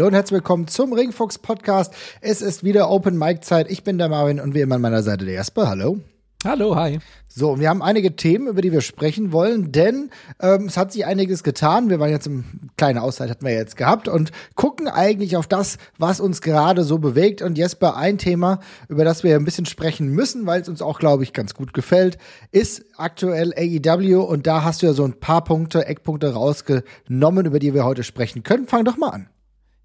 Hallo und herzlich willkommen zum Ringfuchs Podcast. Es ist wieder Open Mic Zeit. Ich bin der Marvin und wie immer an meiner Seite der Jasper. Hallo. Hallo, hi. So, wir haben einige Themen, über die wir sprechen wollen, denn ähm, es hat sich einiges getan. Wir waren jetzt im kleine Auszeit hatten wir jetzt gehabt und gucken eigentlich auf das, was uns gerade so bewegt. Und Jesper, ein Thema, über das wir ein bisschen sprechen müssen, weil es uns auch, glaube ich, ganz gut gefällt, ist aktuell AEW. Und da hast du ja so ein paar Punkte, Eckpunkte rausgenommen, über die wir heute sprechen können. Fang doch mal an.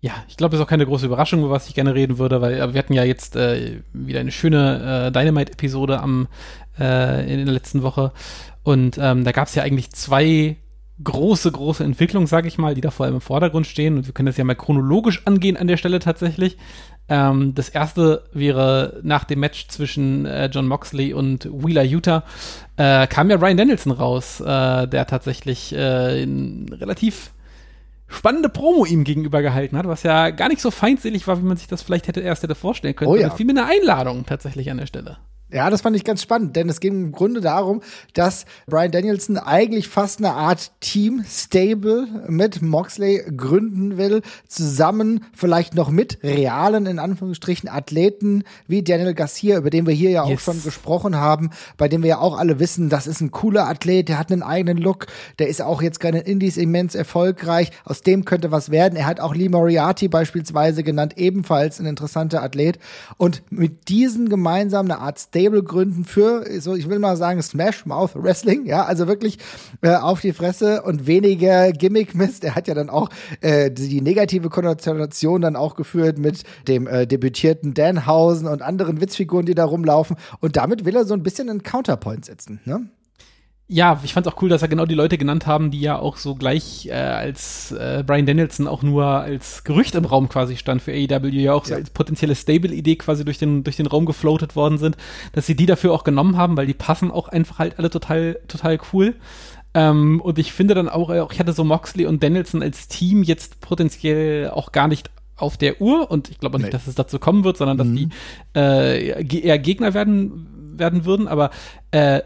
Ja, ich glaube, es ist auch keine große Überraschung, über was ich gerne reden würde, weil wir hatten ja jetzt äh, wieder eine schöne äh, Dynamite-Episode am äh, in der letzten Woche und ähm, da gab es ja eigentlich zwei große, große Entwicklungen, sage ich mal, die da vor allem im Vordergrund stehen und wir können das ja mal chronologisch angehen an der Stelle tatsächlich. Ähm, das erste wäre nach dem Match zwischen äh, John Moxley und Wheeler Utah äh, kam ja Ryan Danielson raus, äh, der tatsächlich äh, in relativ spannende Promo ihm gegenüber gehalten hat, was ja gar nicht so feindselig war, wie man sich das vielleicht hätte erst hätte vorstellen können. Oh ja. Mir eine Einladung tatsächlich an der Stelle. Ja, das fand ich ganz spannend, denn es ging im Grunde darum, dass Brian Danielson eigentlich fast eine Art Team-Stable mit Moxley gründen will, zusammen vielleicht noch mit realen, in Anführungsstrichen, Athleten wie Daniel Garcia, über den wir hier ja auch yes. schon gesprochen haben, bei dem wir ja auch alle wissen, das ist ein cooler Athlet, der hat einen eigenen Look, der ist auch jetzt gerade in Indies immens erfolgreich, aus dem könnte was werden. Er hat auch Lee Moriarty beispielsweise genannt, ebenfalls ein interessanter Athlet. Und mit diesen gemeinsam eine Art Stable gründen für, so ich will mal sagen, Smash Mouth Wrestling, ja, also wirklich äh, auf die Fresse und weniger Gimmick-Mist. Er hat ja dann auch äh, die negative Konnotation dann auch geführt mit dem äh, debütierten Danhausen und anderen Witzfiguren, die da rumlaufen. Und damit will er so ein bisschen einen Counterpoint setzen, ne? Ja, ich fand auch cool, dass er genau die Leute genannt haben, die ja auch so gleich äh, als äh, Brian Danielson auch nur als Gerücht im Raum quasi stand für AEW, ja auch ja. so als potenzielle Stable-Idee quasi durch den, durch den Raum gefloatet worden sind, dass sie die dafür auch genommen haben, weil die passen auch einfach halt alle total, total cool. Ähm, und ich finde dann auch, ich hatte so Moxley und Danielson als Team jetzt potenziell auch gar nicht auf der Uhr und ich glaube nicht, nee. dass es dazu kommen wird, sondern dass mhm. die äh, eher Gegner werden werden würden, aber äh,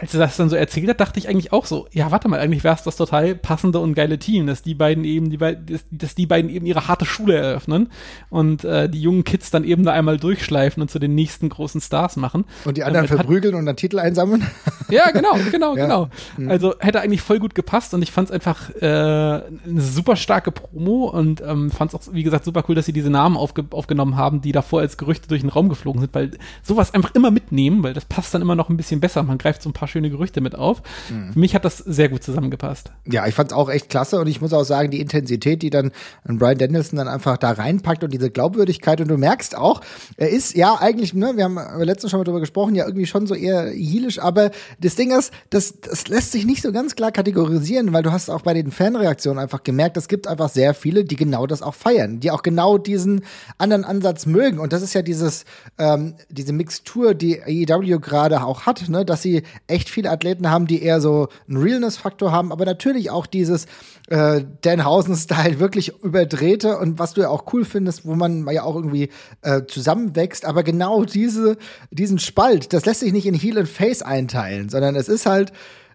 als er das dann so erzählt hat, dachte ich eigentlich auch so, ja, warte mal, eigentlich wäre es das total passende und geile Team, dass die beiden eben, die beiden, dass, dass, die beiden eben ihre harte Schule eröffnen und äh, die jungen Kids dann eben da einmal durchschleifen und zu den nächsten großen Stars machen. Und die anderen Damit verprügeln hat, und dann Titel einsammeln? Ja, genau, genau, ja. genau. Mhm. Also hätte eigentlich voll gut gepasst und ich fand es einfach äh, eine super starke Promo und ähm, fand es auch, wie gesagt, super cool, dass sie diese Namen aufge aufgenommen haben, die davor als Gerüchte durch den Raum geflogen sind, weil sowas einfach immer mitnehmen, weil das passt dann immer noch ein bisschen besser. Man greift so ein paar schöne Gerüchte mit auf. Mhm. Für mich hat das sehr gut zusammengepasst. Ja, ich fand es auch echt klasse und ich muss auch sagen, die Intensität, die dann Brian Danielson dann einfach da reinpackt und diese Glaubwürdigkeit und du merkst auch, er ist ja eigentlich, ne, wir haben letztens schon mal drüber gesprochen, ja irgendwie schon so eher heelisch, aber das Ding ist, das, das lässt sich nicht so ganz klar kategorisieren, weil du hast auch bei den Fanreaktionen einfach gemerkt, es gibt einfach sehr viele, die genau das auch feiern, die auch genau diesen anderen Ansatz mögen und das ist ja dieses, ähm, diese Mixtur, die AEW gerade auch hat, ne, dass sie echt viele Athleten haben, die eher so einen Realness-Faktor haben, aber natürlich auch dieses äh, Danhausen-Style wirklich überdrehte und was du ja auch cool findest, wo man ja auch irgendwie äh, zusammenwächst, aber genau diese, diesen Spalt, das lässt sich nicht in Heel und Face einteilen, sondern es ist halt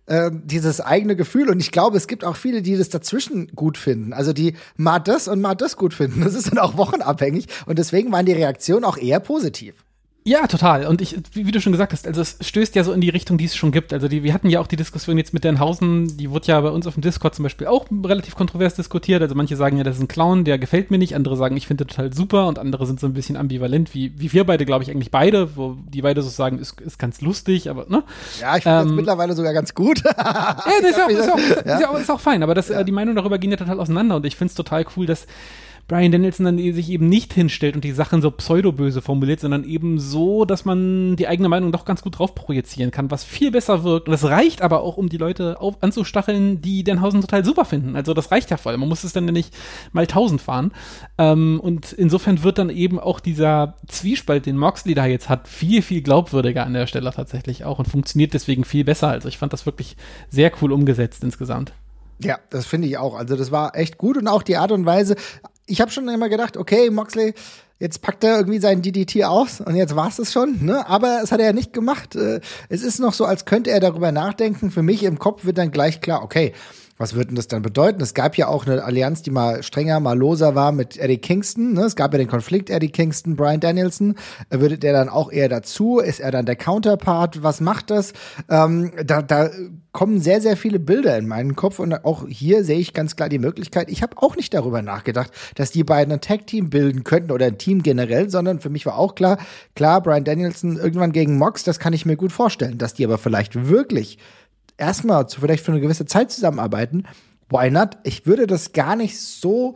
äh, dieses eigene Gefühl. Und ich glaube, es gibt auch viele, die das dazwischen gut finden. Also die mal das und mal das gut finden. Das ist dann auch wochenabhängig. Und deswegen waren die Reaktionen auch eher positiv. Ja, total. Und ich, wie, du schon gesagt hast, also es stößt ja so in die Richtung, die es schon gibt. Also die, wir hatten ja auch die Diskussion jetzt mit Denhausen, die wurde ja bei uns auf dem Discord zum Beispiel auch relativ kontrovers diskutiert. Also manche sagen ja, das ist ein Clown, der gefällt mir nicht, andere sagen, ich finde total super und andere sind so ein bisschen ambivalent, wie, wie wir beide, glaube ich, eigentlich beide, wo die beide so sagen, ist, ist ganz lustig, aber ne? Ja, ich finde ähm, das mittlerweile sogar ganz gut. ja, das ist, auch, ist, auch, ist, ja. auch, ist auch fein, aber das, ja. die Meinungen darüber gehen ja total auseinander und ich finde es total cool, dass Brian Danielson dann sich eben nicht hinstellt und die Sachen so pseudoböse formuliert, sondern eben so, dass man die eigene Meinung doch ganz gut drauf projizieren kann, was viel besser wirkt. Und das reicht aber auch, um die Leute auf, anzustacheln, die Denhausen total super finden. Also das reicht ja voll. Man muss es dann ja nicht mal tausend fahren. Ähm, und insofern wird dann eben auch dieser Zwiespalt, den Moxley da jetzt hat, viel, viel glaubwürdiger an der Stelle tatsächlich auch und funktioniert deswegen viel besser. Also ich fand das wirklich sehr cool umgesetzt insgesamt. Ja, das finde ich auch. Also das war echt gut und auch die Art und Weise, ich habe schon immer gedacht, okay, Moxley, Jetzt packt er irgendwie seinen DDT aus und jetzt war es das schon, ne? Aber es hat er ja nicht gemacht. Äh, es ist noch so, als könnte er darüber nachdenken. Für mich im Kopf wird dann gleich klar, okay, was würde denn das dann bedeuten? Es gab ja auch eine Allianz, die mal strenger, mal loser war mit Eddie Kingston. Ne? Es gab ja den Konflikt Eddie Kingston, Brian Danielson. Würde der dann auch eher dazu? Ist er dann der Counterpart? Was macht das? Ähm, da, da kommen sehr, sehr viele Bilder in meinen Kopf und auch hier sehe ich ganz klar die Möglichkeit. Ich habe auch nicht darüber nachgedacht, dass die beiden ein Tag-Team bilden könnten oder ein Team generell, sondern für mich war auch klar, klar, Brian Danielson irgendwann gegen Mox, das kann ich mir gut vorstellen, dass die aber vielleicht wirklich erstmal vielleicht für eine gewisse Zeit zusammenarbeiten, why not? Ich würde das gar nicht so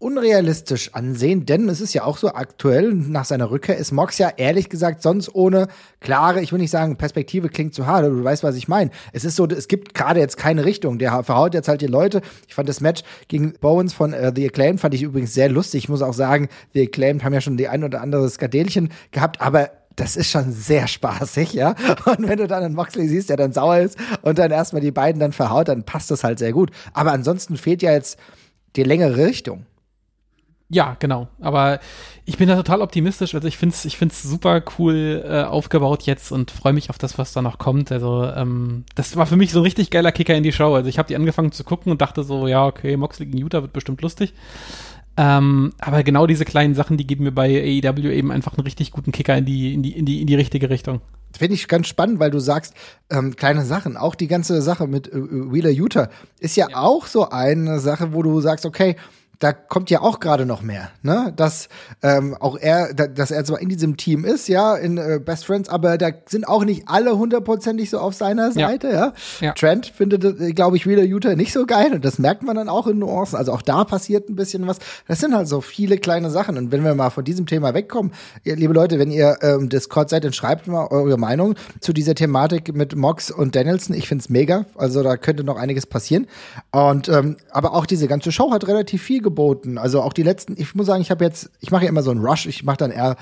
unrealistisch ansehen, denn es ist ja auch so aktuell, nach seiner Rückkehr ist Mox ja ehrlich gesagt sonst ohne klare, ich will nicht sagen, Perspektive klingt zu hart, aber du weißt, was ich meine. Es ist so, es gibt gerade jetzt keine Richtung. Der verhaut jetzt halt die Leute. Ich fand das Match gegen Bowens von uh, The Acclaimed fand ich übrigens sehr lustig. Ich muss auch sagen, The Acclaimed haben ja schon die ein oder andere Skadelchen gehabt, aber das ist schon sehr spaßig, ja. Und wenn du dann einen Moxley siehst, der dann sauer ist und dann erstmal die beiden dann verhaut, dann passt das halt sehr gut. Aber ansonsten fehlt ja jetzt die längere Richtung. Ja, genau. Aber ich bin da total optimistisch. Also ich finde es ich find's super cool äh, aufgebaut jetzt und freue mich auf das, was da noch kommt. Also ähm, das war für mich so ein richtig geiler Kicker in die Show. Also ich habe die angefangen zu gucken und dachte so, ja, okay, Moxley gegen Utah wird bestimmt lustig. Ähm, aber genau diese kleinen Sachen, die geben mir bei AEW eben einfach einen richtig guten Kicker in die, in die, in die, in die richtige Richtung. Finde ich ganz spannend, weil du sagst, ähm, kleine Sachen, auch die ganze Sache mit äh, Wheeler Utah ist ja, ja auch so eine Sache, wo du sagst, okay, da kommt ja auch gerade noch mehr, ne? Dass ähm, auch er, da, dass er zwar in diesem Team ist, ja, in äh, Best Friends, aber da sind auch nicht alle hundertprozentig so auf seiner Seite, ja. ja? ja. Trent findet, äh, glaube ich, wieder Utah nicht so geil und das merkt man dann auch in Nuancen. Also auch da passiert ein bisschen was. Das sind halt so viele kleine Sachen und wenn wir mal von diesem Thema wegkommen, ihr, liebe Leute, wenn ihr ähm, Discord seid, dann schreibt mal eure Meinung zu dieser Thematik mit Mox und Danielson. Ich find's mega, also da könnte noch einiges passieren. Und ähm, aber auch diese ganze Show hat relativ viel geboten. Also auch die letzten, ich muss sagen, ich habe jetzt, ich mache ja immer so einen Rush, ich mache dann eher,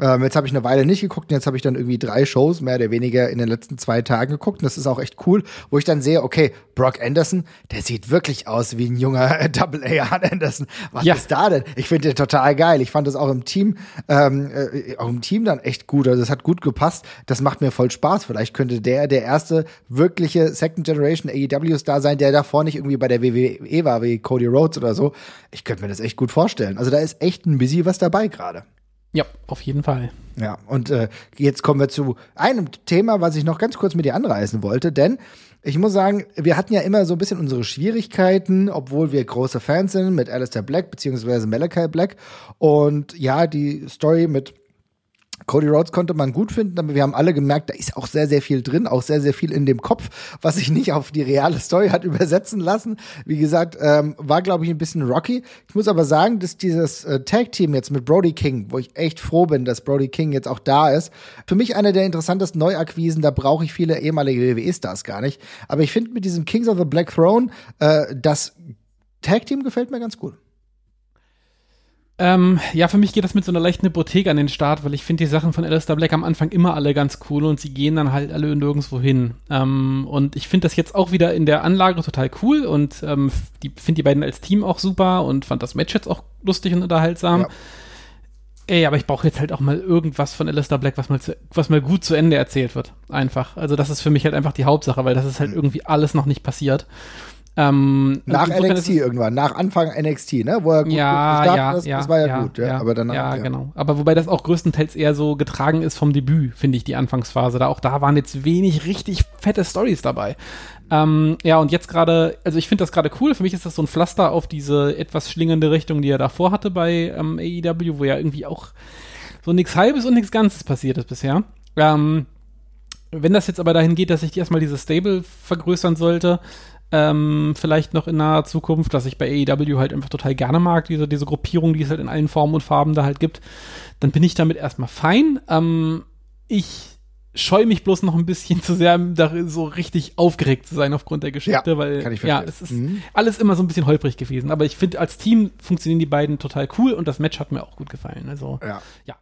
ähm, jetzt habe ich eine Weile nicht geguckt und jetzt habe ich dann irgendwie drei Shows mehr oder weniger in den letzten zwei Tagen geguckt und das ist auch echt cool, wo ich dann sehe, okay, Brock Anderson, der sieht wirklich aus wie ein junger Double A Anderson. Was ja. ist da denn? Ich finde den total geil. Ich fand das auch im Team, ähm, äh, auch im Team dann echt gut. Also es hat gut gepasst. Das macht mir voll Spaß. Vielleicht könnte der der erste wirkliche Second Generation AEW Star sein, der davor nicht irgendwie bei der WWE war, wie Cody Rhodes oder so. Ich könnte mir das echt gut vorstellen. Also da ist echt ein busy was dabei gerade. Ja, auf jeden Fall. Ja, und äh, jetzt kommen wir zu einem Thema, was ich noch ganz kurz mit dir anreißen wollte, denn ich muss sagen, wir hatten ja immer so ein bisschen unsere Schwierigkeiten, obwohl wir große Fans sind mit Alistair Black beziehungsweise Malachi Black. Und ja, die Story mit Cody Rhodes konnte man gut finden, aber wir haben alle gemerkt, da ist auch sehr, sehr viel drin, auch sehr, sehr viel in dem Kopf, was sich nicht auf die reale Story hat übersetzen lassen. Wie gesagt, ähm, war, glaube ich, ein bisschen rocky. Ich muss aber sagen, dass dieses äh, Tag-Team jetzt mit Brody King, wo ich echt froh bin, dass Brody King jetzt auch da ist, für mich einer der interessantesten Neuakquisen, da brauche ich viele ehemalige WWE-Stars gar nicht. Aber ich finde mit diesem Kings of the Black Throne, äh, das Tag-Team gefällt mir ganz gut. Ähm, ja, für mich geht das mit so einer leichten Hypothek an den Start, weil ich finde die Sachen von Alistair Black am Anfang immer alle ganz cool und sie gehen dann halt alle nirgendwo hin. Ähm, und ich finde das jetzt auch wieder in der Anlage total cool und ähm, finde die beiden als Team auch super und fand das Match jetzt auch lustig und unterhaltsam. Ja. Ey, aber ich brauche jetzt halt auch mal irgendwas von Alistair Black, was mal, zu, was mal gut zu Ende erzählt wird. Einfach. Also das ist für mich halt einfach die Hauptsache, weil das ist halt mhm. irgendwie alles noch nicht passiert. Ähm, nach NXT irgendwann, nach Anfang NXT, ne? Wo er gut ja, ja, ist, ja, das war ja, ja gut, ja. Aber danach, ja, ja, genau. Aber wobei das auch größtenteils eher so getragen ist vom Debüt, finde ich, die Anfangsphase. Da auch da waren jetzt wenig richtig fette Stories dabei. Ähm, ja, und jetzt gerade, also ich finde das gerade cool. Für mich ist das so ein Pflaster auf diese etwas schlingende Richtung, die er davor hatte bei ähm, AEW, wo ja irgendwie auch so nichts Halbes und nichts Ganzes passiert ist bisher. Ähm, wenn das jetzt aber dahin geht, dass ich erstmal dieses Stable vergrößern sollte, ähm, vielleicht noch in naher Zukunft, was ich bei AEW halt einfach total gerne mag, diese, diese Gruppierung, die es halt in allen Formen und Farben da halt gibt, dann bin ich damit erstmal fein. Ähm, ich scheue mich bloß noch ein bisschen zu sehr, so richtig aufgeregt zu sein aufgrund der Geschichte, ja, weil ja, es ist mhm. alles immer so ein bisschen holprig gewesen. Aber ich finde, als Team funktionieren die beiden total cool und das Match hat mir auch gut gefallen. Also ja. ja.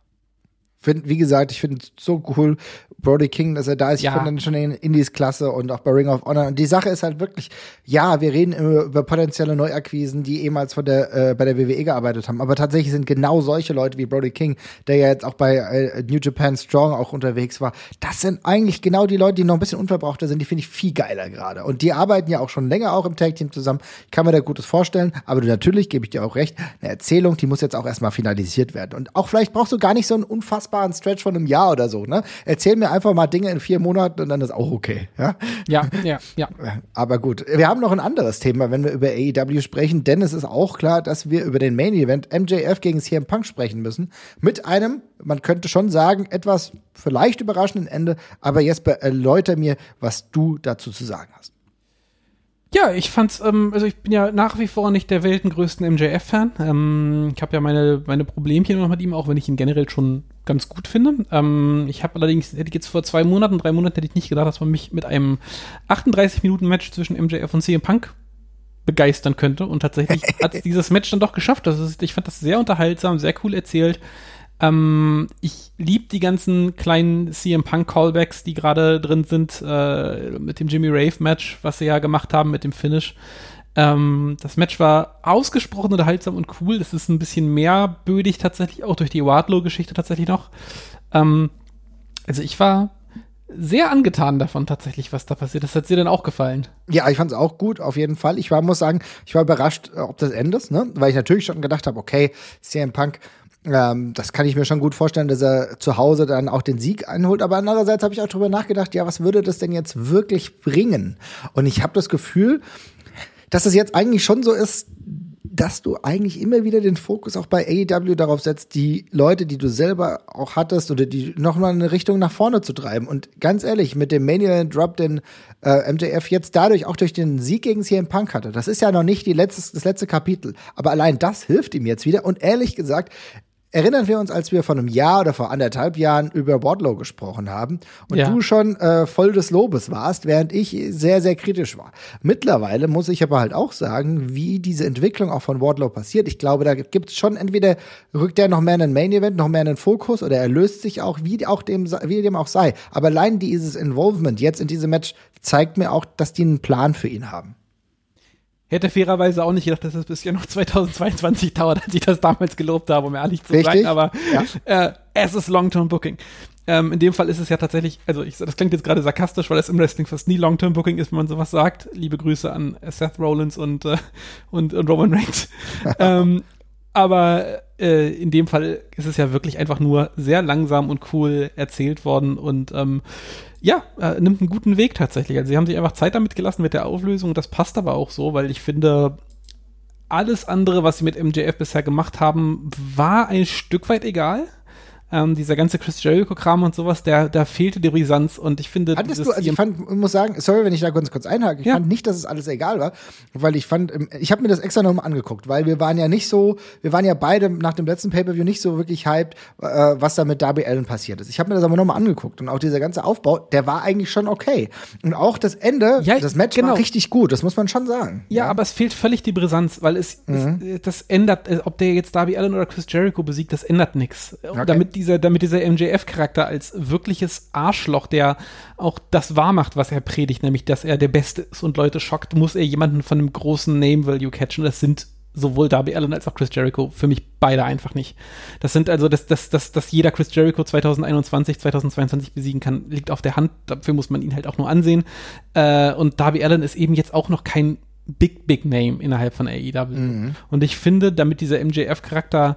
Find, wie gesagt, ich finde es so cool, Brody King, dass er da ist. Ja. Ich finde dann schon in Indies klasse und auch bei Ring of Honor. Und die Sache ist halt wirklich, ja, wir reden immer über potenzielle Neuakquisen, die ehemals von der, äh, bei der WWE gearbeitet haben. Aber tatsächlich sind genau solche Leute wie Brody King, der ja jetzt auch bei äh, New Japan Strong auch unterwegs war. Das sind eigentlich genau die Leute, die noch ein bisschen unverbrauchter sind. Die finde ich viel geiler gerade. Und die arbeiten ja auch schon länger auch im Tag Team zusammen. Ich kann mir da Gutes vorstellen. Aber natürlich gebe ich dir auch recht. Eine Erzählung, die muss jetzt auch erstmal finalisiert werden. Und auch vielleicht brauchst du gar nicht so einen unfassbaren Stretch von einem Jahr oder so, ne? Erzähl mir einfach mal Dinge in vier Monaten und dann ist auch okay, ja? Ja, ja, ja. Aber gut. Wir haben noch ein anderes Thema, wenn wir über AEW sprechen, denn es ist auch klar, dass wir über den Main Event MJF gegen CM Punk sprechen müssen. Mit einem, man könnte schon sagen, etwas vielleicht überraschenden Ende. Aber Jesper, erläuter mir, was du dazu zu sagen hast. Ja, ich fand's, ähm, also ich bin ja nach wie vor nicht der weltengrößten MJF-Fan. Ähm, ich habe ja meine, meine Problemchen noch mit ihm, auch wenn ich ihn generell schon ganz gut finde. Ähm, ich habe allerdings, hätte ich jetzt vor zwei Monaten, drei Monaten hätte ich nicht gedacht, dass man mich mit einem 38-Minuten-Match zwischen MJF und CM Punk begeistern könnte. Und tatsächlich hat dieses Match dann doch geschafft. Das ist, ich fand das sehr unterhaltsam, sehr cool erzählt. Ähm, ich liebe die ganzen kleinen CM Punk Callbacks, die gerade drin sind, äh, mit dem Jimmy Rave Match, was sie ja gemacht haben mit dem Finish. Ähm, das Match war ausgesprochen unterhaltsam und cool. Es ist ein bisschen mehr bödig tatsächlich, auch durch die Wardlow-Geschichte tatsächlich noch. Ähm, also ich war sehr angetan davon tatsächlich, was da passiert. Das hat dir dann auch gefallen. Ja, ich fand es auch gut, auf jeden Fall. Ich war, muss sagen, ich war überrascht, äh, ob das endet, ne? Weil ich natürlich schon gedacht habe, okay, CM Punk ähm, das kann ich mir schon gut vorstellen, dass er zu Hause dann auch den Sieg einholt. Aber andererseits habe ich auch darüber nachgedacht, ja, was würde das denn jetzt wirklich bringen? Und ich habe das Gefühl, dass es jetzt eigentlich schon so ist, dass du eigentlich immer wieder den Fokus auch bei AEW darauf setzt, die Leute, die du selber auch hattest oder die noch mal eine Richtung nach vorne zu treiben. Und ganz ehrlich, mit dem Mania Drop, den äh, MJF jetzt dadurch auch durch den Sieg gegen CM Punk hatte, das ist ja noch nicht die letzte, das letzte Kapitel. Aber allein das hilft ihm jetzt wieder. Und ehrlich gesagt, Erinnern wir uns, als wir vor einem Jahr oder vor anderthalb Jahren über Wardlow gesprochen haben und ja. du schon äh, voll des Lobes warst, während ich sehr, sehr kritisch war. Mittlerweile muss ich aber halt auch sagen, wie diese Entwicklung auch von Wardlow passiert. Ich glaube, da gibt es schon entweder rückt er noch mehr in den Main Event, noch mehr in den Fokus oder er löst sich auch, wie auch dem, wie dem auch sei. Aber allein dieses Involvement jetzt in diesem Match zeigt mir auch, dass die einen Plan für ihn haben. Hätte fairerweise auch nicht gedacht, dass es bis ja noch 2022 dauert, als ich das damals gelobt habe, um ehrlich zu Richtig? sein. Aber ja. äh, es ist Long-Term Booking. Ähm, in dem Fall ist es ja tatsächlich, also ich, das klingt jetzt gerade sarkastisch, weil es im Wrestling fast nie Long-Term Booking ist, wenn man sowas sagt. Liebe Grüße an Seth Rollins und, äh, und, und Roman Reigns. ähm, aber äh, in dem Fall ist es ja wirklich einfach nur sehr langsam und cool erzählt worden und ähm, ja, äh, nimmt einen guten Weg tatsächlich. Also sie haben sich einfach Zeit damit gelassen mit der Auflösung. Das passt aber auch so, weil ich finde, alles andere, was sie mit MJF bisher gemacht haben, war ein Stück weit egal ähm, dieser ganze Chris Jericho-Kram und sowas, der, da fehlte die Brisanz und ich finde. Hattest du, also ich fand, muss sagen, sorry, wenn ich da kurz, kurz einhake, ich ja. fand nicht, dass es alles egal war, weil ich fand, ähm, ich habe mir das extra nochmal angeguckt, weil wir waren ja nicht so, wir waren ja beide nach dem letzten Pay-Per-View nicht so wirklich hyped, äh, was da mit Darby Allen passiert ist. Ich habe mir das aber nochmal angeguckt und auch dieser ganze Aufbau, der war eigentlich schon okay. Und auch das Ende, ja, das Match genau. war richtig gut, das muss man schon sagen. Ja, ja, aber es fehlt völlig die Brisanz, weil es, mhm. es das ändert, äh, ob der jetzt Darby Allen oder Chris Jericho besiegt, das ändert nichts. Okay. Damit dieser, damit dieser MJ MJF-Charakter als wirkliches Arschloch, der auch das wahrmacht, was er predigt, nämlich, dass er der Beste ist und Leute schockt, muss er jemanden von einem großen Name-Value catchen. Das sind sowohl Darby Allen als auch Chris Jericho für mich beide einfach nicht. Das sind also, dass, dass, dass, dass jeder Chris Jericho 2021, 2022 besiegen kann, liegt auf der Hand. Dafür muss man ihn halt auch nur ansehen. Äh, und Darby Allen ist eben jetzt auch noch kein Big, Big Name innerhalb von AEW. Mhm. Und ich finde, damit dieser MJF-Charakter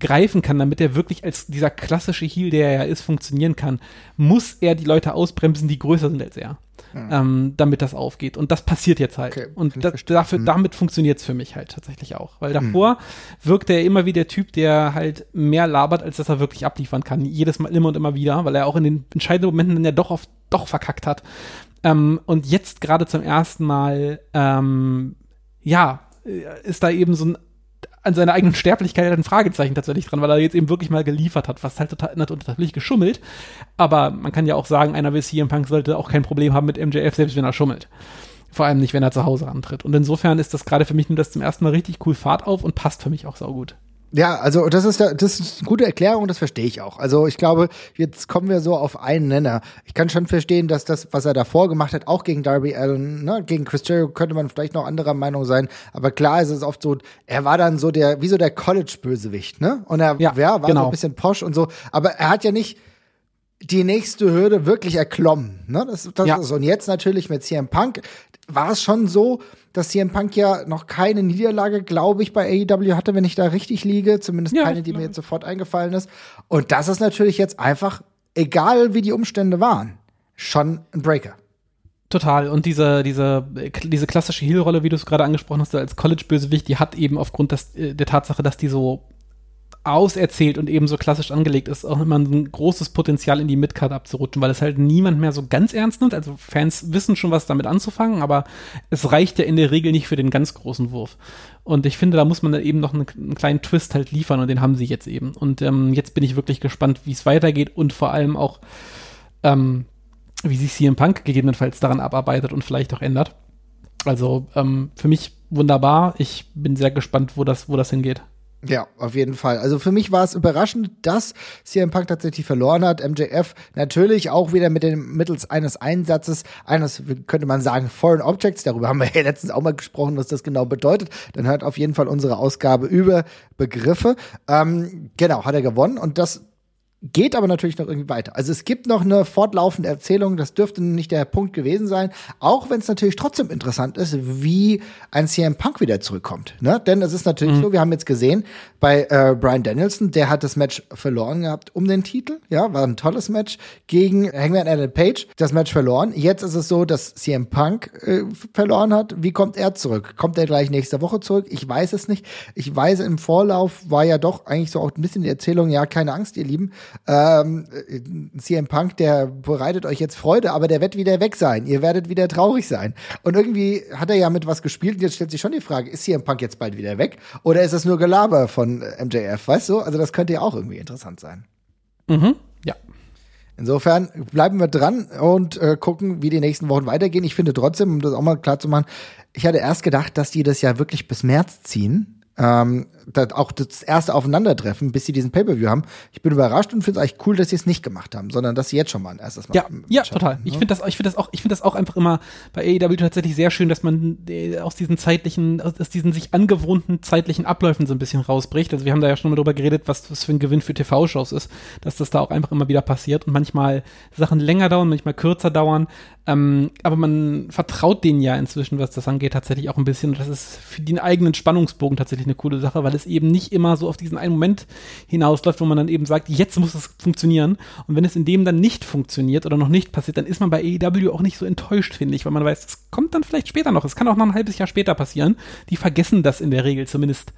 greifen kann, damit er wirklich als dieser klassische Heal, der er ja ist, funktionieren kann, muss er die Leute ausbremsen, die größer sind als er. Mhm. Ähm, damit das aufgeht. Und das passiert jetzt halt. Okay, und das, dafür, mhm. damit funktioniert es für mich halt tatsächlich auch. Weil mhm. davor mhm. wirkt er immer wie der Typ, der halt mehr labert, als dass er wirklich abliefern kann. Jedes Mal immer und immer wieder, weil er auch in den entscheidenden Momenten dann ja doch oft doch verkackt hat. Ähm, und jetzt gerade zum ersten Mal, ähm, ja, ist da eben so ein an seiner eigenen Sterblichkeit ein Fragezeichen tatsächlich dran, weil er jetzt eben wirklich mal geliefert hat, was halt total natürlich geschummelt. Aber man kann ja auch sagen, einer wie CM Punk sollte auch kein Problem haben mit MJF, selbst wenn er schummelt. Vor allem nicht, wenn er zu Hause antritt. Und insofern ist das gerade für mich nur das zum ersten Mal richtig cool Fahrt auf und passt für mich auch saugut. Ja, also das ist, das ist eine gute Erklärung, das verstehe ich auch. Also ich glaube, jetzt kommen wir so auf einen Nenner. Ich kann schon verstehen, dass das, was er davor gemacht hat, auch gegen Darby Allen, ne, gegen Chris Jericho könnte man vielleicht noch anderer Meinung sein. Aber klar ist es oft so, er war dann so der, wie so der College-Bösewicht, ne? Und er ja, ja war genau. so ein bisschen posch und so. Aber er hat ja nicht die nächste Hürde wirklich erklommen, ne? Das, das ja. ist, und jetzt natürlich mit CM Punk war es schon so, dass CM Punk ja noch keine Niederlage, glaube ich, bei AEW hatte, wenn ich da richtig liege. Zumindest ja, keine, die mir jetzt sofort eingefallen ist. Und das ist natürlich jetzt einfach, egal wie die Umstände waren, schon ein Breaker. Total. Und diese, diese, diese klassische Heel-Rolle, wie du es gerade angesprochen hast, als College-Bösewicht, die hat eben aufgrund des, der Tatsache, dass die so auserzählt und eben so klassisch angelegt ist, auch immer ein großes Potenzial in die Midcard abzurutschen, weil es halt niemand mehr so ganz ernst nimmt. Also Fans wissen schon, was damit anzufangen, aber es reicht ja in der Regel nicht für den ganz großen Wurf. Und ich finde, da muss man dann eben noch einen, einen kleinen Twist halt liefern und den haben sie jetzt eben. Und ähm, jetzt bin ich wirklich gespannt, wie es weitergeht und vor allem auch, ähm, wie sich CM Punk gegebenenfalls daran abarbeitet und vielleicht auch ändert. Also ähm, für mich wunderbar. Ich bin sehr gespannt, wo das, wo das hingeht. Ja, auf jeden Fall. Also für mich war es überraschend, dass CM Punk tatsächlich verloren hat. MJF natürlich auch wieder mit dem mittels eines Einsatzes, eines, könnte man sagen, Foreign Objects. Darüber haben wir ja letztens auch mal gesprochen, was das genau bedeutet. Dann hört auf jeden Fall unsere Ausgabe über Begriffe. Ähm, genau, hat er gewonnen und das geht aber natürlich noch irgendwie weiter. Also es gibt noch eine fortlaufende Erzählung, das dürfte nicht der Punkt gewesen sein, auch wenn es natürlich trotzdem interessant ist, wie ein CM Punk wieder zurückkommt. Ne? Denn es ist natürlich mhm. so, wir haben jetzt gesehen, bei äh, Brian Danielson, der hat das Match verloren gehabt um den Titel, ja, war ein tolles Match gegen Hangman Adam Page, das Match verloren. Jetzt ist es so, dass CM Punk äh, verloren hat. Wie kommt er zurück? Kommt er gleich nächste Woche zurück? Ich weiß es nicht. Ich weiß, im Vorlauf war ja doch eigentlich so auch ein bisschen die Erzählung, ja, keine Angst, ihr Lieben, ähm, CM Punk, der bereitet euch jetzt Freude, aber der wird wieder weg sein. Ihr werdet wieder traurig sein. Und irgendwie hat er ja mit was gespielt. Und jetzt stellt sich schon die Frage, ist CM Punk jetzt bald wieder weg? Oder ist es nur Gelaber von MJF? Weißt du? Also das könnte ja auch irgendwie interessant sein. Mhm, ja. Insofern bleiben wir dran und äh, gucken, wie die nächsten Wochen weitergehen. Ich finde trotzdem, um das auch mal klar zu machen, ich hatte erst gedacht, dass die das ja wirklich bis März ziehen ähm, das, auch das erste Aufeinandertreffen, bis sie diesen Pay-Per-View haben. Ich bin überrascht und finde es eigentlich cool, dass sie es nicht gemacht haben, sondern dass sie jetzt schon mal ein erstes Mal Ja, ja, total. Ich finde das, ich finde das auch, ich finde das auch einfach immer bei AEW tatsächlich sehr schön, dass man äh, aus diesen zeitlichen, aus diesen sich angewohnten zeitlichen Abläufen so ein bisschen rausbricht. Also wir haben da ja schon mal drüber geredet, was das für ein Gewinn für TV-Shows ist, dass das da auch einfach immer wieder passiert und manchmal Sachen länger dauern, manchmal kürzer dauern. Ähm, aber man vertraut denen ja inzwischen, was das angeht, tatsächlich auch ein bisschen. Und das ist für den eigenen Spannungsbogen tatsächlich eine coole Sache, weil es eben nicht immer so auf diesen einen Moment hinausläuft, wo man dann eben sagt, jetzt muss es funktionieren. Und wenn es in dem dann nicht funktioniert oder noch nicht passiert, dann ist man bei AEW auch nicht so enttäuscht, finde ich, weil man weiß, es kommt dann vielleicht später noch. Es kann auch noch ein halbes Jahr später passieren. Die vergessen das in der Regel zumindest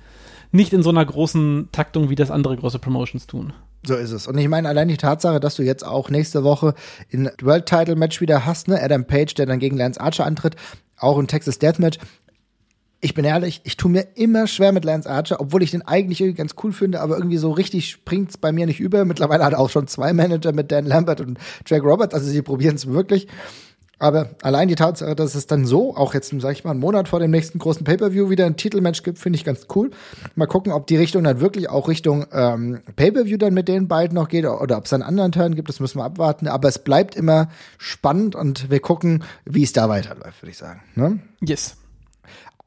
nicht in so einer großen Taktung, wie das andere große Promotions tun. So ist es. Und ich meine, allein die Tatsache, dass du jetzt auch nächste Woche ein World Title Match wieder hast, ne? Adam Page, der dann gegen Lance Archer antritt, auch ein Texas Deathmatch. Ich bin ehrlich, ich tue mir immer schwer mit Lance Archer, obwohl ich den eigentlich irgendwie ganz cool finde, aber irgendwie so richtig springt's bei mir nicht über. Mittlerweile hat er auch schon zwei Manager mit Dan Lambert und Jack Roberts, also sie probieren es wirklich. Aber allein die Tatsache, dass es dann so, auch jetzt, sag ich mal, einen Monat vor dem nächsten großen Pay-Per-View wieder ein Titelmatch gibt, finde ich ganz cool. Mal gucken, ob die Richtung dann wirklich auch Richtung ähm, Pay-Per-View dann mit denen beiden noch geht oder ob es einen anderen Turn gibt, das müssen wir abwarten. Aber es bleibt immer spannend und wir gucken, wie es da weiterläuft, würde ich sagen. Ne? Yes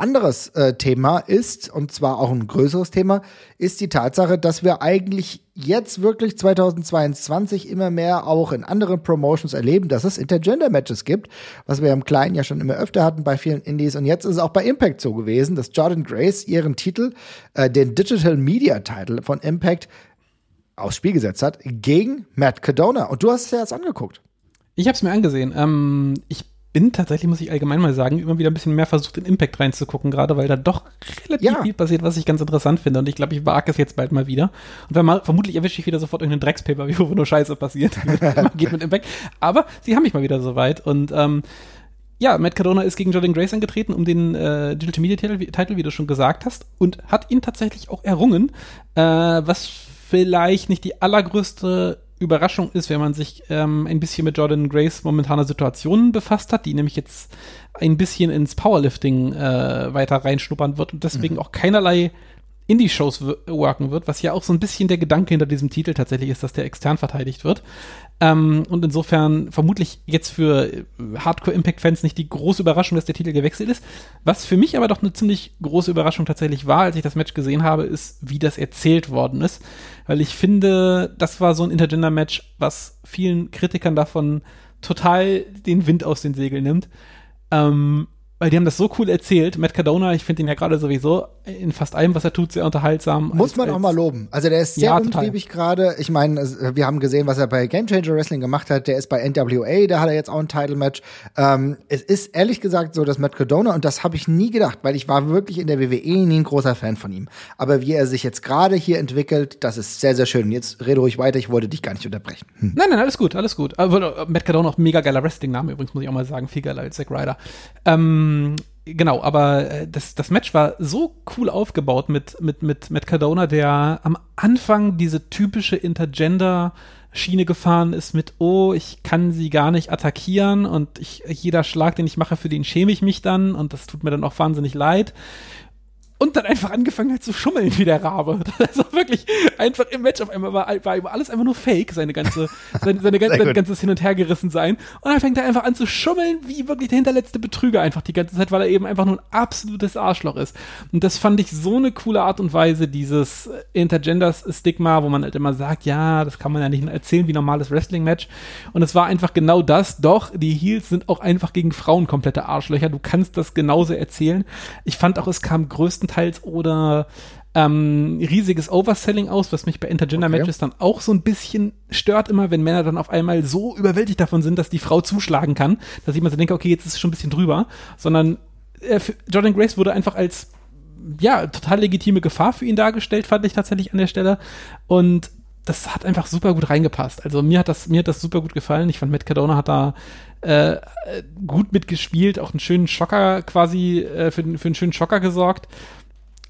anderes äh, Thema ist, und zwar auch ein größeres Thema, ist die Tatsache, dass wir eigentlich jetzt wirklich 2022 immer mehr auch in anderen Promotions erleben, dass es Intergender-Matches gibt, was wir im Kleinen ja schon immer öfter hatten bei vielen Indies. Und jetzt ist es auch bei Impact so gewesen, dass Jordan Grace ihren Titel, äh, den Digital Media Title von Impact, aufs Spiel gesetzt hat gegen Matt Cadona. Und du hast es ja jetzt angeguckt. Ich habe es mir angesehen. Ähm, ich bin tatsächlich, muss ich allgemein mal sagen, immer wieder ein bisschen mehr versucht, in Impact reinzugucken, gerade weil da doch relativ ja. viel passiert, was ich ganz interessant finde. Und ich glaube, ich wage es jetzt bald mal wieder. Und wenn mal, vermutlich erwische ich wieder sofort irgendeinen Dreckspaper, wo nur Scheiße passiert. geht mit Impact. Aber sie haben mich mal wieder soweit. Und ähm, ja, Matt Cardona ist gegen Jordan Grace angetreten um den äh, Digital Media Title, wie du schon gesagt hast, und hat ihn tatsächlich auch errungen, äh, was vielleicht nicht die allergrößte Überraschung ist, wenn man sich ähm, ein bisschen mit Jordan Grace momentaner Situation befasst hat, die nämlich jetzt ein bisschen ins Powerlifting äh, weiter reinschnuppern wird und deswegen mhm. auch keinerlei Indie-Shows worken wird, was ja auch so ein bisschen der Gedanke hinter diesem Titel tatsächlich ist, dass der extern verteidigt wird. Ähm, und insofern vermutlich jetzt für äh, Hardcore-Impact-Fans nicht die große Überraschung, dass der Titel gewechselt ist. Was für mich aber doch eine ziemlich große Überraschung tatsächlich war, als ich das Match gesehen habe, ist, wie das erzählt worden ist. Weil ich finde, das war so ein Intergender-Match, was vielen Kritikern davon total den Wind aus den Segeln nimmt. Ähm, weil die haben das so cool erzählt. Matt Cardona, ich finde ihn ja gerade sowieso in fast allem, was er tut, sehr unterhaltsam. Muss als, man auch mal loben. Also der ist sehr ja, umtriebig gerade. Ich meine, wir haben gesehen, was er bei Game Changer Wrestling gemacht hat. Der ist bei NWA, da hat er jetzt auch ein Title Match. Ähm, es ist ehrlich gesagt so, dass Matt Cardona, und das habe ich nie gedacht, weil ich war wirklich in der WWE nie ein großer Fan von ihm. Aber wie er sich jetzt gerade hier entwickelt, das ist sehr, sehr schön. Jetzt rede ruhig weiter, ich wollte dich gar nicht unterbrechen. Hm. Nein, nein, alles gut, alles gut. Aber Matt Cardona auch mega geiler Wrestling-Name übrigens, muss ich auch mal sagen. Viel geiler als Zack Ryder. Ähm, genau, aber äh, das, das Match war so cool aufgebaut mit, mit, mit Matt Cardona, der am Anfang diese typische Intergender Schiene gefahren ist mit, oh, ich kann sie gar nicht attackieren und ich, jeder Schlag, den ich mache, für den schäme ich mich dann und das tut mir dann auch wahnsinnig leid und dann einfach angefangen hat zu schummeln wie der Rabe. Das war wirklich einfach im Match auf einmal war, war alles einfach nur Fake, seine ganze, seine, seine ganze, sein ganzes Hin und Her gerissen sein. Und dann fängt er einfach an zu schummeln, wie wirklich der hinterletzte Betrüger einfach die ganze Zeit, weil er eben einfach nur ein absolutes Arschloch ist. Und das fand ich so eine coole Art und Weise, dieses Intergender-Stigma, wo man halt immer sagt, ja, das kann man ja nicht erzählen wie normales Wrestling-Match. Und es war einfach genau das, doch, die Heels sind auch einfach gegen Frauen komplette Arschlöcher. Du kannst das genauso erzählen. Ich fand auch, es kam größtenteils größtenteils oder ähm, riesiges Overselling aus, was mich bei Intergender-Matches okay. dann auch so ein bisschen stört immer, wenn Männer dann auf einmal so überwältigt davon sind, dass die Frau zuschlagen kann, dass ich immer so denke, okay, jetzt ist es schon ein bisschen drüber, sondern äh, Jordan Grace wurde einfach als ja, total legitime Gefahr für ihn dargestellt, fand ich tatsächlich an der Stelle. Und das hat einfach super gut reingepasst. Also mir hat das, mir hat das super gut gefallen. Ich fand Matt Cardona hat da äh, gut mitgespielt, auch einen schönen Schocker quasi, äh, für, für einen schönen Schocker gesorgt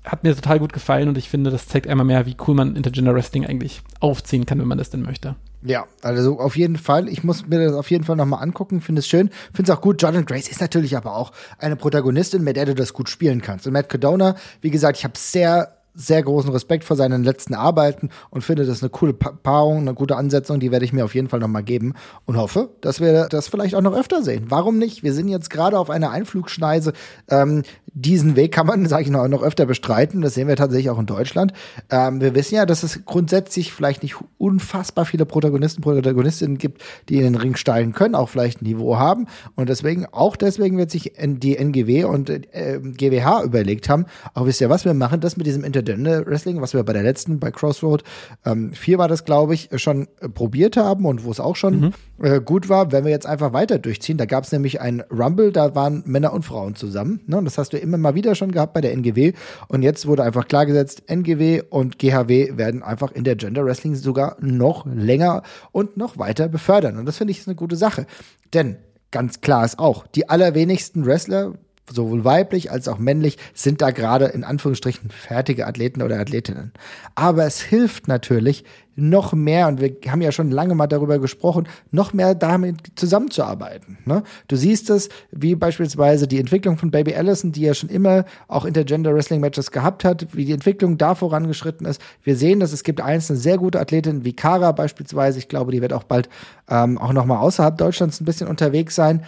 hat mir total gut gefallen und ich finde, das zeigt einmal mehr, wie cool man Intergender Wrestling eigentlich aufziehen kann, wenn man das denn möchte. Ja, also auf jeden Fall. Ich muss mir das auf jeden Fall nochmal angucken. Finde es schön. Finde es auch gut. Jordan Grace ist natürlich aber auch eine Protagonistin, mit der du das gut spielen kannst. Und Matt Cadona, wie gesagt, ich habe sehr sehr großen Respekt vor seinen letzten Arbeiten und finde das eine coole Paarung, eine gute Ansetzung, die werde ich mir auf jeden Fall nochmal geben und hoffe, dass wir das vielleicht auch noch öfter sehen. Warum nicht? Wir sind jetzt gerade auf einer Einflugschneise. Ähm, diesen Weg kann man, sage ich noch, noch öfter bestreiten. Das sehen wir tatsächlich auch in Deutschland. Ähm, wir wissen ja, dass es grundsätzlich vielleicht nicht unfassbar viele Protagonisten, Protagonistinnen gibt, die in den Ring steigen können, auch vielleicht ein Niveau haben. Und deswegen, auch deswegen wird sich die NGW und äh, GWH überlegt haben, auch wisst ihr was, wir machen das mit diesem Inter Intergender Wrestling, was wir bei der letzten, bei Crossroad ähm, 4 war das, glaube ich, schon äh, probiert haben und wo es auch schon mhm. äh, gut war, wenn wir jetzt einfach weiter durchziehen. Da gab es nämlich ein Rumble, da waren Männer und Frauen zusammen. Ne? Und das hast du immer mal wieder schon gehabt bei der NGW. Und jetzt wurde einfach klargesetzt, NGW und GHW werden einfach in der Gender Wrestling sogar noch länger und noch weiter befördern. Und das finde ich ist eine gute Sache. Denn ganz klar ist auch, die allerwenigsten Wrestler sowohl weiblich als auch männlich, sind da gerade in Anführungsstrichen fertige Athleten oder Athletinnen. Aber es hilft natürlich, noch mehr, und wir haben ja schon lange mal darüber gesprochen, noch mehr damit zusammenzuarbeiten. Ne? Du siehst es, wie beispielsweise die Entwicklung von Baby Allison, die ja schon immer auch Intergender Wrestling Matches gehabt hat, wie die Entwicklung da vorangeschritten ist. Wir sehen, dass es gibt einzelne sehr gute Athletinnen wie Kara beispielsweise. Ich glaube, die wird auch bald ähm, auch noch mal außerhalb Deutschlands ein bisschen unterwegs sein.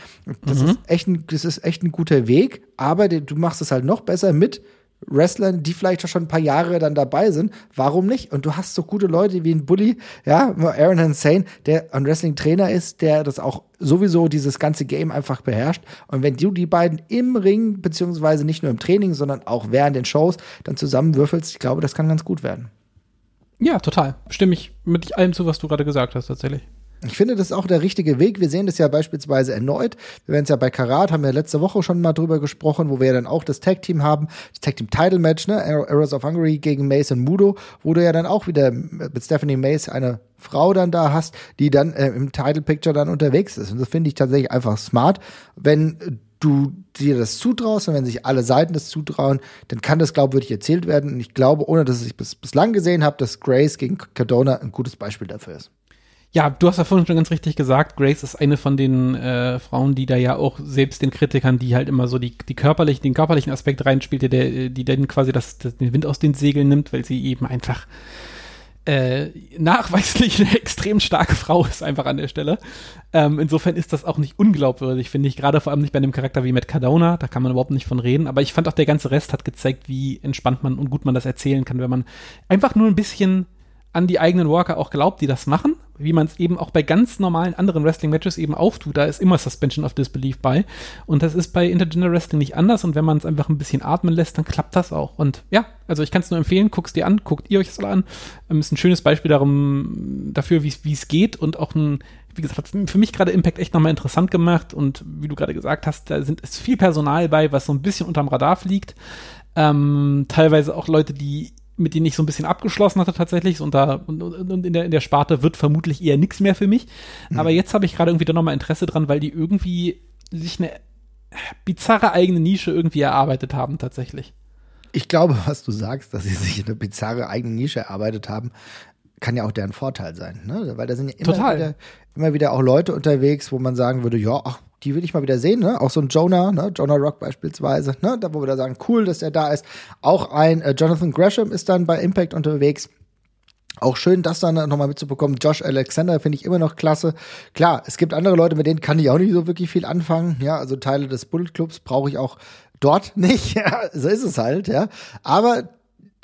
Das mhm. ist echt ein, das ist echt ein guter Weg, aber du machst es halt noch besser mit Wrestlern, die vielleicht schon ein paar Jahre dann dabei sind. Warum nicht? Und du hast so gute Leute wie ein Bully, ja, Aaron Hussein, der ein Wrestling-Trainer ist, der das auch sowieso dieses ganze Game einfach beherrscht. Und wenn du die beiden im Ring, beziehungsweise nicht nur im Training, sondern auch während den Shows dann zusammenwürfelst, ich glaube, das kann ganz gut werden. Ja, total. Stimme ich mit allem zu, was du gerade gesagt hast, tatsächlich. Ich finde, das ist auch der richtige Weg. Wir sehen das ja beispielsweise erneut. Wir werden es ja bei Karat, haben wir letzte Woche schon mal drüber gesprochen, wo wir ja dann auch das Tag-Team haben, das Tag-Team-Title-Match, ne? Arrows of Hungary gegen Mace und Mudo, wo du ja dann auch wieder mit Stephanie Mace eine Frau dann da hast, die dann äh, im Title-Picture dann unterwegs ist. Und das finde ich tatsächlich einfach smart. Wenn du dir das zutraust und wenn sich alle Seiten das zutrauen, dann kann das glaubwürdig erzählt werden. Und ich glaube, ohne dass ich bis, bislang gesehen habe, dass Grace gegen Cardona ein gutes Beispiel dafür ist. Ja, du hast ja vorhin schon ganz richtig gesagt, Grace ist eine von den äh, Frauen, die da ja auch selbst den Kritikern, die halt immer so die, die körperlich, den körperlichen Aspekt reinspielt, der, die dann quasi das, das, den Wind aus den Segeln nimmt, weil sie eben einfach äh, nachweislich eine extrem starke Frau ist einfach an der Stelle. Ähm, insofern ist das auch nicht unglaubwürdig, finde ich, gerade vor allem nicht bei einem Charakter wie Matt Cardona, da kann man überhaupt nicht von reden, aber ich fand auch der ganze Rest hat gezeigt, wie entspannt man und gut man das erzählen kann, wenn man einfach nur ein bisschen an die eigenen Worker auch glaubt, die das machen, wie man es eben auch bei ganz normalen anderen Wrestling-Matches eben auftut. Da ist immer Suspension of Disbelief bei. Und das ist bei Intergender Wrestling nicht anders. Und wenn man es einfach ein bisschen atmen lässt, dann klappt das auch. Und ja, also ich kann es nur empfehlen, guck's dir an, guckt ihr euch das an. Ähm, ist ein schönes Beispiel darum, dafür, wie es geht und auch ein, wie gesagt, hat für mich gerade Impact echt nochmal interessant gemacht. Und wie du gerade gesagt hast, da sind, ist viel Personal bei, was so ein bisschen unterm Radar fliegt. Ähm, teilweise auch Leute, die mit denen ich so ein bisschen abgeschlossen hatte tatsächlich. Und, da, und, und in, der, in der Sparte wird vermutlich eher nichts mehr für mich. Mhm. Aber jetzt habe ich gerade irgendwie da nochmal Interesse dran, weil die irgendwie sich eine bizarre eigene Nische irgendwie erarbeitet haben tatsächlich. Ich glaube, was du sagst, dass sie sich eine bizarre eigene Nische erarbeitet haben, kann ja auch deren Vorteil sein. Ne? Weil da sind ja immer wieder, immer wieder auch Leute unterwegs, wo man sagen würde, ja, ach, die will ich mal wieder sehen, ne? Auch so ein Jonah, ne? Jonah Rock beispielsweise, ne? Da wo wir da sagen, cool, dass er da ist. Auch ein äh, Jonathan Gresham ist dann bei Impact unterwegs. Auch schön, das dann nochmal mitzubekommen. Josh Alexander finde ich immer noch klasse. Klar, es gibt andere Leute, mit denen kann ich auch nicht so wirklich viel anfangen. Ja, also Teile des Bullet Clubs brauche ich auch dort nicht. Ja, so ist es halt, ja. Aber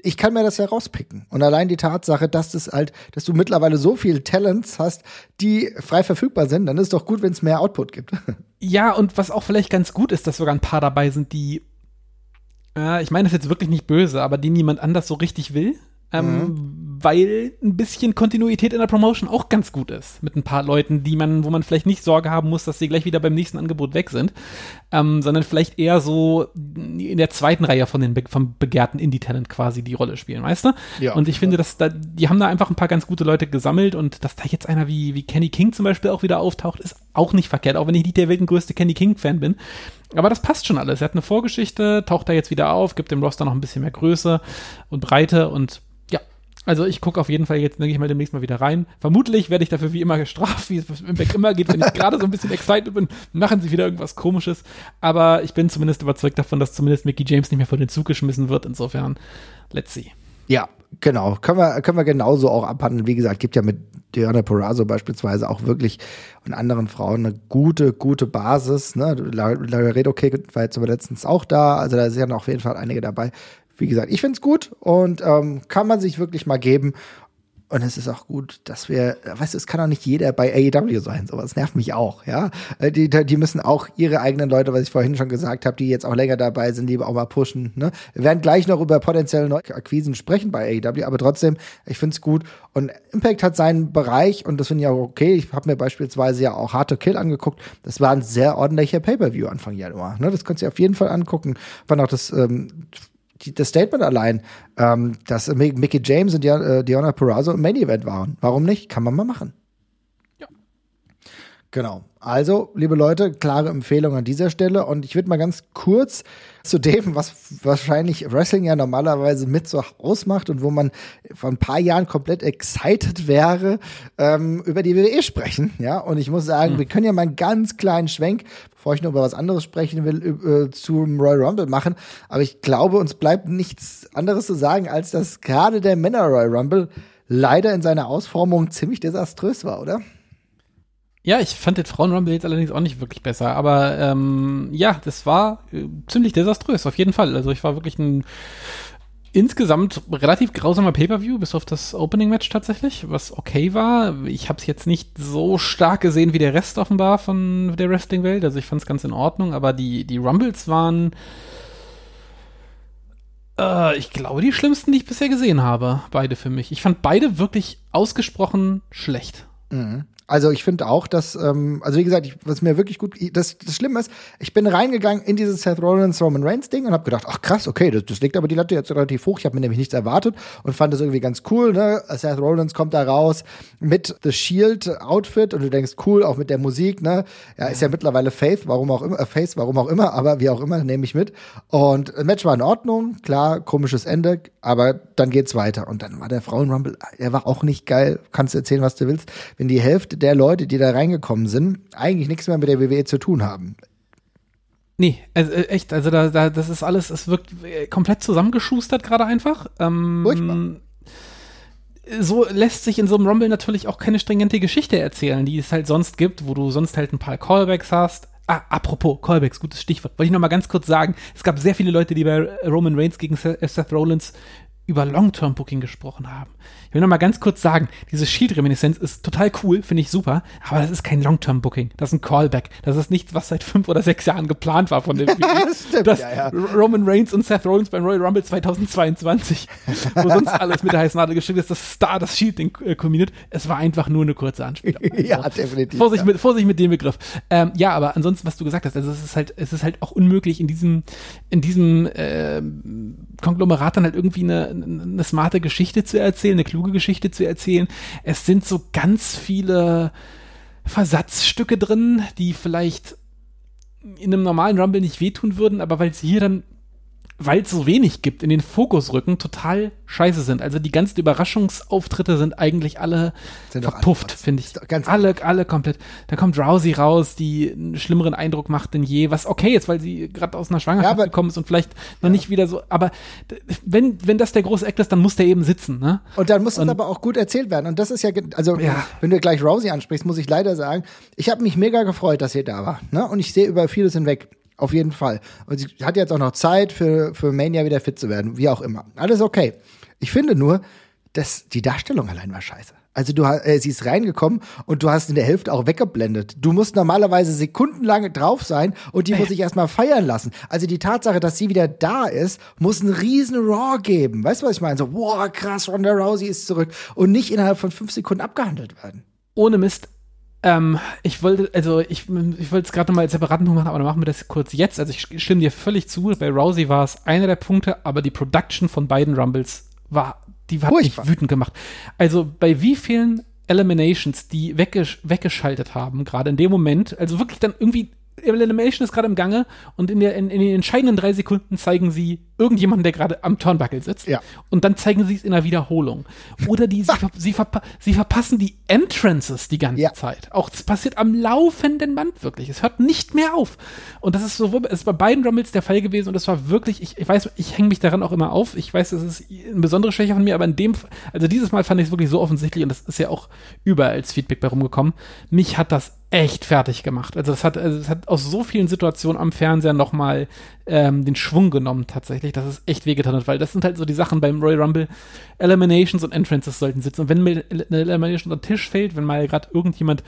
ich kann mir das ja rauspicken. Und allein die Tatsache, dass das halt, dass du mittlerweile so viel Talents hast, die frei verfügbar sind, dann ist doch gut, wenn es mehr Output gibt. Ja, und was auch vielleicht ganz gut ist, dass sogar ein paar dabei sind, die, äh, ich meine das jetzt wirklich nicht böse, aber die niemand anders so richtig will. Ähm, mhm weil ein bisschen Kontinuität in der Promotion auch ganz gut ist. Mit ein paar Leuten, die man, wo man vielleicht nicht Sorge haben muss, dass sie gleich wieder beim nächsten Angebot weg sind, ähm, sondern vielleicht eher so in der zweiten Reihe von den vom begehrten Indie-Talent quasi die Rolle spielen, weißt du? Ja. Und ich finde, dass da, die haben da einfach ein paar ganz gute Leute gesammelt und dass da jetzt einer wie, wie Kenny King zum Beispiel auch wieder auftaucht, ist auch nicht verkehrt, auch wenn ich nicht der weltengrößte Kenny King-Fan bin. Aber das passt schon alles. Er hat eine Vorgeschichte, taucht da jetzt wieder auf, gibt dem Roster noch ein bisschen mehr Größe und Breite und also ich gucke auf jeden Fall jetzt, denke ich mal, demnächst mal wieder rein. Vermutlich werde ich dafür wie immer gestraft, wie es im Back immer geht, wenn ich gerade so ein bisschen excited bin, machen sie wieder irgendwas komisches. Aber ich bin zumindest überzeugt davon, dass zumindest Mickey James nicht mehr vor den Zug geschmissen wird. Insofern, let's see. Ja, genau. Können wir, können wir genauso auch abhandeln. Wie gesagt, gibt ja mit Diana Perazzo beispielsweise auch wirklich und anderen Frauen eine gute, gute Basis. Ne? Laredo Kick war jetzt aber letztens auch da. Also da sind ja noch auf jeden Fall einige dabei, wie gesagt, ich finde es gut und ähm, kann man sich wirklich mal geben. Und es ist auch gut, dass wir, weißt du, es kann auch nicht jeder bei AEW sein, sowas nervt mich auch, ja. Äh, die, die müssen auch ihre eigenen Leute, was ich vorhin schon gesagt habe, die jetzt auch länger dabei sind, lieber auch mal pushen. Ne? Wir werden gleich noch über potenzielle Akquisen sprechen bei AEW, aber trotzdem, ich finde es gut. Und Impact hat seinen Bereich und das finde ich auch okay. Ich habe mir beispielsweise ja auch Hard to Kill angeguckt. Das war ein sehr ordentlicher Pay-Per-View Anfang Januar. Ne? Das könnt ihr auf jeden Fall angucken. Fand auch das ähm, die, das Statement allein, ähm, dass Mickey James und Diana, äh, Perazzo im Main Event waren. Warum nicht? Kann man mal machen. Ja. Genau. Also, liebe Leute, klare Empfehlung an dieser Stelle. Und ich würde mal ganz kurz zu dem, was wahrscheinlich Wrestling ja normalerweise mit so ausmacht und wo man vor ein paar Jahren komplett excited wäre, ähm, über die WWE sprechen. Ja, und ich muss sagen, mhm. wir können ja mal einen ganz kleinen Schwenk, bevor ich nur über was anderes sprechen will, äh, zum Royal Rumble machen. Aber ich glaube, uns bleibt nichts anderes zu sagen, als dass gerade der Männer Royal Rumble leider in seiner Ausformung ziemlich desaströs war, oder? Ja, ich fand den Frauen-Rumble jetzt allerdings auch nicht wirklich besser. Aber ähm, ja, das war äh, ziemlich desaströs, auf jeden Fall. Also ich war wirklich ein insgesamt relativ grausamer Pay-Per-View, bis auf das Opening-Match tatsächlich, was okay war. Ich habe es jetzt nicht so stark gesehen wie der Rest offenbar von der Wrestling-Welt. Also ich fand es ganz in Ordnung, aber die, die Rumbles waren äh, ich glaube, die schlimmsten, die ich bisher gesehen habe. Beide für mich. Ich fand beide wirklich ausgesprochen schlecht. Mhm. Also ich finde auch, dass, ähm, also wie gesagt, ich, was mir wirklich gut, das, das Schlimme ist, ich bin reingegangen in dieses Seth Rollins Roman Reigns Ding und habe gedacht, ach krass, okay, das, das legt aber die Latte jetzt relativ hoch. Ich habe mir nämlich nichts erwartet und fand das irgendwie ganz cool. Ne? Seth Rollins kommt da raus mit The Shield Outfit und du denkst, cool, auch mit der Musik. Ne, ja, ist ja mittlerweile Faith, warum auch immer, äh, Face, warum auch immer, aber wie auch immer, nehme ich mit. Und das Match war in Ordnung, klar, komisches Ende, aber dann geht's weiter. Und dann war der Frauenrumble, er war auch nicht geil. Kannst du erzählen, was du willst, wenn die Hälfte der Leute, die da reingekommen sind, eigentlich nichts mehr mit der WWE zu tun haben. Nee, also äh, echt, also da, da, das ist alles, es wirkt äh, komplett zusammengeschustert gerade einfach. Ähm, Furchtbar. So lässt sich in so einem Rumble natürlich auch keine stringente Geschichte erzählen, die es halt sonst gibt, wo du sonst halt ein paar Callbacks hast. Ah, apropos Callbacks, gutes Stichwort. Wollte ich noch mal ganz kurz sagen, es gab sehr viele Leute, die bei Roman Reigns gegen Seth Rollins über Long-Term-Booking gesprochen haben. Ich will noch mal ganz kurz sagen, diese Shield-Reminiszenz ist total cool, finde ich super, aber das ist kein Long-Term-Booking. Das ist ein Callback. Das ist nichts, was seit fünf oder sechs Jahren geplant war von dem stimmt, das ja, ja. Roman Reigns und Seth Rollins beim Royal Rumble 2022, wo sonst alles mit der heißen Nadel geschickt ist, das Star, das Shield-Ding äh, kombiniert. Es war einfach nur eine kurze Anspielung. ja, definitiv. Vorsicht, ja. Mit, Vorsicht mit dem Begriff. Ähm, ja, aber ansonsten, was du gesagt hast, also es ist halt, es ist halt auch unmöglich in diesem, in diesem äh, Konglomerat dann halt irgendwie eine, eine smarte Geschichte zu erzählen, eine kluge Geschichte zu erzählen. Es sind so ganz viele Versatzstücke drin, die vielleicht in einem normalen Rumble nicht wehtun würden, aber weil sie hier dann weil es so wenig gibt, in den Fokus rücken, total scheiße sind. Also die ganzen Überraschungsauftritte sind eigentlich alle sind verpufft, finde ich. Ganz alle, alle komplett. Da kommt Rousey raus, die einen schlimmeren Eindruck macht denn je, was okay ist, weil sie gerade aus einer Schwangerschaft ja, gekommen ist und vielleicht noch ja. nicht wieder so. Aber wenn, wenn das der große Act ist, dann muss der eben sitzen. Ne? Und dann muss es aber auch gut erzählt werden. Und das ist ja, also ja. wenn du gleich Rousey ansprichst, muss ich leider sagen, ich habe mich mega gefreut, dass ihr da war. Ne? Und ich sehe über vieles hinweg. Auf jeden Fall. Und sie hat jetzt auch noch Zeit für, für Mania wieder fit zu werden, wie auch immer. Alles okay. Ich finde nur, dass die Darstellung allein war scheiße. Also du äh, sie ist reingekommen und du hast in der Hälfte auch weggeblendet. Du musst normalerweise sekundenlang drauf sein und die muss ich erstmal feiern lassen. Also die Tatsache, dass sie wieder da ist, muss einen riesen Raw geben. Weißt du, was ich meine? So, wow, krass, Ronda Rousey ist zurück und nicht innerhalb von fünf Sekunden abgehandelt werden. Ohne Mist, ähm, ich wollte, also ich, ich wollte es gerade nochmal als separaten Punkt machen, aber dann machen wir das kurz jetzt. Also ich stimme dir völlig zu. Bei Rousey war es einer der Punkte, aber die Production von beiden Rumbles war, die hat mich wütend gemacht. Also bei wie vielen Eliminations, die weggesch weggeschaltet haben, gerade in dem Moment, also wirklich dann irgendwie Elimination ist gerade im Gange und in, der, in, in, den entscheidenden drei Sekunden zeigen sie irgendjemanden, der gerade am Turnbuckle sitzt. Ja. Und dann zeigen sie es in der Wiederholung. Oder die, sie, sie, verpa sie, verpassen die Entrances die ganze ja. Zeit. Auch das passiert am laufenden Band wirklich. Es hört nicht mehr auf. Und das ist sowohl, es ist bei beiden Rumbles der Fall gewesen und das war wirklich, ich, ich weiß, ich hänge mich daran auch immer auf. Ich weiß, es ist eine besondere Schwäche von mir, aber in dem, also dieses Mal fand ich es wirklich so offensichtlich und das ist ja auch überall als Feedback bei rumgekommen. Mich hat das echt fertig gemacht. Also das hat, also das hat aus so vielen Situationen am Fernseher nochmal ähm, den Schwung genommen tatsächlich, dass es echt wehgetan hat, weil das sind halt so die Sachen beim Royal Rumble. Eliminations und Entrances sollten sitzen. Und wenn mir eine Elimination unter den Tisch fällt, wenn mal gerade irgendjemand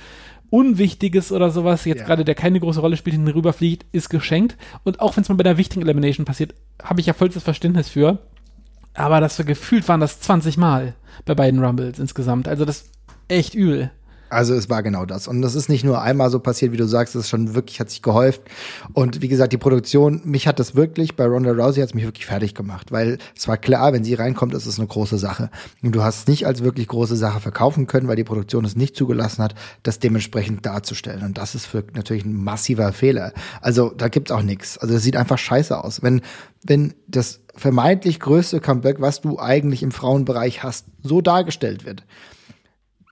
Unwichtiges oder sowas, jetzt ja. gerade der keine große Rolle spielt, rüberfliegt, ist geschenkt. Und auch wenn es mal bei einer wichtigen Elimination passiert, habe ich ja vollstes Verständnis für. Aber das so gefühlt waren das 20 Mal bei beiden Rumbles insgesamt. Also das echt übel. Also es war genau das. Und das ist nicht nur einmal so passiert, wie du sagst, es ist schon wirklich, hat sich gehäuft. Und wie gesagt, die Produktion, mich hat das wirklich, bei Ronda Rousey hat es mich wirklich fertig gemacht, weil es war klar, wenn sie reinkommt, ist es eine große Sache. Und du hast es nicht als wirklich große Sache verkaufen können, weil die Produktion es nicht zugelassen hat, das dementsprechend darzustellen. Und das ist für natürlich ein massiver Fehler. Also da gibt's auch nichts. Also es sieht einfach scheiße aus. Wenn, wenn das vermeintlich größte Comeback, was du eigentlich im Frauenbereich hast, so dargestellt wird,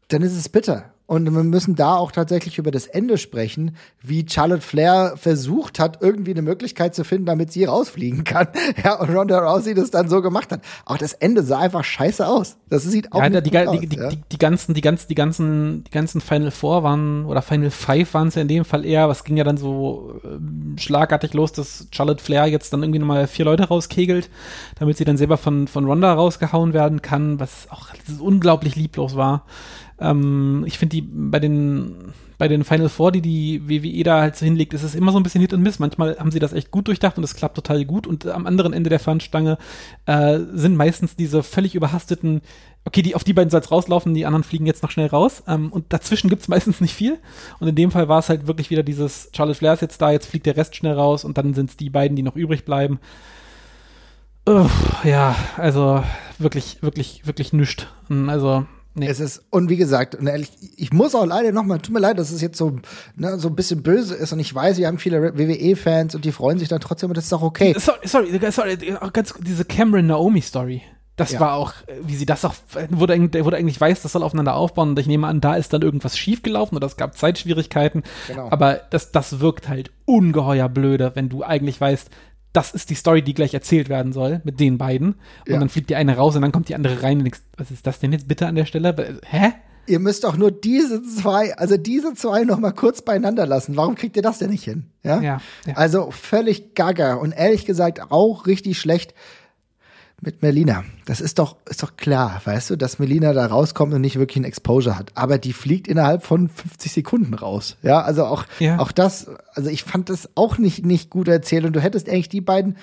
dann ist es bitter. Und wir müssen da auch tatsächlich über das Ende sprechen, wie Charlotte Flair versucht hat, irgendwie eine Möglichkeit zu finden, damit sie rausfliegen kann. Ja, und Ronda Rousey das dann so gemacht hat. Auch das Ende sah einfach scheiße aus. Das sieht auch ja, nicht die, gut die, aus, die, ja? die, die, ganzen, die ganzen, die ganzen, die ganzen Final Four waren, oder Final Five waren es ja in dem Fall eher, was ging ja dann so äh, schlagartig los, dass Charlotte Flair jetzt dann irgendwie nochmal vier Leute rauskegelt, damit sie dann selber von, von Ronda rausgehauen werden kann, was auch unglaublich lieblos war. Ähm, ich finde die bei den bei den Final Four, die die WWE da halt so hinlegt, ist es immer so ein bisschen Hit und Miss. Manchmal haben sie das echt gut durchdacht und es klappt total gut. Und am anderen Ende der Fahnenstange äh, sind meistens diese völlig überhasteten, okay, die auf die beiden soll es rauslaufen, die anderen fliegen jetzt noch schnell raus. Ähm, und dazwischen gibt's meistens nicht viel. Und in dem Fall war es halt wirklich wieder dieses, Charles Flair ist jetzt da, jetzt fliegt der Rest schnell raus und dann sind es die beiden, die noch übrig bleiben. Uff, ja, also wirklich, wirklich, wirklich nüscht. Also Nee. Es ist, und wie gesagt, und ehrlich, ich muss auch leider nochmal, tut mir leid, dass es jetzt so, ne, so ein bisschen böse ist und ich weiß, wir haben viele WWE-Fans und die freuen sich dann trotzdem, aber das ist auch okay. Sorry, sorry, sorry ganz, diese Cameron Naomi-Story. Das ja. war auch, wie sie das auch, wurde, wurde eigentlich weiß, das soll aufeinander aufbauen und ich nehme an, da ist dann irgendwas schiefgelaufen oder es gab Zeitschwierigkeiten. Genau. Aber das, das wirkt halt ungeheuer blöde, wenn du eigentlich weißt, das ist die Story, die gleich erzählt werden soll mit den beiden. Und ja. dann fliegt die eine raus und dann kommt die andere rein und denkst, was ist das denn jetzt bitte an der Stelle? Hä? Ihr müsst doch nur diese zwei, also diese zwei noch mal kurz beieinander lassen. Warum kriegt ihr das denn nicht hin? Ja. ja, ja. Also völlig gaga und ehrlich gesagt auch richtig schlecht mit Melina. Das ist doch, ist doch klar, weißt du, dass Melina da rauskommt und nicht wirklich ein Exposure hat. Aber die fliegt innerhalb von 50 Sekunden raus. Ja, also auch, ja. auch das, also ich fand das auch nicht, nicht gut erzählt und du hättest eigentlich die beiden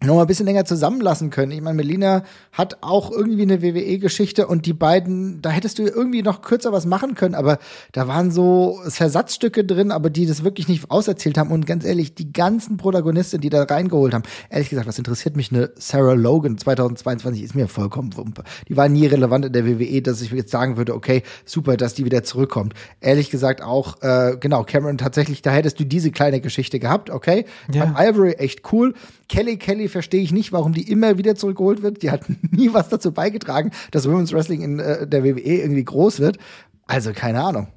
noch mal ein bisschen länger zusammenlassen können. Ich meine, Melina hat auch irgendwie eine WWE-Geschichte und die beiden, da hättest du irgendwie noch kürzer was machen können, aber da waren so Versatzstücke drin, aber die das wirklich nicht auserzählt haben. Und ganz ehrlich, die ganzen Protagonisten, die da reingeholt haben, ehrlich gesagt, was interessiert mich eine Sarah Logan 2022 ist mir vollkommen wumpe. Die war nie relevant in der WWE, dass ich jetzt sagen würde, okay, super, dass die wieder zurückkommt. Ehrlich gesagt auch, äh, genau, Cameron tatsächlich, da hättest du diese kleine Geschichte gehabt, okay. Ja. Ivory echt cool. Kelly Kelly verstehe ich nicht, warum die immer wieder zurückgeholt wird. Die hat nie was dazu beigetragen, dass Women's Wrestling in äh, der WWE irgendwie groß wird. Also keine Ahnung.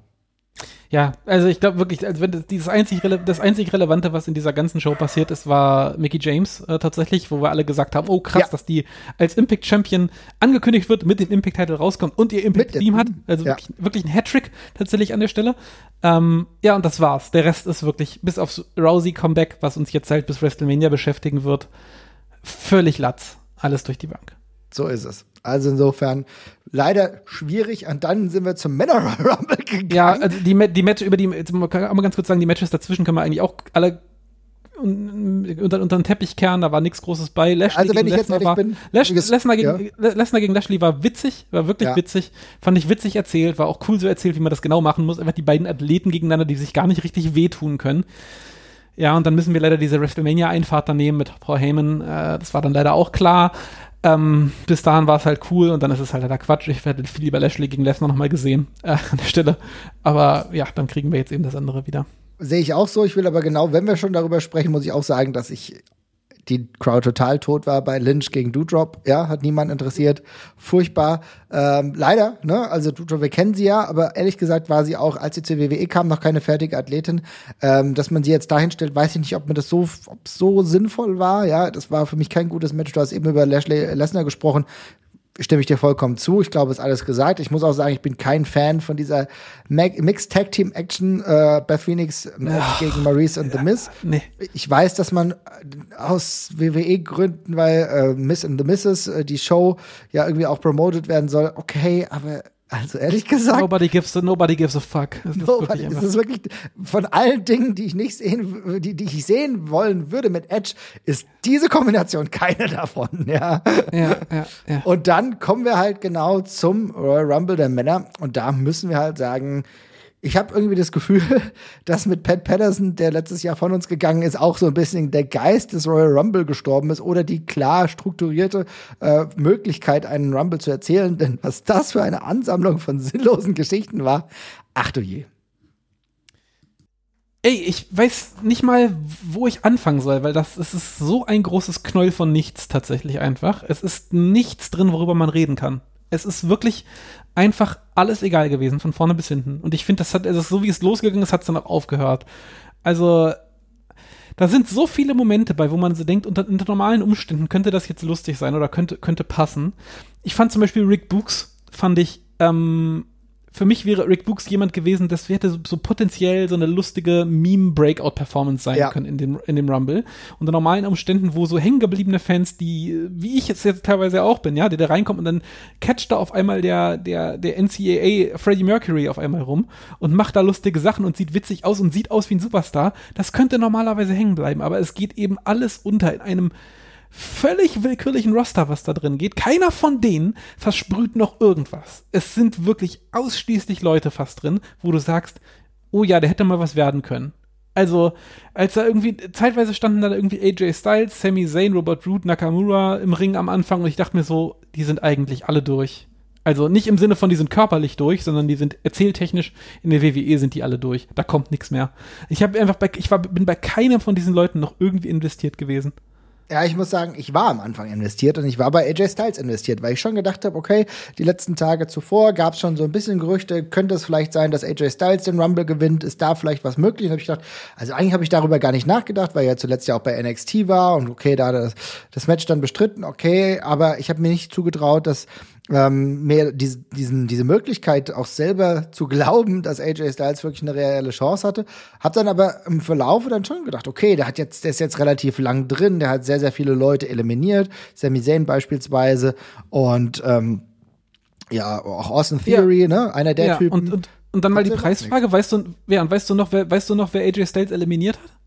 Ja, also ich glaube wirklich, also wenn das, dieses einzig, das einzig Relevante, was in dieser ganzen Show passiert ist, war Mickey James äh, tatsächlich, wo wir alle gesagt haben, oh krass, ja. dass die als Impact Champion angekündigt wird, mit dem Impact Title rauskommt und ihr Impact Team hat. Also ja. wirklich, wirklich, ein Hattrick tatsächlich an der Stelle. Ähm, ja, und das war's. Der Rest ist wirklich, bis aufs Rousey Comeback, was uns jetzt halt bis WrestleMania beschäftigen wird, völlig latz. Alles durch die Bank. So ist es. Also insofern leider schwierig. Und dann sind wir zum Männer Rumble gegangen. Ja, also die, die Matches, über die, jetzt mal ganz kurz sagen, die Matches dazwischen können wir eigentlich auch alle unter, unter den Teppich kehren, da war nichts Großes bei. Lashley also wenn ich Lesnar jetzt war, bin, Lash, Lesnar, gegen, ja. Lesnar gegen Lashley war witzig, war wirklich ja. witzig, fand ich witzig erzählt, war auch cool so erzählt, wie man das genau machen muss. Einfach die beiden Athleten gegeneinander, die sich gar nicht richtig wehtun können. Ja, und dann müssen wir leider diese WrestleMania-Einfahrt da nehmen mit Paul Heyman. Äh, das war dann leider auch klar. Ähm, bis dahin war es halt cool und dann ist es halt der Quatsch. Ich hätte viel lieber Lashley gegen Lesnar nochmal gesehen äh, an der Stelle. Aber ja, dann kriegen wir jetzt eben das andere wieder. Sehe ich auch so. Ich will aber genau, wenn wir schon darüber sprechen, muss ich auch sagen, dass ich die Crowd total tot war bei Lynch gegen Doudrop. Ja, hat niemand interessiert. Furchtbar. Ähm, leider, ne? Also Doudrop, wir kennen sie ja, aber ehrlich gesagt war sie auch, als sie zur WWE kam, noch keine fertige Athletin. Ähm, dass man sie jetzt dahin stellt, weiß ich nicht, ob mir das so, so sinnvoll war. Ja, das war für mich kein gutes Match. Du hast eben über Lashley Lesnar gesprochen stimme ich dir vollkommen zu. Ich glaube, ist alles gesagt. Ich muss auch sagen, ich bin kein Fan von dieser Mixed Tag Team Action äh, bei Phoenix Ach, gegen Maurice und ja, The Miz. Nee. Ich weiß, dass man aus WWE Gründen, weil äh, Miss and the Misses äh, die Show ja irgendwie auch promoted werden soll. Okay, aber also ehrlich gesagt. Nobody gives a, nobody gives a fuck. Ist, nobody, es ist wirklich von allen Dingen, die ich nicht sehen, die, die ich sehen wollen würde mit Edge, ist diese Kombination keine davon, ja. Ja, ja, ja. Und dann kommen wir halt genau zum Royal Rumble der Männer und da müssen wir halt sagen, ich habe irgendwie das Gefühl, dass mit Pat Patterson, der letztes Jahr von uns gegangen ist, auch so ein bisschen der Geist des Royal Rumble gestorben ist oder die klar strukturierte äh, Möglichkeit, einen Rumble zu erzählen. Denn was das für eine Ansammlung von sinnlosen Geschichten war, ach du je. Ey, ich weiß nicht mal, wo ich anfangen soll, weil das, es ist so ein großes Knäuel von nichts tatsächlich einfach. Es ist nichts drin, worüber man reden kann. Es ist wirklich einfach alles egal gewesen, von vorne bis hinten. Und ich finde, das hat, also so wie es losgegangen ist, hat es dann auch aufgehört. Also, da sind so viele Momente bei, wo man so denkt, unter, unter, normalen Umständen könnte das jetzt lustig sein oder könnte, könnte passen. Ich fand zum Beispiel Rick Books, fand ich, ähm, für mich wäre Rick Books jemand gewesen, das hätte so, so potenziell so eine lustige Meme-Breakout-Performance sein ja. können in dem, in dem Rumble. Unter normalen Umständen, wo so hängengebliebene Fans, die, wie ich jetzt, jetzt teilweise auch bin, ja, der da reinkommt und dann catcht da auf einmal der, der, der NCAA Freddie Mercury auf einmal rum und macht da lustige Sachen und sieht witzig aus und sieht aus wie ein Superstar. Das könnte normalerweise hängen bleiben, aber es geht eben alles unter in einem völlig willkürlichen Roster, was da drin geht. Keiner von denen versprüht noch irgendwas. Es sind wirklich ausschließlich Leute fast drin, wo du sagst, oh ja, der hätte mal was werden können. Also, als da irgendwie, zeitweise standen da irgendwie AJ Styles, Sami Zayn, Robert Root, Nakamura im Ring am Anfang und ich dachte mir so, die sind eigentlich alle durch. Also nicht im Sinne von, die sind körperlich durch, sondern die sind erzähltechnisch in der WWE sind die alle durch. Da kommt nichts mehr. Ich habe einfach bei, ich war, bin bei keinem von diesen Leuten noch irgendwie investiert gewesen. Ja, ich muss sagen, ich war am Anfang investiert und ich war bei AJ Styles investiert, weil ich schon gedacht habe, okay, die letzten Tage zuvor gab es schon so ein bisschen Gerüchte, könnte es vielleicht sein, dass AJ Styles den Rumble gewinnt, ist da vielleicht was möglich? Und habe ich gedacht, also eigentlich habe ich darüber gar nicht nachgedacht, weil er zuletzt ja auch bei NXT war und okay, da das, das Match dann bestritten, okay, aber ich habe mir nicht zugetraut, dass ähm, mehr diese, diesen, diese Möglichkeit auch selber zu glauben, dass AJ Styles wirklich eine reelle Chance hatte. Hab dann aber im Verlaufe dann schon gedacht, okay, der hat jetzt, der ist jetzt relativ lang drin, der hat sehr, sehr viele Leute eliminiert, Sami Zayn beispielsweise und ähm, ja, auch Austin Theory, ja. ne, einer der ja, Typen. Und, und, und dann mal die Preisfrage, weißt du, wer, weißt du noch, wer, weißt du noch, wer AJ Styles eliminiert hat?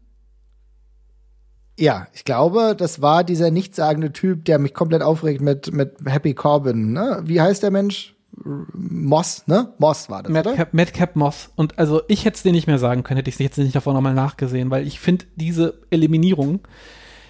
Ja, ich glaube, das war dieser nichtssagende Typ, der mich komplett aufregt mit, mit Happy Corbin. Ne? Wie heißt der Mensch? Moss, ne? Moss war das, Madcap, oder? Madcap Moss. Und also ich hätte es dir nicht mehr sagen können, hätte ich es jetzt nicht davor nochmal nachgesehen, weil ich finde diese Eliminierung,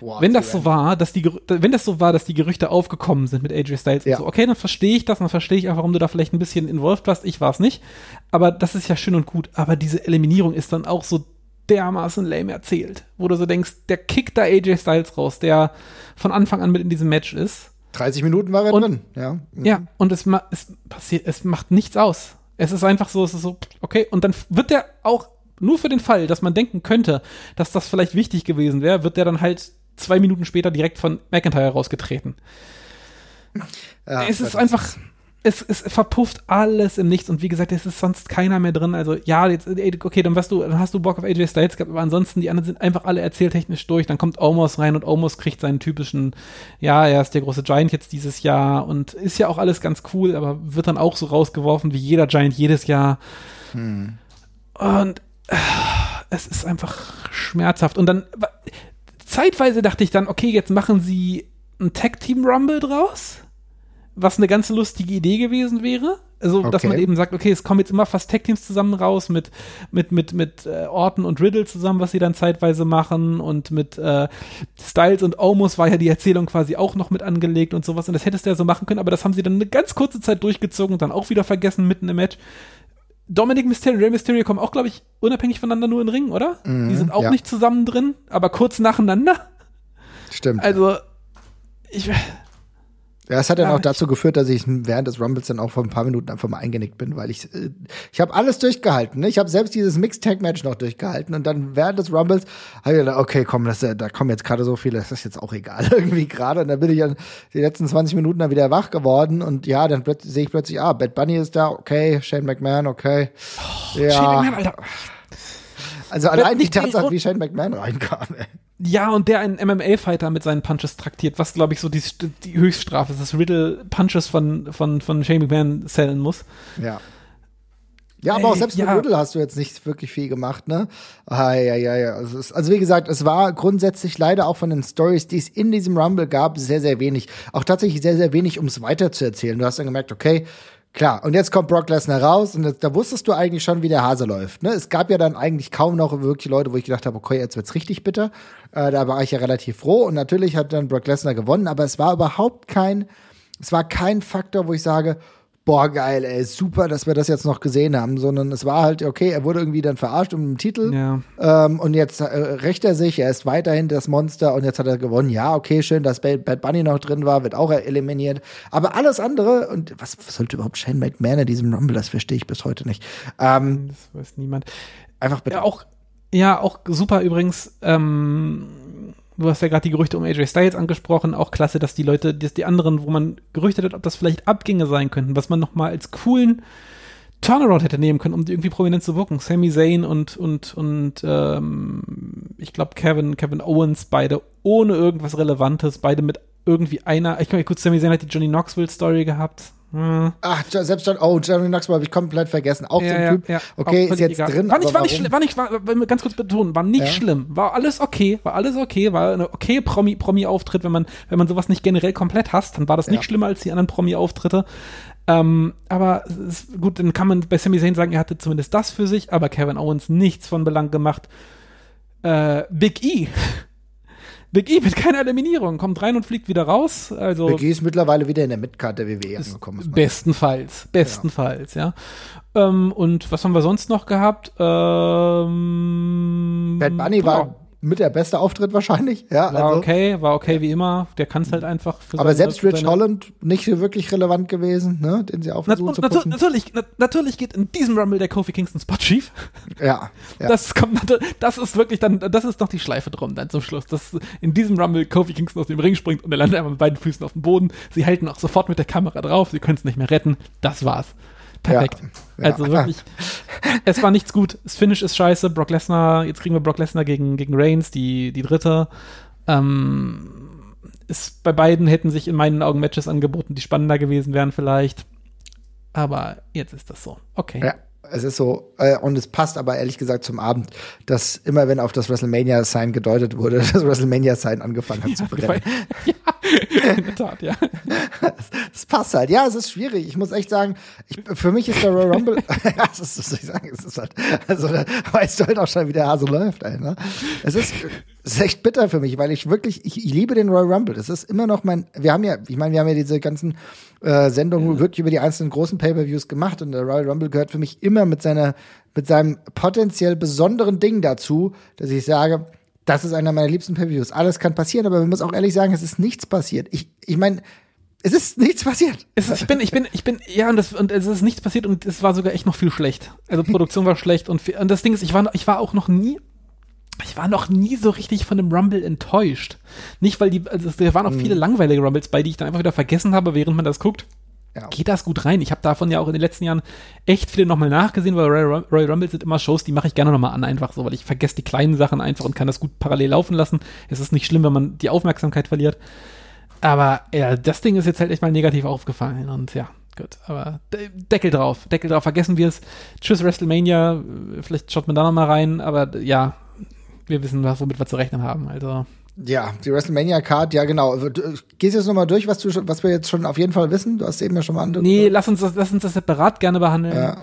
Boah, wenn das so war, dass die, wenn das so war, dass die Gerüchte aufgekommen sind mit AJ Styles ja. so, okay, dann verstehe ich das, dann verstehe ich auch, warum du da vielleicht ein bisschen involviert warst. Ich war es nicht. Aber das ist ja schön und gut. Aber diese Eliminierung ist dann auch so dermaßen lame erzählt, wo du so denkst, der kickt da AJ Styles raus, der von Anfang an mit in diesem Match ist. 30 Minuten war er und, drin, ja. Mhm. Ja, und es, ma es passiert, es macht nichts aus. Es ist einfach so, es ist so, okay, und dann wird der auch nur für den Fall, dass man denken könnte, dass das vielleicht wichtig gewesen wäre, wird der dann halt zwei Minuten später direkt von McIntyre rausgetreten. Ja, es ist einfach, es, es verpufft alles im Nichts und wie gesagt, es ist sonst keiner mehr drin. Also ja, jetzt, okay, dann, du, dann hast du Bock auf AJ Styles gehabt, aber ansonsten die anderen sind einfach alle erzähltechnisch durch. Dann kommt Omos rein und Omos kriegt seinen typischen, ja, er ist der große Giant jetzt dieses Jahr und ist ja auch alles ganz cool, aber wird dann auch so rausgeworfen wie jeder Giant jedes Jahr. Hm. Und äh, es ist einfach schmerzhaft. Und dann zeitweise dachte ich dann, okay, jetzt machen sie ein Tag Team Rumble draus was eine ganz lustige Idee gewesen wäre. Also, okay. dass man eben sagt, okay, es kommen jetzt immer fast Tech-Teams zusammen raus mit, mit, mit, mit äh, Orton und Riddle zusammen, was sie dann zeitweise machen und mit äh, Styles und Omos war ja die Erzählung quasi auch noch mit angelegt und sowas und das hättest du ja so machen können, aber das haben sie dann eine ganz kurze Zeit durchgezogen und dann auch wieder vergessen mitten im Match. Dominic Mysterio und Rey Mysterio kommen auch, glaube ich, unabhängig voneinander nur in den Ring, oder? Mhm, die sind auch ja. nicht zusammen drin, aber kurz nacheinander. Stimmt. Also, ich ja, es hat dann ja, auch dazu geführt, dass ich während des Rumbles dann auch vor ein paar Minuten einfach mal eingenickt bin, weil ich äh, ich habe alles durchgehalten. Ne? Ich habe selbst dieses Mixed Tag Match noch durchgehalten und dann während des Rumbles habe ich gedacht, okay, komm, das, äh, da kommen jetzt gerade so viele, das ist jetzt auch egal irgendwie gerade. Und dann bin ich dann die letzten 20 Minuten dann wieder wach geworden und ja, dann sehe ich plötzlich, ah, Bad Bunny ist da, okay, Shane McMahon, okay. Oh, ja. Shane McMahon, Alter. Also allein die Tatsache, wie Shane McMahon reinkam. Ey. Ja, und der einen MMA-Fighter mit seinen Punches traktiert, was, glaube ich, so die, die Höchststrafe ist, dass Riddle Punches von, von, von Shane McMahon zählen muss. Ja. Ja, aber auch selbst ja. mit Riddle hast du jetzt nicht wirklich viel gemacht, ne? Ah, ja, ja, ja. Also, es, also wie gesagt, es war grundsätzlich leider auch von den Stories, die es in diesem Rumble gab, sehr, sehr wenig. Auch tatsächlich sehr, sehr wenig, um es weiterzuerzählen. Du hast dann gemerkt, okay, Klar, und jetzt kommt Brock Lesnar raus und da wusstest du eigentlich schon, wie der Hase läuft. Ne? Es gab ja dann eigentlich kaum noch wirklich Leute, wo ich gedacht habe, okay, jetzt wird's richtig bitter. Äh, da war ich ja relativ froh und natürlich hat dann Brock Lesnar gewonnen, aber es war überhaupt kein, es war kein Faktor, wo ich sage, boah, geil, ey, super, dass wir das jetzt noch gesehen haben, sondern es war halt, okay, er wurde irgendwie dann verarscht um den Titel ja. ähm, und jetzt äh, rächt er sich, er ist weiterhin das Monster und jetzt hat er gewonnen. Ja, okay, schön, dass Bad Bunny noch drin war, wird auch eliminiert. Aber alles andere, und was, was sollte überhaupt Shane McMahon in diesem Rumble, das verstehe ich bis heute nicht. Ähm, das weiß niemand. Einfach bitte. Ja, auch, ja, auch super übrigens, ähm du hast ja gerade die Gerüchte um AJ Styles angesprochen, auch klasse, dass die Leute, dass die anderen, wo man gerüchtet hat, ob das vielleicht Abgänge sein könnten, was man nochmal als coolen Turnaround hätte nehmen können, um die irgendwie prominent zu wirken. Sami Zayn und und und ähm, ich glaube Kevin Kevin Owens beide ohne irgendwas Relevantes, beide mit irgendwie einer. Ich kann mal kurz Sami Zayn hat die Johnny Knoxville Story gehabt. Hm. Ach, selbst John, oh, Jeremy Knoxville habe ich komplett vergessen. Auch ja, so ein Typ. Ja, okay, ist jetzt egal. drin. War nicht, war nicht war nicht, war, ganz kurz betonen, war nicht ja. schlimm. War alles okay, war alles okay, war eine okay Promi, Promi-Auftritt. Wenn man, wenn man sowas nicht generell komplett hasst, dann war das nicht schlimmer als die anderen Promi-Auftritte. Ähm, aber ist, gut, dann kann man bei Sami Zayn sagen, er hatte zumindest das für sich, aber Kevin Owens nichts von Belang gemacht. Äh, Big E Big E mit keiner Eliminierung, kommt rein und fliegt wieder raus. Also Big E ist mittlerweile wieder in der Midcard der WWE angekommen. Bestenfalls, bestenfalls, ja. ja. Ähm, und was haben wir sonst noch gehabt? Ähm, Bad Bunny war mit der beste Auftritt wahrscheinlich. Ja, war also. okay, war okay wie immer. Der kann es halt einfach. aber selbst Rich Holland nicht wirklich relevant gewesen, ne, den sie aufgesucht na, zu Natürlich, na, natürlich geht in diesem Rumble der Kofi Kingston Spot schief. Ja, ja. Das kommt, das ist wirklich dann, das ist noch die Schleife drum dann zum Schluss, dass in diesem Rumble Kofi Kingston aus dem Ring springt und er landet einfach mit beiden Füßen auf dem Boden. Sie halten auch sofort mit der Kamera drauf. Sie können es nicht mehr retten. Das war's. Perfekt. Ja, ja. Also wirklich, es war nichts gut. Das Finish ist scheiße. Brock Lesnar, jetzt kriegen wir Brock Lesnar gegen, gegen Reigns, die, die dritte. Ähm, ist, bei beiden hätten sich in meinen Augen Matches angeboten, die spannender gewesen wären vielleicht. Aber jetzt ist das so. Okay. Ja es ist so, äh, und es passt aber ehrlich gesagt zum Abend, dass immer wenn auf das WrestleMania-Sign gedeutet wurde, das WrestleMania-Sign angefangen hat zu brennen. Ja, in der Tat, ja. Es passt halt. Ja, es ist schwierig. Ich muss echt sagen, ich, für mich ist der Royal Rumble, ja, das ist, was soll ich sagen, es ist halt, also da weißt du halt auch schon, wie der Hase läuft, ey, ne? Es ist, es ist echt bitter für mich, weil ich wirklich, ich, ich liebe den Royal Rumble. Das ist immer noch mein, wir haben ja, ich meine, wir haben ja diese ganzen äh, Sendungen wirklich über die einzelnen großen Pay-per-Views gemacht und der Royal Rumble gehört für mich immer mit seiner, mit seinem potenziell besonderen Ding dazu, dass ich sage, das ist einer meiner liebsten Pay-per-Views. Alles kann passieren, aber man muss auch ehrlich sagen, es ist nichts passiert. Ich, ich meine, es ist nichts passiert. Ist, ich bin, ich bin, ich bin, ja, und, das, und es ist nichts passiert und es war sogar echt noch viel schlecht. Also Produktion war schlecht und, und das Ding ist, ich war, ich war auch noch nie ich war noch nie so richtig von dem Rumble enttäuscht. Nicht, weil die, also da waren auch mhm. viele langweilige Rumbles bei, die ich dann einfach wieder vergessen habe, während man das guckt. Ja. Geht das gut rein? Ich habe davon ja auch in den letzten Jahren echt viele nochmal nachgesehen, weil Royal, Royal Rumble sind immer Shows, die mache ich gerne nochmal an, einfach so, weil ich vergesse die kleinen Sachen einfach und kann das gut parallel laufen lassen. Es ist nicht schlimm, wenn man die Aufmerksamkeit verliert. Aber ja, das Ding ist jetzt halt echt mal negativ aufgefallen und ja, gut. Aber Deckel drauf, Deckel drauf, vergessen wir es. Tschüss WrestleMania, vielleicht schaut man da nochmal rein, aber ja, wir wissen, was, womit wir zu rechnen haben. Also. Ja, die WrestleMania Card, ja genau. Du, gehst jetzt nochmal durch, was du was wir jetzt schon auf jeden Fall wissen? Du hast eben ja schon mal andere. Nee, lass uns das, lass uns das separat gerne behandeln. Ja.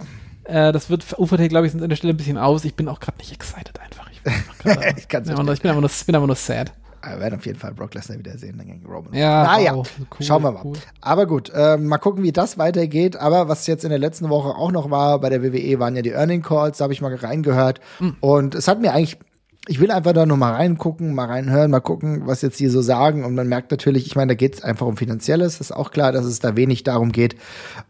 Äh, das wird ufert glaube ich, an der Stelle ein bisschen aus. Ich bin auch gerade nicht excited einfach. Ich bin einfach, ich, ich, bin nur, ich bin einfach nur, bin einfach nur sad. Wir werden auf jeden Fall Brock Lesnar wiedersehen dann gegen Roman. Ja, naja, wow, cool, schauen wir mal. Cool. Aber gut, äh, mal gucken, wie das weitergeht. Aber was jetzt in der letzten Woche auch noch war bei der WWE, waren ja die Earning Calls. Da habe ich mal reingehört. Mhm. Und es hat mir eigentlich ich will einfach da noch mal reingucken, mal reinhören, mal gucken, was jetzt hier so sagen. Und man merkt natürlich, ich meine, da geht es einfach um Finanzielles. Ist auch klar, dass es da wenig darum geht,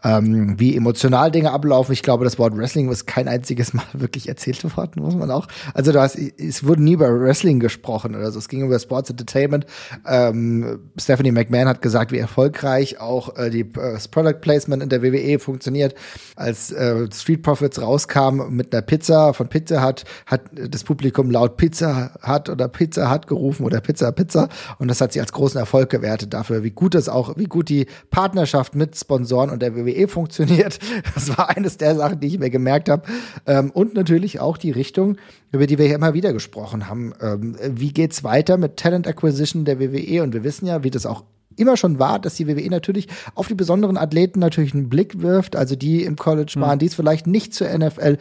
ähm, wie emotional Dinge ablaufen. Ich glaube, das Wort Wrestling ist kein einziges Mal wirklich erzählt worden, muss man auch. Also da es wurde nie über Wrestling gesprochen oder so. Es ging über Sports Entertainment. Ähm, Stephanie McMahon hat gesagt, wie erfolgreich auch äh, die, äh, das Product Placement in der WWE funktioniert. Als äh, Street Profits rauskam mit einer Pizza von Pizza hat, hat das Publikum laut Pizza hat oder Pizza hat gerufen oder Pizza Pizza und das hat sie als großen Erfolg gewertet dafür, wie gut es auch, wie gut die Partnerschaft mit Sponsoren und der WWE funktioniert. Das war eines der Sachen, die ich mir gemerkt habe ähm, und natürlich auch die Richtung, über die wir hier immer wieder gesprochen haben. Ähm, wie geht's weiter mit Talent Acquisition der WWE und wir wissen ja, wie das auch immer schon war, dass die WWE natürlich auf die besonderen Athleten natürlich einen Blick wirft, also die im College waren, mhm. die es vielleicht nicht zur NFL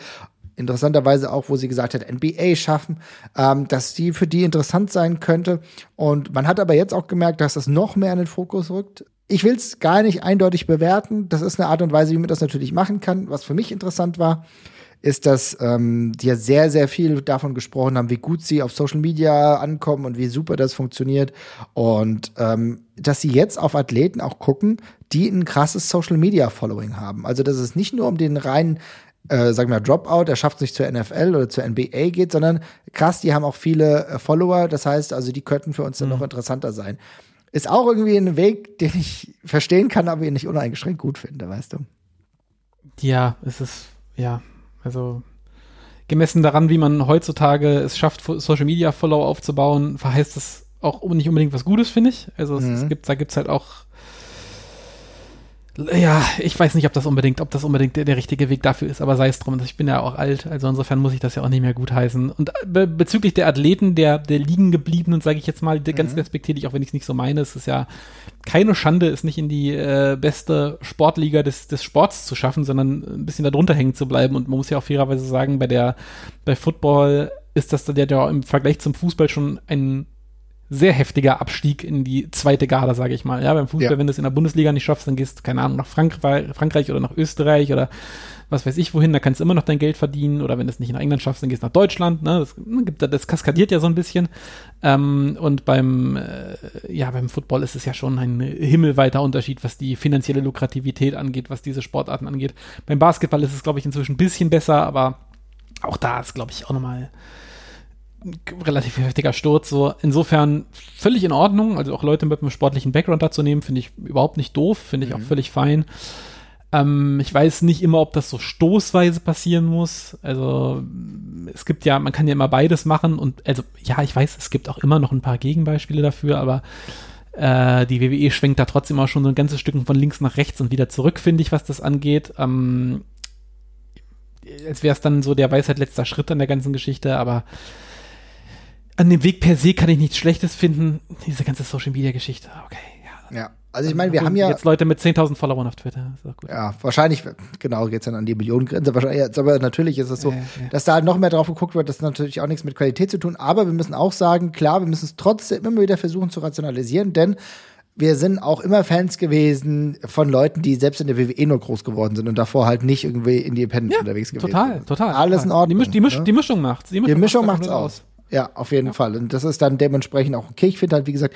interessanterweise auch, wo sie gesagt hat, NBA schaffen, ähm, dass die für die interessant sein könnte. Und man hat aber jetzt auch gemerkt, dass das noch mehr in den Fokus rückt. Ich will es gar nicht eindeutig bewerten. Das ist eine Art und Weise, wie man das natürlich machen kann. Was für mich interessant war, ist, dass ähm, die ja sehr, sehr viel davon gesprochen haben, wie gut sie auf Social Media ankommen und wie super das funktioniert. Und ähm, dass sie jetzt auf Athleten auch gucken, die ein krasses Social Media Following haben. Also, dass es nicht nur um den reinen äh, sag mal, Dropout, er schafft es nicht zur NFL oder zur NBA geht, sondern krass, die haben auch viele äh, Follower. Das heißt, also die könnten für uns dann mhm. noch interessanter sein. Ist auch irgendwie ein Weg, den ich verstehen kann, aber ihn nicht uneingeschränkt gut finde, weißt du? Ja, es ist ja, also gemessen daran, wie man heutzutage es schafft, Social Media Follow aufzubauen, verheißt es auch nicht unbedingt was Gutes, finde ich. Also es, mhm. es gibt, da gibt's halt auch ja, ich weiß nicht, ob das unbedingt, ob das unbedingt der, der richtige Weg dafür ist, aber sei es drum. Ich bin ja auch alt, also insofern muss ich das ja auch nicht mehr gut heißen. Und äh, be bezüglich der Athleten, der, der liegen gebliebenen, sage ich jetzt mal, mhm. ganz respektierlich, auch wenn ich es nicht so meine, es ist ja keine Schande, es nicht in die äh, beste Sportliga des, des Sports zu schaffen, sondern ein bisschen darunter hängen zu bleiben. Und man muss ja auch fairerweise sagen, bei der, bei Football ist das der, der im Vergleich zum Fußball schon ein sehr heftiger Abstieg in die zweite Garde, sage ich mal. Ja, beim Fußball, ja. wenn du es in der Bundesliga nicht schaffst, dann gehst du, keine Ahnung, nach Frankreich, Frankreich oder nach Österreich oder was weiß ich wohin, da kannst du immer noch dein Geld verdienen oder wenn du es nicht in England schaffst, dann gehst du nach Deutschland, ne? Das, das kaskadiert ja so ein bisschen. Ähm, und beim, äh, ja, beim Football ist es ja schon ein himmelweiter Unterschied, was die finanzielle Lukrativität angeht, was diese Sportarten angeht. Beim Basketball ist es, glaube ich, inzwischen ein bisschen besser, aber auch da ist, glaube ich, auch nochmal relativ heftiger Sturz. So insofern völlig in Ordnung. Also auch Leute mit einem sportlichen Background dazu nehmen, finde ich überhaupt nicht doof, finde ich mhm. auch völlig fein. Ähm, ich weiß nicht immer, ob das so stoßweise passieren muss. Also es gibt ja, man kann ja immer beides machen und also ja, ich weiß, es gibt auch immer noch ein paar Gegenbeispiele dafür, aber äh, die WWE schwenkt da trotzdem auch schon so ein ganzes Stück von links nach rechts und wieder zurück, finde ich, was das angeht. Ähm, als wäre es dann so der Weisheit letzter Schritt an der ganzen Geschichte, aber an dem Weg per se kann ich nichts Schlechtes finden. Diese ganze Social Media Geschichte, okay, ja. Ja, also ich meine, wir haben ja. Jetzt Leute mit 10.000 Followern auf Twitter. Ja, wahrscheinlich, genau, geht's dann an die Millionengrenze. Wahrscheinlich, jetzt, aber natürlich ist es so, äh, ja. dass da halt noch mehr drauf geguckt wird. Das hat natürlich auch nichts mit Qualität zu tun. Aber wir müssen auch sagen, klar, wir müssen es trotzdem immer wieder versuchen zu rationalisieren, denn wir sind auch immer Fans gewesen von Leuten, die selbst in der WWE nur groß geworden sind und davor halt nicht irgendwie independent ja, unterwegs gewesen total, sind. Total, total. Alles in Ordnung. Die, Misch, die, Misch, ne? die Mischung macht's. Die Mischung, die Mischung macht's, macht's aus. Ja, auf jeden ja. Fall. Und das ist dann dementsprechend auch okay. Ich finde halt, wie gesagt,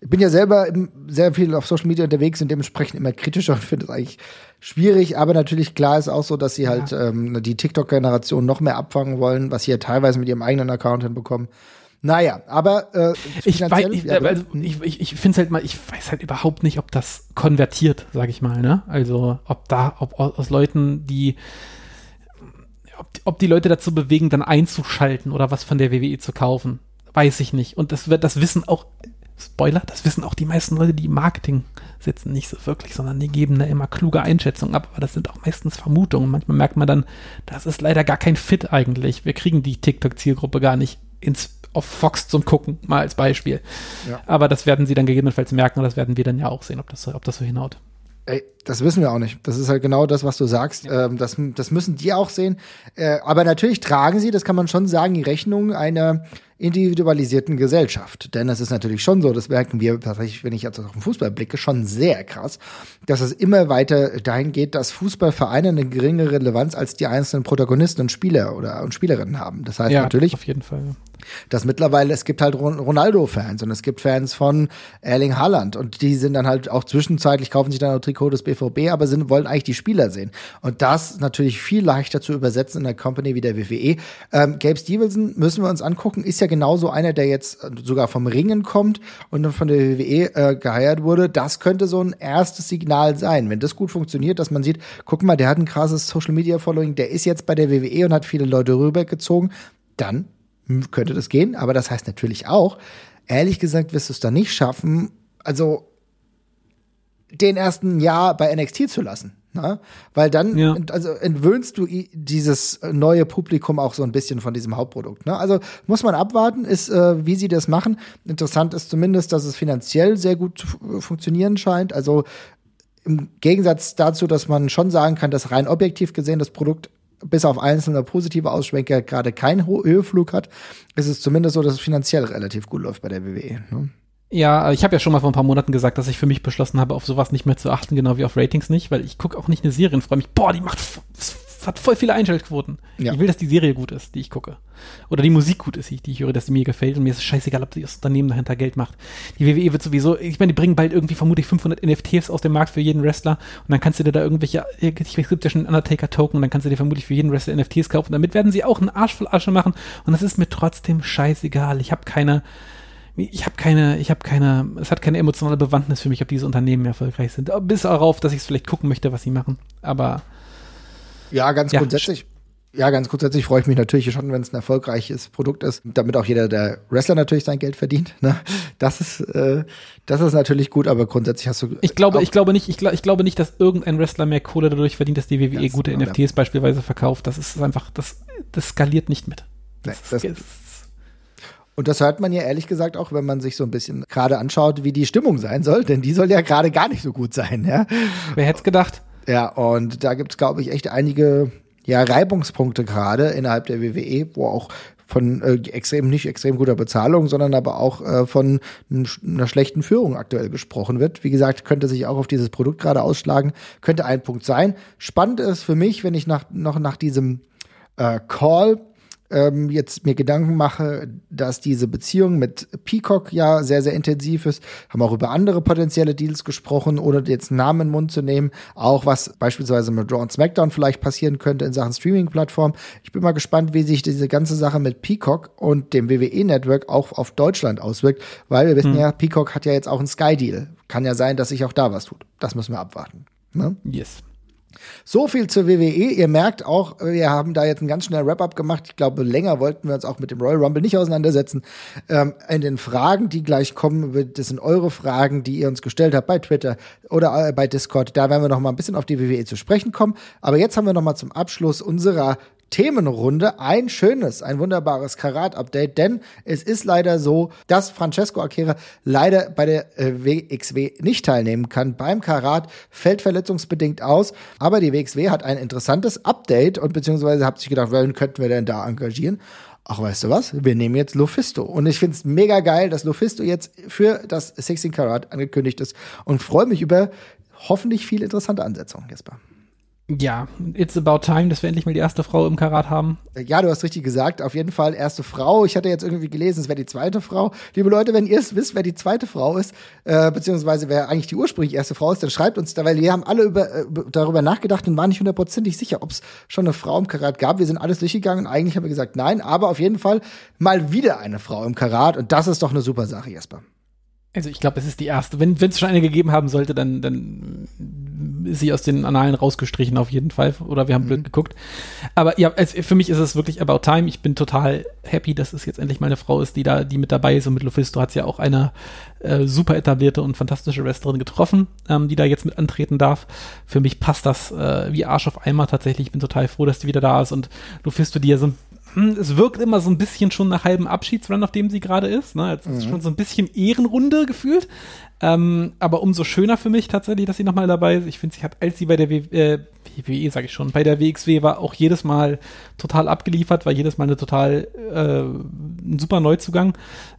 ich bin ja selber sehr viel auf Social Media unterwegs und dementsprechend immer kritischer und finde es eigentlich schwierig. Aber natürlich klar ist auch so, dass sie halt ja. ähm, die TikTok-Generation noch mehr abfangen wollen, was sie ja teilweise mit ihrem eigenen Account hinbekommen. Naja, aber äh, ich, weiß, ich, ja, also, ich, ich, ich finde es halt mal, ich weiß halt überhaupt nicht, ob das konvertiert, sage ich mal, ne? Also ob da, ob aus Leuten, die ob, ob die Leute dazu bewegen, dann einzuschalten oder was von der WWE zu kaufen, weiß ich nicht. Und das wird, das wissen auch, Spoiler, das wissen auch die meisten Leute, die im Marketing sitzen, nicht so wirklich, sondern die geben da immer kluge Einschätzungen ab. Aber das sind auch meistens Vermutungen. Manchmal merkt man dann, das ist leider gar kein Fit eigentlich. Wir kriegen die TikTok-Zielgruppe gar nicht ins, auf Fox zum Gucken, mal als Beispiel. Ja. Aber das werden sie dann gegebenenfalls merken und das werden wir dann ja auch sehen, ob das, ob das so hinhaut. Ey, das wissen wir auch nicht. Das ist halt genau das, was du sagst. Ähm, das, das müssen die auch sehen. Äh, aber natürlich tragen sie, das kann man schon sagen, die Rechnung einer individualisierten Gesellschaft. Denn es ist natürlich schon so, das merken wir tatsächlich, wenn ich jetzt auf den Fußball blicke, schon sehr krass, dass es immer weiter dahin geht, dass Fußballvereine eine geringere Relevanz als die einzelnen Protagonisten und Spieler oder und Spielerinnen haben. Das heißt ja, natürlich. Auf jeden Fall dass mittlerweile, es gibt halt Ronaldo-Fans und es gibt Fans von Erling Haaland und die sind dann halt auch zwischenzeitlich, kaufen sich dann auch Trikot des BVB, aber sind, wollen eigentlich die Spieler sehen. Und das natürlich viel leichter zu übersetzen in einer Company wie der WWE. Ähm, Gabe Stevenson müssen wir uns angucken, ist ja genauso einer, der jetzt sogar vom Ringen kommt und dann von der WWE äh, geheiert wurde. Das könnte so ein erstes Signal sein. Wenn das gut funktioniert, dass man sieht, guck mal, der hat ein krasses Social Media Following, der ist jetzt bei der WWE und hat viele Leute rübergezogen, dann könnte das gehen, aber das heißt natürlich auch, ehrlich gesagt wirst du es dann nicht schaffen, also den ersten Jahr bei NXT zu lassen. Ne? Weil dann ja. also entwöhnst du dieses neue Publikum auch so ein bisschen von diesem Hauptprodukt. Ne? Also muss man abwarten, ist, äh, wie sie das machen. Interessant ist zumindest, dass es finanziell sehr gut zu funktionieren scheint. Also im Gegensatz dazu, dass man schon sagen kann, dass rein objektiv gesehen das Produkt bis auf einzelne positive Ausschwenker gerade keinen Höheflug hat, ist es zumindest so, dass es finanziell relativ gut läuft bei der WWE. Ne? Ja, ich habe ja schon mal vor ein paar Monaten gesagt, dass ich für mich beschlossen habe, auf sowas nicht mehr zu achten, genau wie auf Ratings nicht, weil ich gucke auch nicht eine Serie und freue mich, boah, die macht hat voll viele Einschaltquoten. Ja. Ich will, dass die Serie gut ist, die ich gucke. Oder die Musik gut ist, die ich höre, dass die mir gefällt. Und mir ist es scheißegal, ob das Unternehmen dahinter Geld macht. Die WWE wird sowieso, ich meine, die bringen bald irgendwie vermutlich 500 NFTs aus dem Markt für jeden Wrestler. Und dann kannst du dir da irgendwelche, es gibt ja schon Undertaker-Token und dann kannst du dir vermutlich für jeden Wrestler NFTs kaufen. Damit werden sie auch einen Arsch voll Asche machen. Und das ist mir trotzdem scheißegal. Ich habe keine, ich habe keine, ich habe keine, es hat keine emotionale Bewandtnis für mich, ob diese Unternehmen erfolgreich sind. Bis darauf, dass ich es vielleicht gucken möchte, was sie machen. Aber Ja, ganz ja. grundsätzlich ja, ganz grundsätzlich freue ich mich natürlich schon, wenn es ein erfolgreiches Produkt ist, damit auch jeder der Wrestler natürlich sein Geld verdient. Ne? Das ist, äh, das ist natürlich gut, aber grundsätzlich hast du. Ich glaube, ich glaube nicht, ich, glaub, ich glaube nicht, dass irgendein Wrestler mehr Kohle dadurch verdient, dass die WWE gute genau, NFTs ja. beispielsweise verkauft. Das ist einfach, das, das skaliert nicht mit. Das, nee, das, ist, und das hört man ja ehrlich gesagt auch, wenn man sich so ein bisschen gerade anschaut, wie die Stimmung sein soll, denn die soll ja gerade gar nicht so gut sein. Ja? Wer hätte es gedacht? Ja, und da gibt es, glaube ich, echt einige ja, Reibungspunkte gerade innerhalb der WWE, wo auch von äh, extrem nicht extrem guter Bezahlung, sondern aber auch äh, von einer schlechten Führung aktuell gesprochen wird. Wie gesagt, könnte sich auch auf dieses Produkt gerade ausschlagen, könnte ein Punkt sein. Spannend ist für mich, wenn ich nach, noch nach diesem äh, Call ähm, jetzt mir Gedanken mache, dass diese Beziehung mit Peacock ja sehr, sehr intensiv ist. Haben auch über andere potenzielle Deals gesprochen, ohne jetzt Namen in den Mund zu nehmen. Auch was beispielsweise mit Raw und SmackDown vielleicht passieren könnte in Sachen Streaming-Plattform. Ich bin mal gespannt, wie sich diese ganze Sache mit Peacock und dem WWE-Network auch auf Deutschland auswirkt, weil wir wissen hm. ja, Peacock hat ja jetzt auch einen Sky-Deal. Kann ja sein, dass sich auch da was tut. Das müssen wir abwarten. Ne? Yes. So viel zur WWE. Ihr merkt auch, wir haben da jetzt einen ganz schnellen Wrap-up gemacht. Ich glaube, länger wollten wir uns auch mit dem Royal Rumble nicht auseinandersetzen. Ähm, in den Fragen, die gleich kommen, das sind eure Fragen, die ihr uns gestellt habt bei Twitter oder äh, bei Discord. Da werden wir noch mal ein bisschen auf die WWE zu sprechen kommen. Aber jetzt haben wir noch mal zum Abschluss unserer Themenrunde ein schönes, ein wunderbares Karat-Update, denn es ist leider so, dass Francesco Akira leider bei der äh, WXW nicht teilnehmen kann. Beim Karat fällt verletzungsbedingt aus, aber die WXW hat ein interessantes Update und beziehungsweise hat sich gedacht, wen könnten wir denn da engagieren? Ach, weißt du was? Wir nehmen jetzt Lufisto. Und ich finde es mega geil, dass Lufisto jetzt für das 16 Karat angekündigt ist und freue mich über hoffentlich viele interessante Ansetzungen, Jesper. Ja, it's about time, dass wir endlich mal die erste Frau im Karat haben. Ja, du hast richtig gesagt. Auf jeden Fall erste Frau. Ich hatte jetzt irgendwie gelesen, es wäre die zweite Frau. Liebe Leute, wenn ihr es wisst, wer die zweite Frau ist, äh, beziehungsweise wer eigentlich die ursprünglich erste Frau ist, dann schreibt uns da, weil wir haben alle über, äh, darüber nachgedacht und waren nicht hundertprozentig sicher, ob es schon eine Frau im Karat gab. Wir sind alles durchgegangen und eigentlich haben wir gesagt, nein, aber auf jeden Fall mal wieder eine Frau im Karat und das ist doch eine super Sache, Jesper. Also ich glaube, es ist die erste. Wenn es schon eine gegeben haben sollte, dann, dann ist sie aus den Annalen rausgestrichen auf jeden Fall. Oder wir haben mhm. blöd geguckt. Aber ja, es, für mich ist es wirklich about time. Ich bin total happy, dass es jetzt endlich mal eine Frau ist, die da, die mit dabei ist. Und mit Lufisto hat sie ja auch eine äh, super etablierte und fantastische Wrestlerin getroffen, ähm, die da jetzt mit antreten darf. Für mich passt das äh, wie Arsch auf Eimer tatsächlich. Ich bin total froh, dass die wieder da ist. Und Lufisto, die ja so ein hm, es wirkt immer so ein bisschen schon nach halbem Abschiedsrun, auf dem sie gerade ist. Ne? Es ist mhm. schon so ein bisschen Ehrenrunde gefühlt. Ähm, aber umso schöner für mich tatsächlich, dass sie nochmal dabei ist. Ich finde, sie hat, als sie bei der w äh, WWE, sage ich schon, bei der WXW war, auch jedes Mal total abgeliefert, war jedes Mal eine total äh, ein super Neuzugang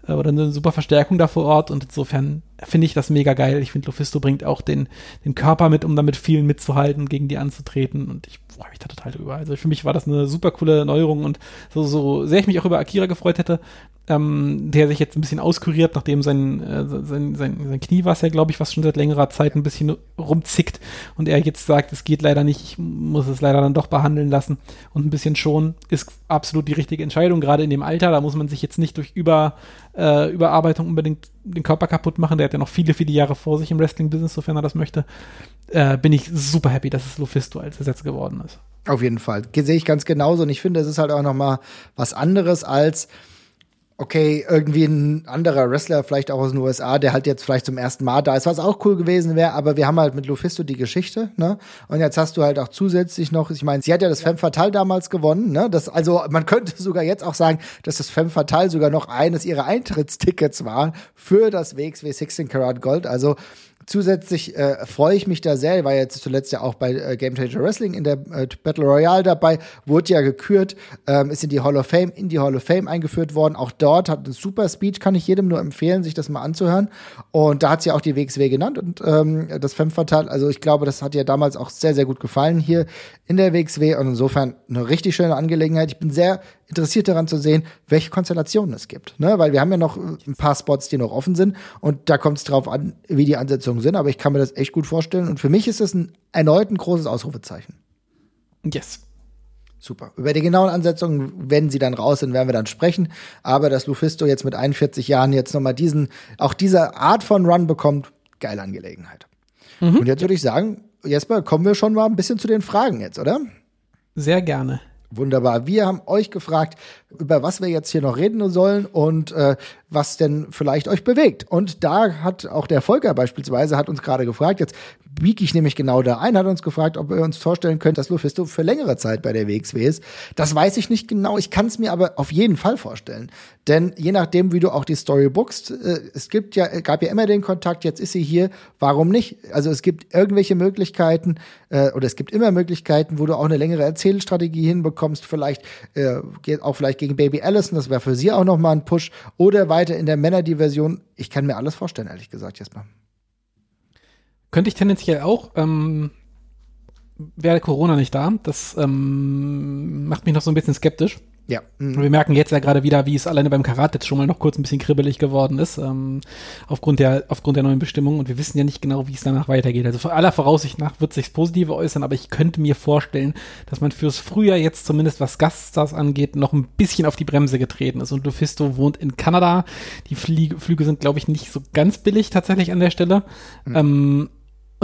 äh, oder eine super Verstärkung da vor Ort. Und insofern finde ich das mega geil. Ich finde, Lufisto bringt auch den, den Körper mit, um damit vielen mitzuhalten, gegen die anzutreten. Und ich freue mich da total drüber. Also für mich war das eine super coole Neuerung und so, so sehr ich mich auch über Akira gefreut hätte, ähm, der sich jetzt ein bisschen auskuriert, nachdem sein, äh, sein, sein, sein Knie war es ja, glaube ich, was schon seit längerer Zeit ein bisschen rumzickt und er jetzt sagt, es geht leider nicht, ich muss es leider dann doch behandeln lassen und ein bisschen schon, ist absolut die richtige Entscheidung, gerade in dem Alter, da muss man sich jetzt nicht durch Über, äh, Überarbeitung unbedingt den Körper kaputt machen, der hat ja noch viele, viele Jahre vor sich im Wrestling-Business, sofern er das möchte, äh, bin ich super happy, dass es Lufisto als Ersatz geworden ist. Auf jeden Fall. Sehe ich ganz genauso und ich finde, es ist halt auch noch mal was anderes als okay, irgendwie ein anderer Wrestler, vielleicht auch aus den USA, der halt jetzt vielleicht zum ersten Mal da ist, was auch cool gewesen wäre, aber wir haben halt mit Lufisto die Geschichte, ne? Und jetzt hast du halt auch zusätzlich noch, ich meine, sie hat ja das ja. Femme Fatale damals gewonnen, ne? Das, also man könnte sogar jetzt auch sagen, dass das Femme Fatale sogar noch eines ihrer Eintrittstickets war für das WXW 16 Karat Gold. Also Zusätzlich äh, freue ich mich da sehr, war jetzt zuletzt ja auch bei äh, Game Changer Wrestling in der äh, Battle Royale dabei, wurde ja gekürt, ähm, ist in die Hall of Fame, in die Hall of Fame eingeführt worden. Auch dort hat ein super Speech, kann ich jedem nur empfehlen, sich das mal anzuhören. Und da hat sie auch die WXW genannt und ähm, das Femme Fatale. Also ich glaube, das hat ihr damals auch sehr, sehr gut gefallen hier in der WXW und insofern eine richtig schöne Angelegenheit. Ich bin sehr interessiert daran zu sehen, welche Konstellationen es gibt. Ne? Weil wir haben ja noch ein paar Spots, die noch offen sind und da kommt es drauf an, wie die Ansetzungen sind, aber ich kann mir das echt gut vorstellen und für mich ist das ein erneut ein großes Ausrufezeichen. Yes. Super. Über die genauen Ansetzungen, wenn sie dann raus sind, werden wir dann sprechen. Aber dass Lufisto jetzt mit 41 Jahren jetzt nochmal diesen, auch diese Art von Run bekommt, geile Angelegenheit. Mhm. Und jetzt würde ich sagen, Jesper, kommen wir schon mal ein bisschen zu den Fragen jetzt, oder? Sehr gerne. Wunderbar. Wir haben euch gefragt, über was wir jetzt hier noch reden sollen und äh, was denn vielleicht euch bewegt. Und da hat auch der Volker beispielsweise hat uns gerade gefragt, jetzt biege ich nämlich genau da ein, hat uns gefragt, ob wir uns vorstellen können, dass Lufisto für längere Zeit bei der WXW ist. Das weiß ich nicht genau, ich kann es mir aber auf jeden Fall vorstellen. Denn je nachdem, wie du auch die Story bookst, äh, es gibt ja, gab ja immer den Kontakt, jetzt ist sie hier, warum nicht? Also es gibt irgendwelche Möglichkeiten äh, oder es gibt immer Möglichkeiten, wo du auch eine längere Erzählstrategie hinbekommst, vielleicht äh, auch vielleicht gegen Baby Allison, das wäre für sie auch noch mal ein Push oder weiter in der Männerdiversion. Ich kann mir alles vorstellen, ehrlich gesagt, Jesper. Könnte ich tendenziell auch. Ähm, wäre Corona nicht da. Das ähm, macht mich noch so ein bisschen skeptisch. Ja. Mhm. Wir merken jetzt ja gerade wieder, wie es alleine beim Karate jetzt schon mal noch kurz ein bisschen kribbelig geworden ist, ähm, aufgrund der, aufgrund der neuen Bestimmungen. Und wir wissen ja nicht genau, wie es danach weitergeht. Also vor aller Voraussicht nach wird sich Positive äußern, aber ich könnte mir vorstellen, dass man fürs Frühjahr jetzt zumindest was Gaststars angeht, noch ein bisschen auf die Bremse getreten ist. Und Lufisto wohnt in Kanada. Die Flie Flüge sind, glaube ich, nicht so ganz billig tatsächlich an der Stelle. Mhm. Ähm,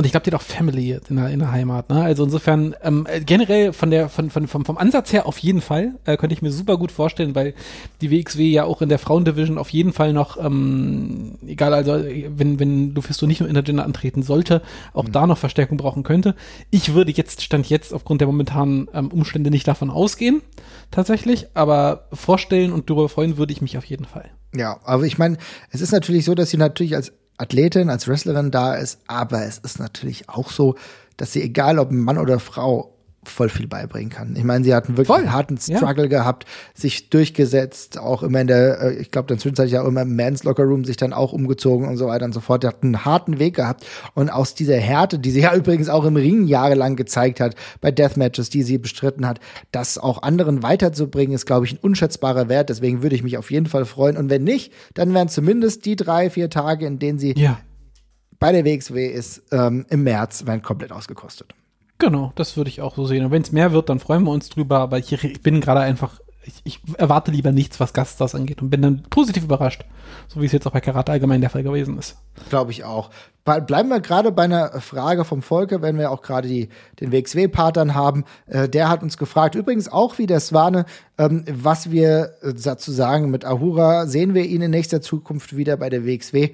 und ich glaube, die hat auch Family in der, in der Heimat. Ne? Also insofern ähm, äh, generell von der von, von vom, vom Ansatz her auf jeden Fall äh, könnte ich mir super gut vorstellen, weil die WXW ja auch in der Frauendivision auf jeden Fall noch ähm, egal also wenn wenn Lufisto nicht nur Intergender antreten sollte, auch mhm. da noch Verstärkung brauchen könnte. Ich würde jetzt stand jetzt aufgrund der momentanen ähm, Umstände nicht davon ausgehen tatsächlich, aber vorstellen und darüber freuen würde ich mich auf jeden Fall. Ja, aber ich meine, es ist natürlich so, dass sie natürlich als Athletin, als Wrestlerin da ist, aber es ist natürlich auch so, dass sie, egal ob Mann oder Frau, voll viel beibringen kann. Ich meine, sie hatten wirklich voll. einen harten Struggle ja. gehabt, sich durchgesetzt, auch immer in der, äh, ich glaube, dann zwischenzeitlich auch immer im Mans Locker Room sich dann auch umgezogen und so weiter und so fort. Die hat einen harten Weg gehabt und aus dieser Härte, die sie ja übrigens auch im Ring jahrelang gezeigt hat, bei Deathmatches, die sie bestritten hat, das auch anderen weiterzubringen, ist, glaube ich, ein unschätzbarer Wert. Deswegen würde ich mich auf jeden Fall freuen. Und wenn nicht, dann wären zumindest die drei, vier Tage, in denen sie ja. bei der WXW ist, ähm, im März, werden komplett ausgekostet. Genau, das würde ich auch so sehen. Und wenn es mehr wird, dann freuen wir uns drüber. Aber ich, ich bin gerade einfach, ich, ich, erwarte lieber nichts, was Gaststars angeht und bin dann positiv überrascht. So wie es jetzt auch bei Karate allgemein der Fall gewesen ist. Glaube ich auch. Bleiben wir gerade bei einer Frage vom Volker, wenn wir auch gerade die, den WXW-Partnern haben. Äh, der hat uns gefragt, übrigens auch wie der Swane, ähm, was wir dazu sagen mit Ahura. Sehen wir ihn in nächster Zukunft wieder bei der WXW?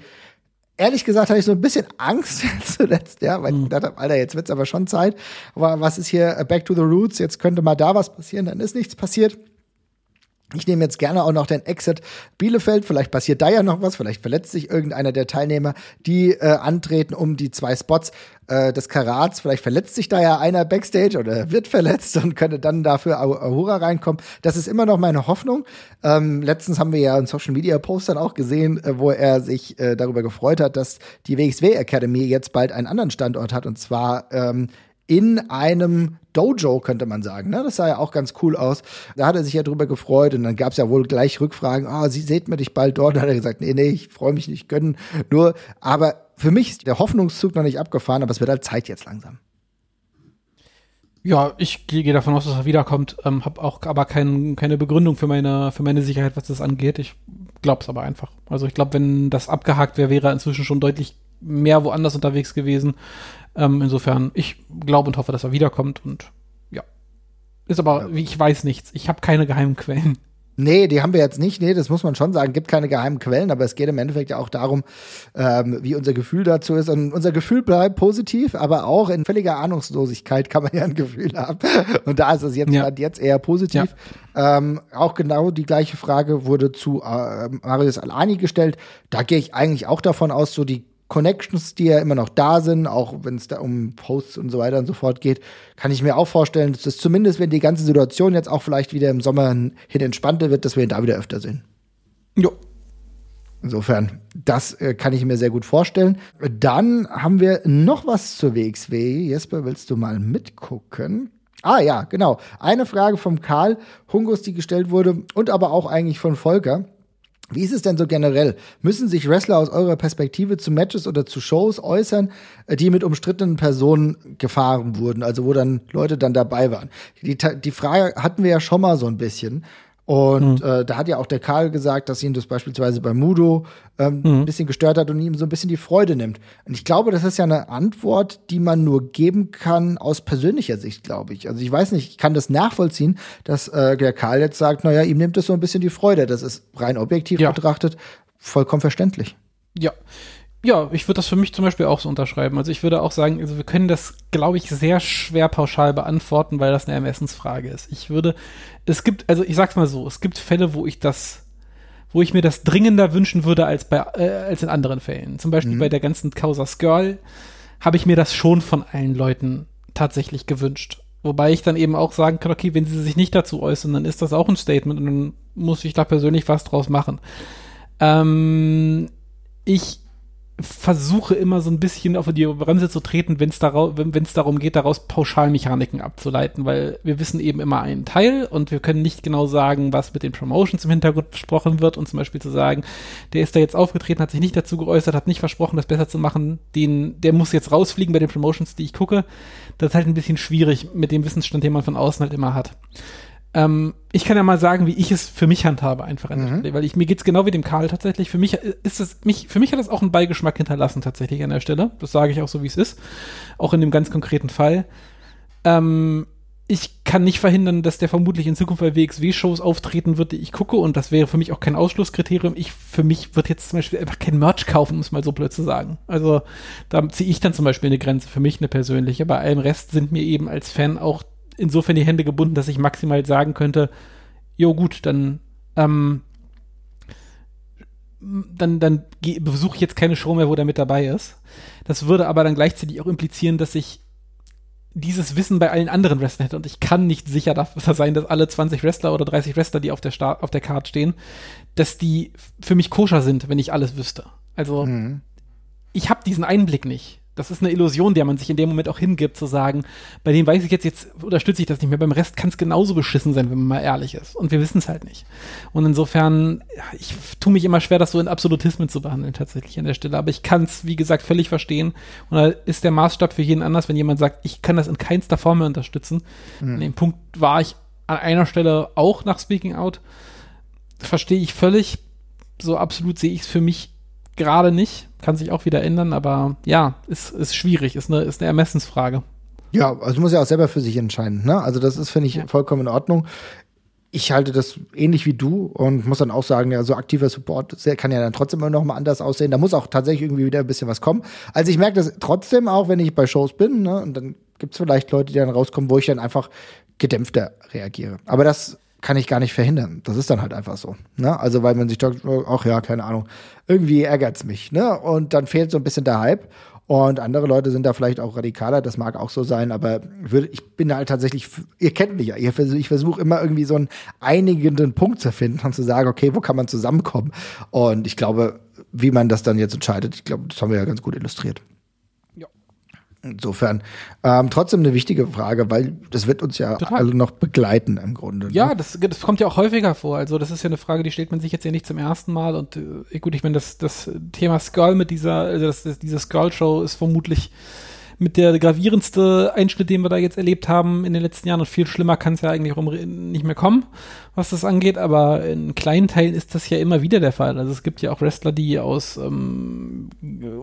Ehrlich gesagt hatte ich so ein bisschen Angst zuletzt, ja, weil ich mhm. gedacht habe, Alter, jetzt wird's aber schon Zeit. Aber was ist hier Back to the Roots? Jetzt könnte mal da was passieren, dann ist nichts passiert. Ich nehme jetzt gerne auch noch den Exit Bielefeld. Vielleicht passiert da ja noch was. Vielleicht verletzt sich irgendeiner der Teilnehmer, die äh, antreten um die zwei Spots äh, des Karats. Vielleicht verletzt sich da ja einer backstage oder wird verletzt und könnte dann dafür Ahura reinkommen. Das ist immer noch meine Hoffnung. Ähm, letztens haben wir ja einen Social Media Post dann auch gesehen, äh, wo er sich äh, darüber gefreut hat, dass die WXW Academy jetzt bald einen anderen Standort hat und zwar ähm, in einem Dojo, könnte man sagen. Ne? Das sah ja auch ganz cool aus. Da hat er sich ja drüber gefreut und dann gab es ja wohl gleich Rückfragen, ah, oh, sie seht mir dich bald dort. Da hat er gesagt, nee, nee, ich freue mich nicht, gönnen. Nur, aber für mich ist der Hoffnungszug noch nicht abgefahren, aber es wird halt Zeit jetzt langsam. Ja, ich gehe davon aus, dass er wiederkommt. Ähm, habe auch aber kein, keine Begründung für meine, für meine Sicherheit, was das angeht. Ich glaube es aber einfach. Also ich glaube, wenn das abgehakt wäre, wäre er inzwischen schon deutlich mehr woanders unterwegs gewesen. Ähm, insofern, ich glaube und hoffe, dass er wiederkommt und ja. Ist aber, ich weiß nichts. Ich habe keine geheimen Quellen. Nee, die haben wir jetzt nicht. Nee, das muss man schon sagen. Gibt keine geheimen Quellen, aber es geht im Endeffekt ja auch darum, ähm, wie unser Gefühl dazu ist. Und unser Gefühl bleibt positiv, aber auch in völliger Ahnungslosigkeit kann man ja ein Gefühl haben. Und da ist es jetzt, ja. jetzt eher positiv. Ja. Ähm, auch genau die gleiche Frage wurde zu äh, Marius Alani gestellt. Da gehe ich eigentlich auch davon aus, so die Connections, die ja immer noch da sind, auch wenn es da um Posts und so weiter und so fort geht, kann ich mir auch vorstellen, dass das zumindest, wenn die ganze Situation jetzt auch vielleicht wieder im Sommer hin entspannter wird, dass wir ihn da wieder öfter sehen. Jo. Insofern, das äh, kann ich mir sehr gut vorstellen. Dann haben wir noch was zur WXW. Jesper, willst du mal mitgucken? Ah ja, genau. Eine Frage vom Karl Hungus, die gestellt wurde und aber auch eigentlich von Volker. Wie ist es denn so generell? Müssen sich Wrestler aus eurer Perspektive zu Matches oder zu Shows äußern, äh, die mit umstrittenen Personen gefahren wurden, also wo dann Leute dann dabei waren? Die, die Frage hatten wir ja schon mal so ein bisschen. Und mhm. äh, da hat ja auch der Karl gesagt, dass ihn das beispielsweise bei Mudo ähm, mhm. ein bisschen gestört hat und ihm so ein bisschen die Freude nimmt. Und ich glaube, das ist ja eine Antwort, die man nur geben kann aus persönlicher Sicht, glaube ich. Also ich weiß nicht, ich kann das nachvollziehen, dass äh, der Karl jetzt sagt, naja, ihm nimmt es so ein bisschen die Freude. Das ist rein objektiv ja. betrachtet vollkommen verständlich. Ja, ja, ich würde das für mich zum Beispiel auch so unterschreiben. Also ich würde auch sagen, also wir können das, glaube ich, sehr schwer pauschal beantworten, weil das eine Ermessensfrage ist. Ich würde, es gibt, also ich sag's mal so, es gibt Fälle, wo ich das, wo ich mir das dringender wünschen würde als bei, äh, als in anderen Fällen. Zum Beispiel mhm. bei der ganzen Causa Skirl habe ich mir das schon von allen Leuten tatsächlich gewünscht. Wobei ich dann eben auch sagen kann, okay, wenn sie sich nicht dazu äußern, dann ist das auch ein Statement und dann muss ich da persönlich was draus machen. Ähm, ich versuche immer so ein bisschen auf die Bremse zu treten, wenn es darum geht, daraus Pauschalmechaniken abzuleiten, weil wir wissen eben immer einen Teil und wir können nicht genau sagen, was mit den Promotions im Hintergrund besprochen wird und zum Beispiel zu sagen, der ist da jetzt aufgetreten, hat sich nicht dazu geäußert, hat nicht versprochen, das besser zu machen, den, der muss jetzt rausfliegen bei den Promotions, die ich gucke. Das ist halt ein bisschen schwierig mit dem Wissensstand, den man von außen halt immer hat. Ähm, ich kann ja mal sagen, wie ich es für mich handhabe, einfach an der mhm. Stelle, weil ich, mir geht's genau wie dem Karl tatsächlich. Für mich ist es, mich, für mich hat das auch einen Beigeschmack hinterlassen, tatsächlich an der Stelle. Das sage ich auch so, wie es ist. Auch in dem ganz konkreten Fall. Ähm, ich kann nicht verhindern, dass der vermutlich in Zukunft bei WXW-Shows auftreten wird, die ich gucke, und das wäre für mich auch kein Ausschlusskriterium. Ich, für mich wird jetzt zum Beispiel einfach kein Merch kaufen, um es mal so blöd zu sagen. Also, da ziehe ich dann zum Beispiel eine Grenze, für mich eine persönliche. Bei allem Rest sind mir eben als Fan auch insofern die Hände gebunden, dass ich maximal sagen könnte, jo gut, dann ähm, dann, dann besuche ich jetzt keine Show mehr, wo der mit dabei ist. Das würde aber dann gleichzeitig auch implizieren, dass ich dieses Wissen bei allen anderen Wrestlern hätte und ich kann nicht sicher dafür sein, dass alle 20 Wrestler oder 30 Wrestler, die auf der, Star auf der Card stehen, dass die für mich koscher sind, wenn ich alles wüsste. Also mhm. ich habe diesen Einblick nicht das ist eine Illusion, der man sich in dem Moment auch hingibt, zu sagen, bei dem weiß ich jetzt, jetzt unterstütze ich das nicht mehr. Beim Rest kann es genauso beschissen sein, wenn man mal ehrlich ist. Und wir wissen es halt nicht. Und insofern, ich tue mich immer schwer, das so in Absolutismen zu behandeln, tatsächlich an der Stelle. Aber ich kann es, wie gesagt, völlig verstehen. Und da ist der Maßstab für jeden anders, wenn jemand sagt, ich kann das in keinster Form mehr unterstützen. Mhm. An dem Punkt war ich an einer Stelle auch nach Speaking Out. Verstehe ich völlig. So absolut sehe ich es für mich gerade nicht. Kann sich auch wieder ändern, aber ja, ist, ist schwierig, ist eine, ist eine Ermessensfrage. Ja, also muss ja auch selber für sich entscheiden. Ne? Also das ist, finde ich, ja. vollkommen in Ordnung. Ich halte das ähnlich wie du und muss dann auch sagen, ja, so aktiver Support kann ja dann trotzdem immer noch mal anders aussehen. Da muss auch tatsächlich irgendwie wieder ein bisschen was kommen. Also ich merke das trotzdem auch, wenn ich bei Shows bin, ne? und dann gibt es vielleicht Leute, die dann rauskommen, wo ich dann einfach gedämpfter reagiere. Aber das kann ich gar nicht verhindern. Das ist dann halt einfach so. Ne? Also, weil man sich sagt, ach ja, keine Ahnung, irgendwie ärgert's mich. Ne? Und dann fehlt so ein bisschen der Hype. Und andere Leute sind da vielleicht auch radikaler, das mag auch so sein, aber ich bin halt tatsächlich, ihr kennt mich ja, ich versuche immer irgendwie so einen einigenden Punkt zu finden und zu sagen, okay, wo kann man zusammenkommen? Und ich glaube, wie man das dann jetzt entscheidet, ich glaube, das haben wir ja ganz gut illustriert. Insofern ähm, trotzdem eine wichtige Frage, weil das wird uns ja Total. alle noch begleiten im Grunde. Ne? Ja, das, das kommt ja auch häufiger vor. Also das ist ja eine Frage, die stellt man sich jetzt ja nicht zum ersten Mal. Und äh, gut, ich meine, das, das Thema Skull mit dieser, also das, das, diese Skull-Show ist vermutlich mit der gravierendste Einschnitt, den wir da jetzt erlebt haben in den letzten Jahren. Und viel schlimmer kann es ja eigentlich nicht mehr kommen, was das angeht. Aber in kleinen Teilen ist das ja immer wieder der Fall. Also es gibt ja auch Wrestler, die aus ähm,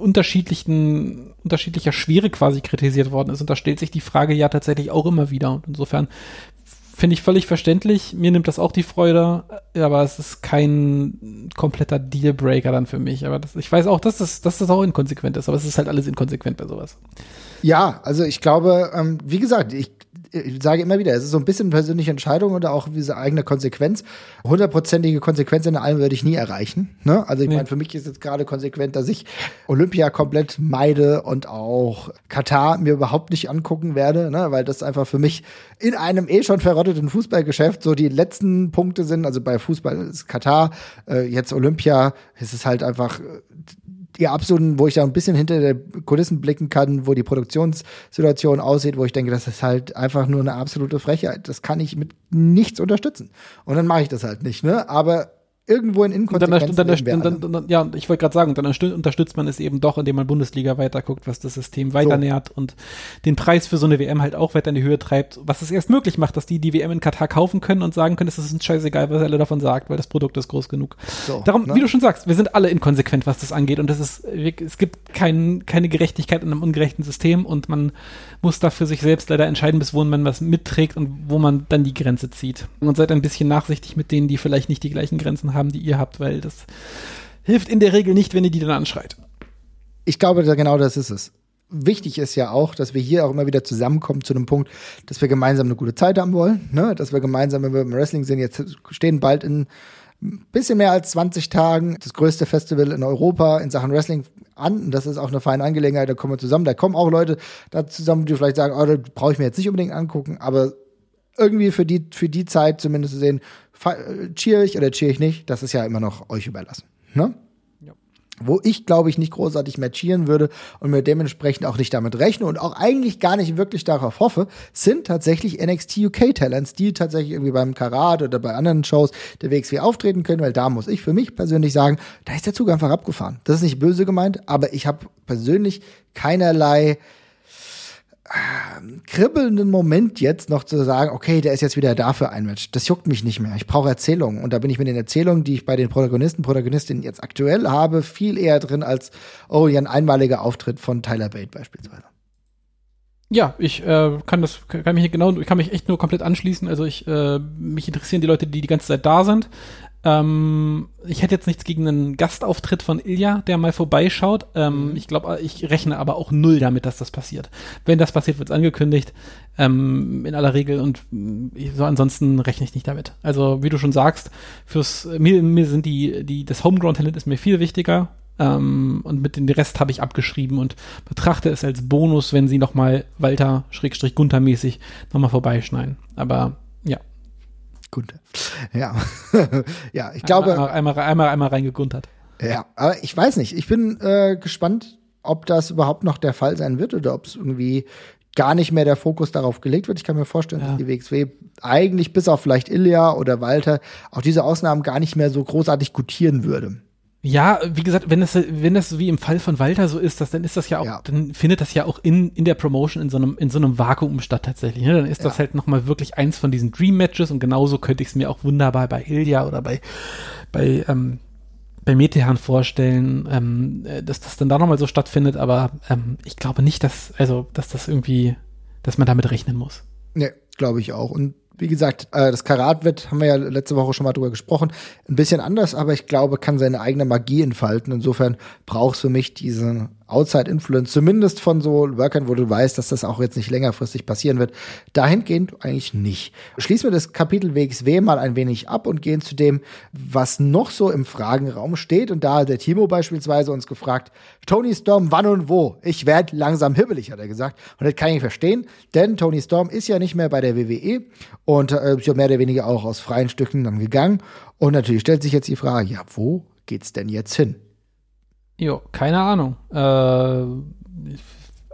unterschiedlichen, unterschiedlicher Schwere quasi kritisiert worden ist. Und da stellt sich die Frage ja tatsächlich auch immer wieder. Und insofern finde ich völlig verständlich. Mir nimmt das auch die Freude, aber es ist kein kompletter Dealbreaker dann für mich. Aber das, ich weiß auch, dass das, dass das auch inkonsequent ist, aber es ist halt alles inkonsequent bei sowas. Ja, also ich glaube, ähm, wie gesagt, ich ich sage immer wieder, es ist so ein bisschen persönliche Entscheidung oder auch diese eigene Konsequenz. Hundertprozentige Konsequenz in allem würde ich nie erreichen. Ne? Also ich nee. meine, für mich ist jetzt gerade konsequent, dass ich Olympia komplett meide und auch Katar mir überhaupt nicht angucken werde, ne? weil das einfach für mich in einem eh schon verrotteten Fußballgeschäft so die letzten Punkte sind. Also bei Fußball ist Katar, äh, jetzt Olympia, es ist halt einfach die absoluten, wo ich da ein bisschen hinter der Kulissen blicken kann, wo die Produktionssituation aussieht, wo ich denke, das ist halt einfach nur eine absolute Frechheit. Das kann ich mit nichts unterstützen. Und dann mache ich das halt nicht, ne? Aber irgendwo in Inkonsequenzen dann, dann, dann, dann, Ja, ich wollte gerade sagen, dann unterstützt man es eben doch, indem man Bundesliga weiterguckt, was das System weiter so. und den Preis für so eine WM halt auch weiter in die Höhe treibt, was es erst möglich macht, dass die die WM in Katar kaufen können und sagen können, es ist uns scheißegal, was alle davon sagt, weil das Produkt ist groß genug. So, Darum, ne? wie du schon sagst, wir sind alle inkonsequent, was das angeht und das ist, es gibt kein, keine Gerechtigkeit in einem ungerechten System und man muss da für sich selbst leider entscheiden, bis wohin man was mitträgt und wo man dann die Grenze zieht. Und seid ein bisschen nachsichtig mit denen, die vielleicht nicht die gleichen Grenzen haben, die ihr habt, weil das hilft in der Regel nicht, wenn ihr die dann anschreit. Ich glaube, genau das ist es. Wichtig ist ja auch, dass wir hier auch immer wieder zusammenkommen zu einem Punkt, dass wir gemeinsam eine gute Zeit haben wollen, ne? dass wir gemeinsam, wenn wir im Wrestling sind, jetzt stehen bald in ein bisschen mehr als 20 Tagen das größte Festival in Europa in Sachen Wrestling an. Und das ist auch eine feine Angelegenheit, da kommen wir zusammen. Da kommen auch Leute da zusammen, die vielleicht sagen, oh, brauche ich mir jetzt nicht unbedingt angucken, aber irgendwie für die, für die Zeit zumindest zu sehen, cheer ich oder cheer ich nicht, das ist ja immer noch euch überlassen. Ne? wo ich, glaube ich, nicht großartig matchieren würde und mir dementsprechend auch nicht damit rechne und auch eigentlich gar nicht wirklich darauf hoffe, sind tatsächlich NXT UK Talents, die tatsächlich irgendwie beim Karat oder bei anderen Shows der WXW auftreten können, weil da muss ich für mich persönlich sagen, da ist der Zug einfach abgefahren. Das ist nicht böse gemeint, aber ich habe persönlich keinerlei kribbelnden Moment jetzt noch zu sagen, okay, der ist jetzt wieder da für ein Match. Das juckt mich nicht mehr. Ich brauche Erzählungen. Und da bin ich mit den Erzählungen, die ich bei den Protagonisten, Protagonistinnen jetzt aktuell habe, viel eher drin als, oh, ja, ein einmaliger Auftritt von Tyler Bate beispielsweise. Ja, ich äh, kann das, kann mich genau, ich kann mich echt nur komplett anschließen. Also ich, äh, mich interessieren die Leute, die die ganze Zeit da sind. Ähm, ich hätte jetzt nichts gegen einen Gastauftritt von Ilja, der mal vorbeischaut. Ähm, mhm. Ich glaube, ich rechne aber auch null damit, dass das passiert. Wenn das passiert, wird es angekündigt. Ähm, in aller Regel und so ansonsten rechne ich nicht damit. Also wie du schon sagst, fürs mir, mir sind die die das Homegrown Talent ist mir viel wichtiger. Ähm, und mit dem Rest habe ich abgeschrieben und betrachte es als Bonus, wenn sie noch mal Walter Schrägstrich Gunther mäßig noch mal vorbeischneiden. Aber Gunther. Ja. ja, ich glaube. Einmal, einmal, einmal, einmal reingeguntert. Ja, aber ich weiß nicht. Ich bin äh, gespannt, ob das überhaupt noch der Fall sein wird oder ob es irgendwie gar nicht mehr der Fokus darauf gelegt wird. Ich kann mir vorstellen, ja. dass die WXW eigentlich bis auf vielleicht Ilya oder Walter auch diese Ausnahmen gar nicht mehr so großartig gutieren würde. Ja, wie gesagt, wenn das, wenn das wie im Fall von Walter so ist, dass, dann ist das ja auch, ja. dann findet das ja auch in, in der Promotion in so einem, in so einem Vakuum statt tatsächlich. Ne? Dann ist ja. das halt nochmal wirklich eins von diesen Dream Matches und genauso könnte ich es mir auch wunderbar bei Ilya oder bei, bei, ähm, bei Metehan vorstellen, ähm, dass das dann da nochmal so stattfindet, aber ähm, ich glaube nicht, dass, also, dass das irgendwie, dass man damit rechnen muss. Nee, glaube ich auch. Und wie gesagt, äh, das Karat wird, haben wir ja letzte Woche schon mal drüber gesprochen, ein bisschen anders, aber ich glaube, kann seine eigene Magie entfalten. Insofern braucht es für mich diesen Outside Influence, zumindest von so Workern, wo du weißt, dass das auch jetzt nicht längerfristig passieren wird. Dahingehend eigentlich nicht. Schließen wir das Kapitel WXW mal ein wenig ab und gehen zu dem, was noch so im Fragenraum steht. Und da hat der Timo beispielsweise uns gefragt, Tony Storm, wann und wo? Ich werde langsam hibbelig, hat er gesagt. Und das kann ich verstehen, denn Tony Storm ist ja nicht mehr bei der WWE und äh, ist ja mehr oder weniger auch aus freien Stücken dann gegangen. Und natürlich stellt sich jetzt die Frage, ja, wo geht's denn jetzt hin? Jo, keine Ahnung. Äh,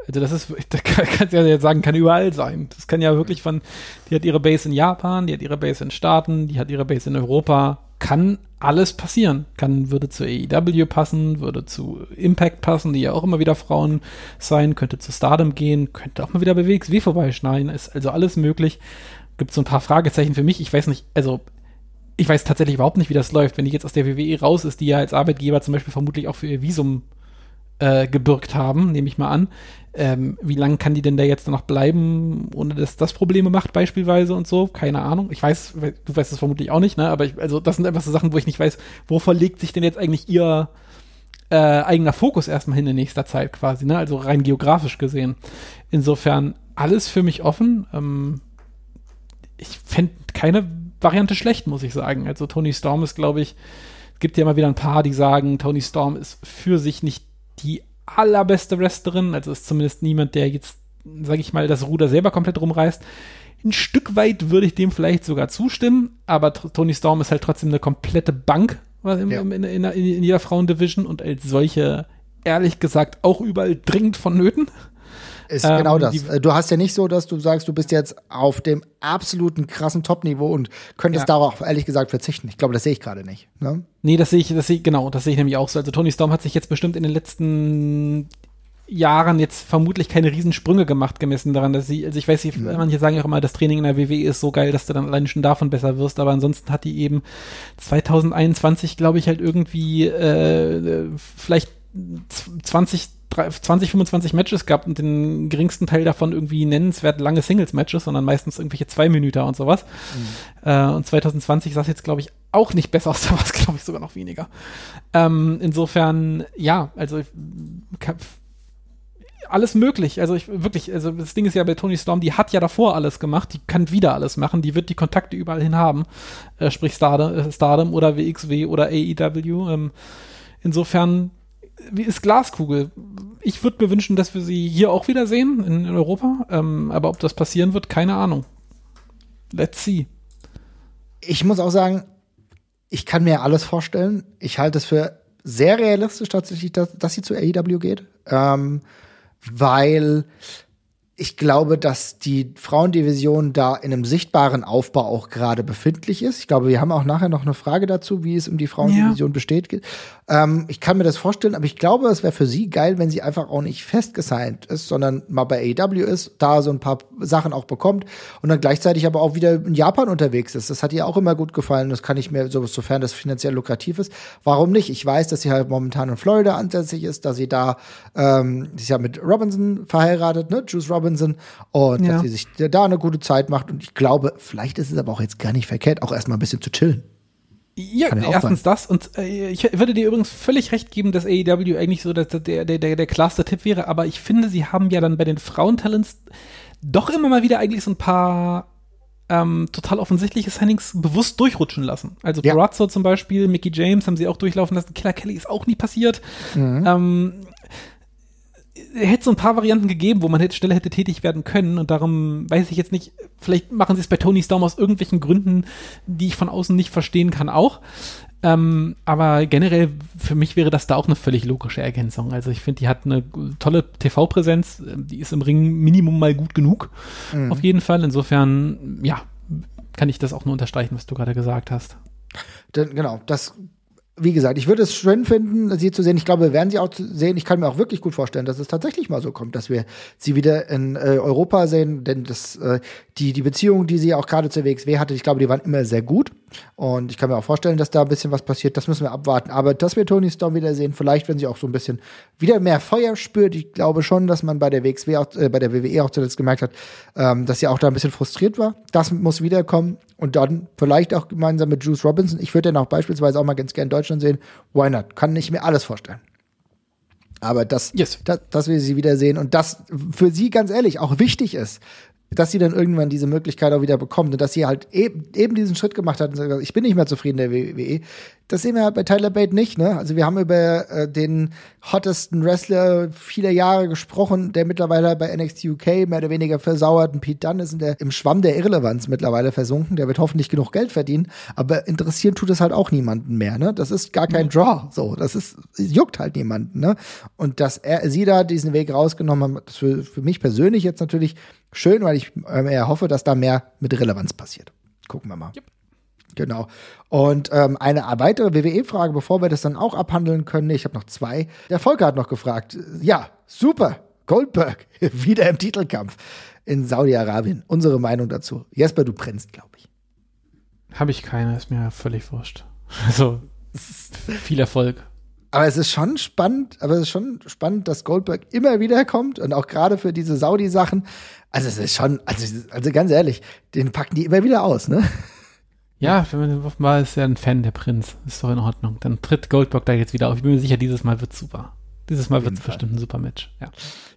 also das ist, da kannst ja jetzt sagen, kann überall sein. Das kann ja wirklich von, die hat ihre Base in Japan, die hat ihre Base in Staaten, die hat ihre Base in Europa. Kann alles passieren. Kann, würde zu AEW passen, würde zu Impact passen, die ja auch immer wieder Frauen sein, könnte zu Stardom gehen, könnte auch mal wieder bei WXW vorbeischneiden, ist also alles möglich. Gibt so ein paar Fragezeichen für mich. Ich weiß nicht, also ich weiß tatsächlich überhaupt nicht, wie das läuft. Wenn die jetzt aus der WWE raus ist, die ja als Arbeitgeber zum Beispiel vermutlich auch für ihr Visum äh, gebürgt haben, nehme ich mal an. Ähm, wie lange kann die denn da jetzt noch bleiben, ohne dass das Probleme macht, beispielsweise und so? Keine Ahnung. Ich weiß, du weißt es vermutlich auch nicht, ne? Aber ich, also das sind einfach so Sachen, wo ich nicht weiß, wo verlegt sich denn jetzt eigentlich ihr äh, eigener Fokus erstmal hin in nächster Zeit quasi, ne? Also rein geografisch gesehen. Insofern alles für mich offen. Ähm, ich fände keine Variante schlecht, muss ich sagen. Also Tony Storm ist, glaube ich, es gibt ja immer wieder ein paar, die sagen, Tony Storm ist für sich nicht die allerbeste Wrestlerin, also ist zumindest niemand, der jetzt, sage ich mal, das Ruder selber komplett rumreißt. Ein Stück weit würde ich dem vielleicht sogar zustimmen, aber Tony Storm ist halt trotzdem eine komplette Bank in, ja. in, in, in jeder Frauendivision und als solche, ehrlich gesagt, auch überall dringend vonnöten. Ist ähm, genau das. Äh, du hast ja nicht so, dass du sagst, du bist jetzt auf dem absoluten krassen Top-Niveau und könntest ja. darauf ehrlich gesagt verzichten. Ich glaube, das sehe ich gerade nicht. Ne? Nee, das sehe ich, das sehe ich, genau, das sehe ich nämlich auch so. Also Tony Storm hat sich jetzt bestimmt in den letzten Jahren jetzt vermutlich keine Riesensprünge gemacht, gemessen daran, dass sie, also ich weiß nicht, mhm. manche sagen ja auch immer, das Training in der WWE ist so geil, dass du dann allein schon davon besser wirst, aber ansonsten hat die eben 2021, glaube ich, halt irgendwie äh, vielleicht 20, 20, 25 Matches gehabt und den geringsten Teil davon irgendwie nennenswert lange Singles-Matches, sondern meistens irgendwelche zwei Minuten und sowas. Mhm. Äh, und 2020 sah es jetzt, glaube ich, auch nicht besser aus, da war es, glaube ich, sogar noch weniger. Ähm, insofern, ja, also alles möglich. Also ich wirklich, also das Ding ist ja bei Tony Storm, die hat ja davor alles gemacht, die kann wieder alles machen, die wird die Kontakte überall hin haben, äh, sprich Stardom, Stardom oder WXW oder AEW. Ähm, insofern wie ist Glaskugel. Ich würde mir wünschen, dass wir sie hier auch wieder sehen in, in Europa, ähm, aber ob das passieren wird, keine Ahnung. Let's see. Ich muss auch sagen, ich kann mir alles vorstellen. Ich halte es für sehr realistisch tatsächlich, dass, dass sie zu AEW geht. Ähm, weil ich glaube, dass die Frauendivision da in einem sichtbaren Aufbau auch gerade befindlich ist. Ich glaube, wir haben auch nachher noch eine Frage dazu, wie es um die Frauendivision ja. besteht. Ähm, ich kann mir das vorstellen, aber ich glaube, es wäre für sie geil, wenn sie einfach auch nicht festgesigned ist, sondern mal bei AEW ist, da so ein paar Sachen auch bekommt und dann gleichzeitig aber auch wieder in Japan unterwegs ist. Das hat ihr auch immer gut gefallen. Das kann ich mir, so, sofern das finanziell lukrativ ist. Warum nicht? Ich weiß, dass sie halt momentan in Florida ansässig ist, dass sie da, ähm, sie ist ja mit Robinson verheiratet, ne? Juice Robinson Robinson und ja. dass sie sich da eine gute Zeit macht. Und ich glaube, vielleicht ist es aber auch jetzt gar nicht verkehrt, auch erstmal ein bisschen zu chillen. Ja, erstens das und äh, ich würde dir übrigens völlig recht geben, dass AEW eigentlich so der, der, der, der klarste Tipp wäre, aber ich finde, sie haben ja dann bei den Frauentalents doch immer mal wieder eigentlich so ein paar ähm, total offensichtliche Signings bewusst durchrutschen lassen. Also ja. Carazzo zum Beispiel, Mickey James haben sie auch durchlaufen lassen, Killer Kelly ist auch nie passiert. Mhm. Ähm, hätte so ein paar Varianten gegeben, wo man hätte, schneller hätte tätig werden können und darum weiß ich jetzt nicht, vielleicht machen sie es bei Tony Storm aus irgendwelchen Gründen, die ich von außen nicht verstehen kann, auch. Ähm, aber generell, für mich wäre das da auch eine völlig logische Ergänzung. Also ich finde, die hat eine tolle TV-Präsenz, die ist im Ring Minimum mal gut genug. Mhm. Auf jeden Fall. Insofern, ja, kann ich das auch nur unterstreichen, was du gerade gesagt hast. Denn, genau, das wie gesagt, ich würde es schön finden, sie zu sehen. Ich glaube, wir werden sie auch sehen. Ich kann mir auch wirklich gut vorstellen, dass es tatsächlich mal so kommt, dass wir sie wieder in äh, Europa sehen. Denn das, äh, die, die Beziehungen, die sie auch gerade zur WXW hatte, ich glaube, die waren immer sehr gut. Und ich kann mir auch vorstellen, dass da ein bisschen was passiert. Das müssen wir abwarten. Aber dass wir Tony Storm wiedersehen, vielleicht, wenn sie auch so ein bisschen wieder mehr Feuer spürt. Ich glaube schon, dass man bei der WXW auch, äh, bei der WWE auch zuletzt gemerkt hat, ähm, dass sie auch da ein bisschen frustriert war. Das muss wiederkommen. Und dann vielleicht auch gemeinsam mit Juice Robinson. Ich würde den auch beispielsweise auch mal ganz gerne in Deutschland sehen. Why not? Kann ich mir alles vorstellen. Aber das, yes. das, dass wir sie wiedersehen und das für sie ganz ehrlich auch wichtig ist, dass sie dann irgendwann diese Möglichkeit auch wieder bekommt und dass sie halt eben, eben diesen Schritt gemacht hat und sagt, ich bin nicht mehr zufrieden der WWE. Das sehen wir halt bei Tyler Bate nicht, ne? Also wir haben über äh, den hottesten Wrestler vieler Jahre gesprochen, der mittlerweile bei NXT UK mehr oder weniger versauert. Und Pete Dunne ist in der, im Schwamm der Irrelevanz mittlerweile versunken. Der wird hoffentlich genug Geld verdienen, aber interessieren tut es halt auch niemanden mehr, ne? Das ist gar kein Draw, so. Das ist, juckt halt niemanden, ne? Und dass er, sie da diesen Weg rausgenommen haben, das für, für mich persönlich jetzt natürlich schön, weil ich äh, hoffe, dass da mehr mit Relevanz passiert. Gucken wir mal. Yep. Genau. Und ähm, eine weitere WWE-Frage, bevor wir das dann auch abhandeln können. Ich habe noch zwei. Der Volker hat noch gefragt. Ja, super. Goldberg wieder im Titelkampf in Saudi-Arabien. Unsere Meinung dazu. Jesper, du brennst, glaube ich. Habe ich keine, ist mir völlig wurscht. Also viel Erfolg. Aber es ist schon spannend, aber es ist schon spannend, dass Goldberg immer wieder kommt und auch gerade für diese Saudi-Sachen. Also es ist schon, also, also ganz ehrlich, den packen die immer wieder aus, ne? Ja, wenn man offenbar ist ja ein Fan der Prinz. Ist doch in Ordnung. Dann tritt Goldberg da jetzt wieder auf. Ich bin mir sicher, dieses Mal wird super. Dieses Mal wird es bestimmt ein super Match. Ja.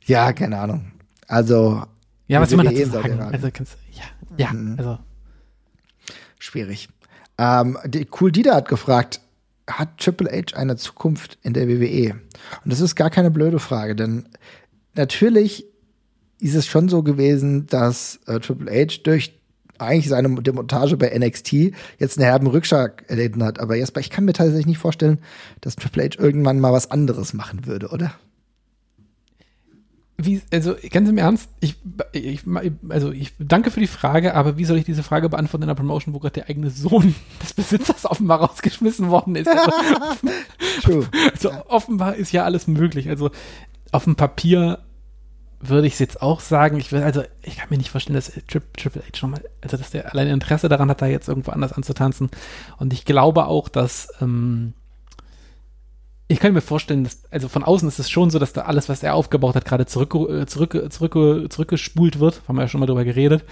ja, keine Ahnung. Also. Ja, was will man dazu sagen? Also, kannst, ja, ja, mhm. also. Schwierig. Ähm, die, cool Dieter hat gefragt, hat Triple H eine Zukunft in der WWE? Und das ist gar keine blöde Frage, denn natürlich ist es schon so gewesen, dass äh, Triple H durch eigentlich seine Demontage bei NXT jetzt einen herben Rückschlag erlitten hat. Aber Jesper, ich kann mir tatsächlich nicht vorstellen, dass Triple H irgendwann mal was anderes machen würde, oder? Wie, also ganz im Ernst, ich, ich, also ich danke für die Frage, aber wie soll ich diese Frage beantworten in einer Promotion, wo gerade der eigene Sohn des Besitzers offenbar rausgeschmissen worden ist? Also, True. also offenbar ist ja alles möglich. Also auf dem Papier würde ich es jetzt auch sagen. Ich will, also, ich kann mir nicht vorstellen, dass Triple H schon mal, also dass der alleine Interesse daran hat, da jetzt irgendwo anders anzutanzen. Und ich glaube auch, dass ähm, ich kann mir vorstellen, dass, also von außen ist es schon so, dass da alles, was er aufgebaut hat, gerade zurück, äh, zurück, zurück, zurückgespult wird. Haben wir ja schon mal drüber geredet.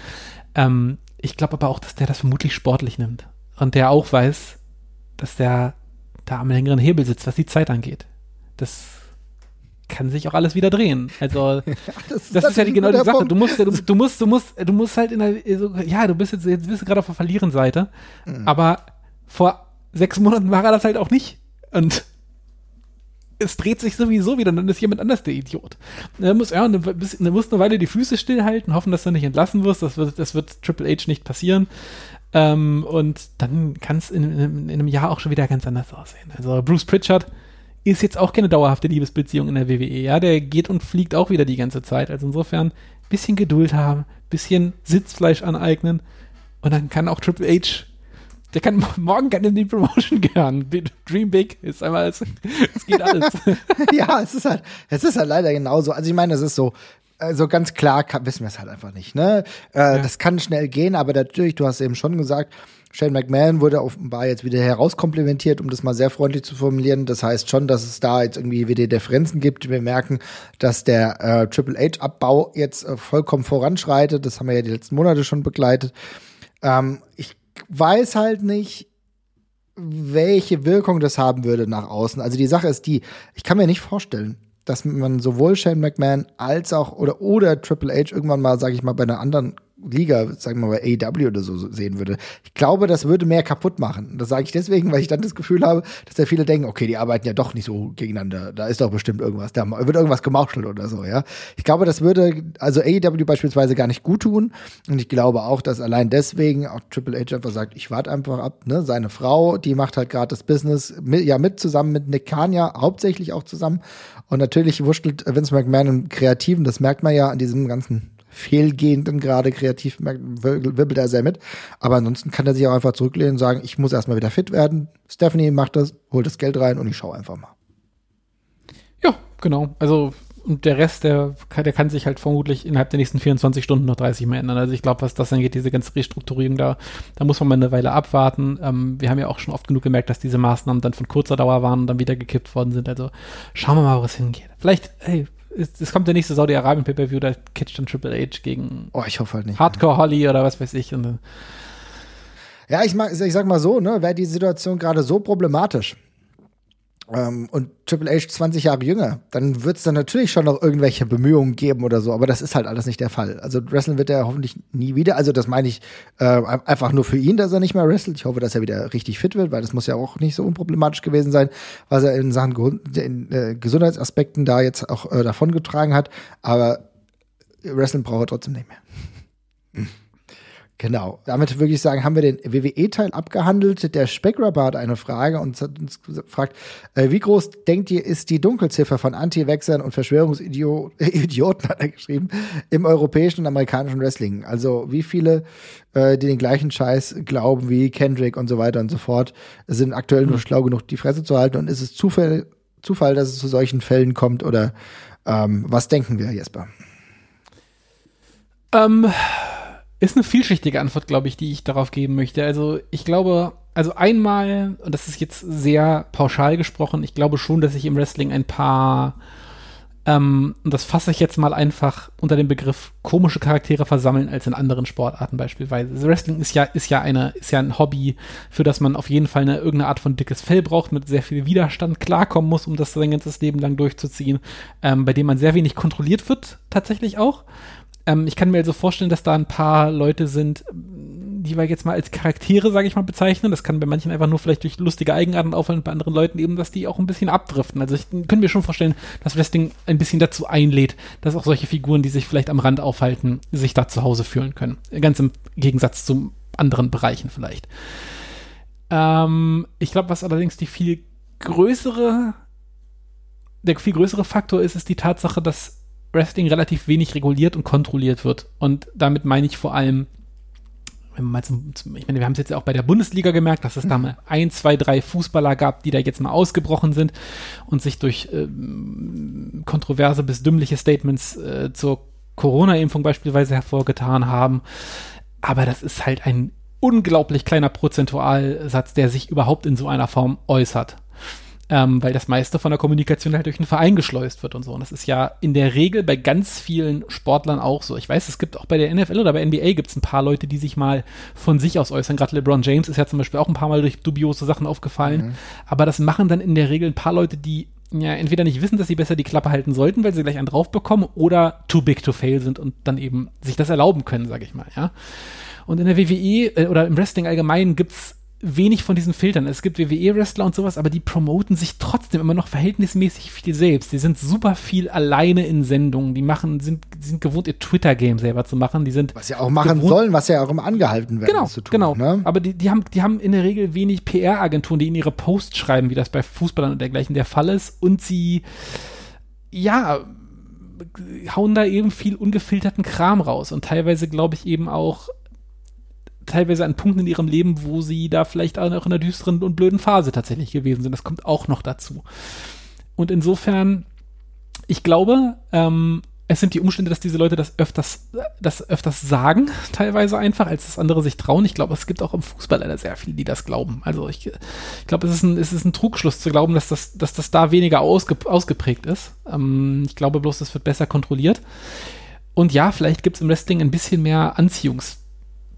Ähm, ich glaube aber auch, dass der das vermutlich sportlich nimmt. Und der auch weiß, dass der da am längeren Hebel sitzt, was die Zeit angeht. Das kann sich auch alles wieder drehen. Also das ist, das ist ja die, genau die Sache. Du musst, du, du, musst, du musst, du musst halt in der, so, ja, du bist jetzt, jetzt bist du gerade auf der verlieren Seite, mhm. aber vor sechs Monaten war er das halt auch nicht. Und es dreht sich sowieso wieder, dann ist jemand anders der Idiot. Er muss, ja, eine, eine, muss eine Weile die Füße stillhalten, hoffen, dass du nicht entlassen wirst. Das wird, das wird Triple H nicht passieren. Ähm, und dann kann es in, in, in, einem Jahr auch schon wieder ganz anders aussehen. Also Bruce Pritchard ist jetzt auch keine dauerhafte Liebesbeziehung in der WWE. Ja, der geht und fliegt auch wieder die ganze Zeit. Also insofern bisschen Geduld haben, bisschen Sitzfleisch aneignen und dann kann auch Triple H der kann morgen kann in die Promotion gehören. Dream Big ist einmal, es, es geht alles. ja, es ist halt, es ist halt leider genauso. Also ich meine, es ist so, also ganz klar kann, wissen wir es halt einfach nicht. Ne? Äh, ja. Das kann schnell gehen, aber natürlich, du hast eben schon gesagt, Shane McMahon wurde offenbar jetzt wieder herauskomplimentiert, um das mal sehr freundlich zu formulieren. Das heißt schon, dass es da jetzt irgendwie wieder Differenzen gibt. Wir merken, dass der äh, Triple H-Abbau jetzt äh, vollkommen voranschreitet. Das haben wir ja die letzten Monate schon begleitet. Ähm, ich weiß halt nicht, welche Wirkung das haben würde nach außen. Also die Sache ist die, ich kann mir nicht vorstellen, dass man sowohl Shane McMahon als auch oder oder Triple H irgendwann mal, sage ich mal, bei einer anderen Liga, sagen wir mal bei AEW oder so sehen würde. Ich glaube, das würde mehr kaputt machen. Das sage ich deswegen, weil ich dann das Gefühl habe, dass da viele denken, okay, die arbeiten ja doch nicht so gegeneinander. Da ist doch bestimmt irgendwas, da wird irgendwas gemauschelt oder so, ja. Ich glaube, das würde also AEW beispielsweise gar nicht gut tun. Und ich glaube auch, dass allein deswegen auch Triple H einfach sagt, ich warte einfach ab, ne, seine Frau, die macht halt gerade das Business mit, ja mit zusammen mit Nick Kanya, hauptsächlich auch zusammen. Und natürlich wurschtelt Vince McMahon im Kreativen, das merkt man ja an diesem ganzen fehlgehenden gerade kreativ wirbelt er sehr mit. Aber ansonsten kann er sich auch einfach zurücklehnen und sagen, ich muss erstmal wieder fit werden. Stephanie macht das, holt das Geld rein und ich schaue einfach mal. Ja, genau. Also und der Rest, der, der kann sich halt vermutlich innerhalb der nächsten 24 Stunden noch 30 Mal ändern. Also ich glaube, was das angeht, diese ganze Restrukturierung da, da muss man mal eine Weile abwarten. Ähm, wir haben ja auch schon oft genug gemerkt, dass diese Maßnahmen dann von kurzer Dauer waren und dann wieder gekippt worden sind. Also schauen wir mal, wo es hingeht. Vielleicht, hey, es, kommt der nächste Saudi-Arabien Pay-Per-View, da catcht dann Triple H gegen oh, ich hoffe halt nicht. Hardcore Holly oder was weiß ich. Und, ja, ich, mag, ich sag mal so, ne, wäre die Situation gerade so problematisch, ähm, und Triple H 20 Jahre jünger, dann wird es dann natürlich schon noch irgendwelche Bemühungen geben oder so, aber das ist halt alles nicht der Fall. Also wrestlen wird er hoffentlich nie wieder. Also das meine ich äh, einfach nur für ihn, dass er nicht mehr wrestelt. Ich hoffe, dass er wieder richtig fit wird, weil das muss ja auch nicht so unproblematisch gewesen sein, was er in Sachen in, äh, Gesundheitsaspekten da jetzt auch äh, davongetragen hat. Aber Wrestling braucht er trotzdem nicht mehr. Genau. Damit würde ich sagen, haben wir den WWE-Teil abgehandelt. Der Speckrapper hat eine Frage und hat uns gefragt, äh, wie groß denkt ihr, ist die Dunkelziffer von Anti-Wechsern und Verschwörungsidioten, hat er geschrieben, im europäischen und amerikanischen Wrestling? Also wie viele, äh, die den gleichen Scheiß glauben wie Kendrick und so weiter und so fort, sind aktuell nur schlau genug, die Fresse zu halten? Und ist es Zufall, Zufall dass es zu solchen Fällen kommt? Oder ähm, was denken wir, Jesper? Ähm ist eine vielschichtige Antwort, glaube ich, die ich darauf geben möchte. Also ich glaube, also einmal, und das ist jetzt sehr pauschal gesprochen, ich glaube schon, dass sich im Wrestling ein paar, ähm, und das fasse ich jetzt mal einfach unter dem Begriff komische Charaktere versammeln als in anderen Sportarten beispielsweise. Also Wrestling ist ja, ist ja eine, ist ja ein Hobby, für das man auf jeden Fall eine irgendeine Art von dickes Fell braucht, mit sehr viel Widerstand klarkommen muss, um das sein ganzes Leben lang durchzuziehen, ähm, bei dem man sehr wenig kontrolliert wird, tatsächlich auch. Ähm, ich kann mir also vorstellen, dass da ein paar Leute sind, die wir jetzt mal als Charaktere, sage ich mal, bezeichnen. Das kann bei manchen einfach nur vielleicht durch lustige Eigenarten auffallen, bei anderen Leuten eben, dass die auch ein bisschen abdriften. Also ich kann mir schon vorstellen, dass Wrestling ein bisschen dazu einlädt, dass auch solche Figuren, die sich vielleicht am Rand aufhalten, sich da zu Hause fühlen können. Ganz im Gegensatz zu anderen Bereichen vielleicht. Ähm, ich glaube, was allerdings die viel größere, der viel größere Faktor ist, ist die Tatsache, dass Wrestling relativ wenig reguliert und kontrolliert wird. Und damit meine ich vor allem, wenn man mal zum, zum, ich meine, wir haben es jetzt ja auch bei der Bundesliga gemerkt, dass es da mal ein, zwei, drei Fußballer gab, die da jetzt mal ausgebrochen sind und sich durch ähm, kontroverse bis dümmliche Statements äh, zur Corona-Impfung beispielsweise hervorgetan haben. Aber das ist halt ein unglaublich kleiner Prozentualsatz, der sich überhaupt in so einer Form äußert ähm, weil das meiste von der Kommunikation halt durch einen Verein geschleust wird und so. Und das ist ja in der Regel bei ganz vielen Sportlern auch so. Ich weiß, es gibt auch bei der NFL oder bei NBA gibt es ein paar Leute, die sich mal von sich aus äußern. Gerade LeBron James ist ja zum Beispiel auch ein paar Mal durch dubiose Sachen aufgefallen. Mhm. Aber das machen dann in der Regel ein paar Leute, die ja entweder nicht wissen, dass sie besser die Klappe halten sollten, weil sie gleich einen drauf bekommen, oder too big to fail sind und dann eben sich das erlauben können, sag ich mal, ja. Und in der WWE äh, oder im Wrestling allgemein gibt's wenig von diesen Filtern. Es gibt WWE-Wrestler und sowas, aber die promoten sich trotzdem immer noch verhältnismäßig viel selbst. Die sind super viel alleine in Sendungen. Die machen, sind, sind gewohnt, ihr Twitter-Game selber zu machen. Die sind was sie auch machen gewohnt, sollen, was ja auch immer angehalten werden genau, zu tun. Genau, ne? Aber die, die, haben, die haben in der Regel wenig PR-Agenturen, die in ihre Posts schreiben, wie das bei Fußballern und dergleichen der Fall ist. Und sie, ja, hauen da eben viel ungefilterten Kram raus. Und teilweise, glaube ich, eben auch teilweise an Punkten in ihrem Leben, wo sie da vielleicht auch in einer düsteren und blöden Phase tatsächlich gewesen sind. Das kommt auch noch dazu. Und insofern, ich glaube, ähm, es sind die Umstände, dass diese Leute das öfters, das öfters sagen, teilweise einfach, als das andere sich trauen. Ich glaube, es gibt auch im Fußball leider sehr viele, die das glauben. Also ich, ich glaube, es ist ein, es ist ein Trugschluss zu glauben, dass das, dass das da weniger ausge, ausgeprägt ist. Ähm, ich glaube bloß, das wird besser kontrolliert. Und ja, vielleicht gibt es im Wrestling ein bisschen mehr Anziehungs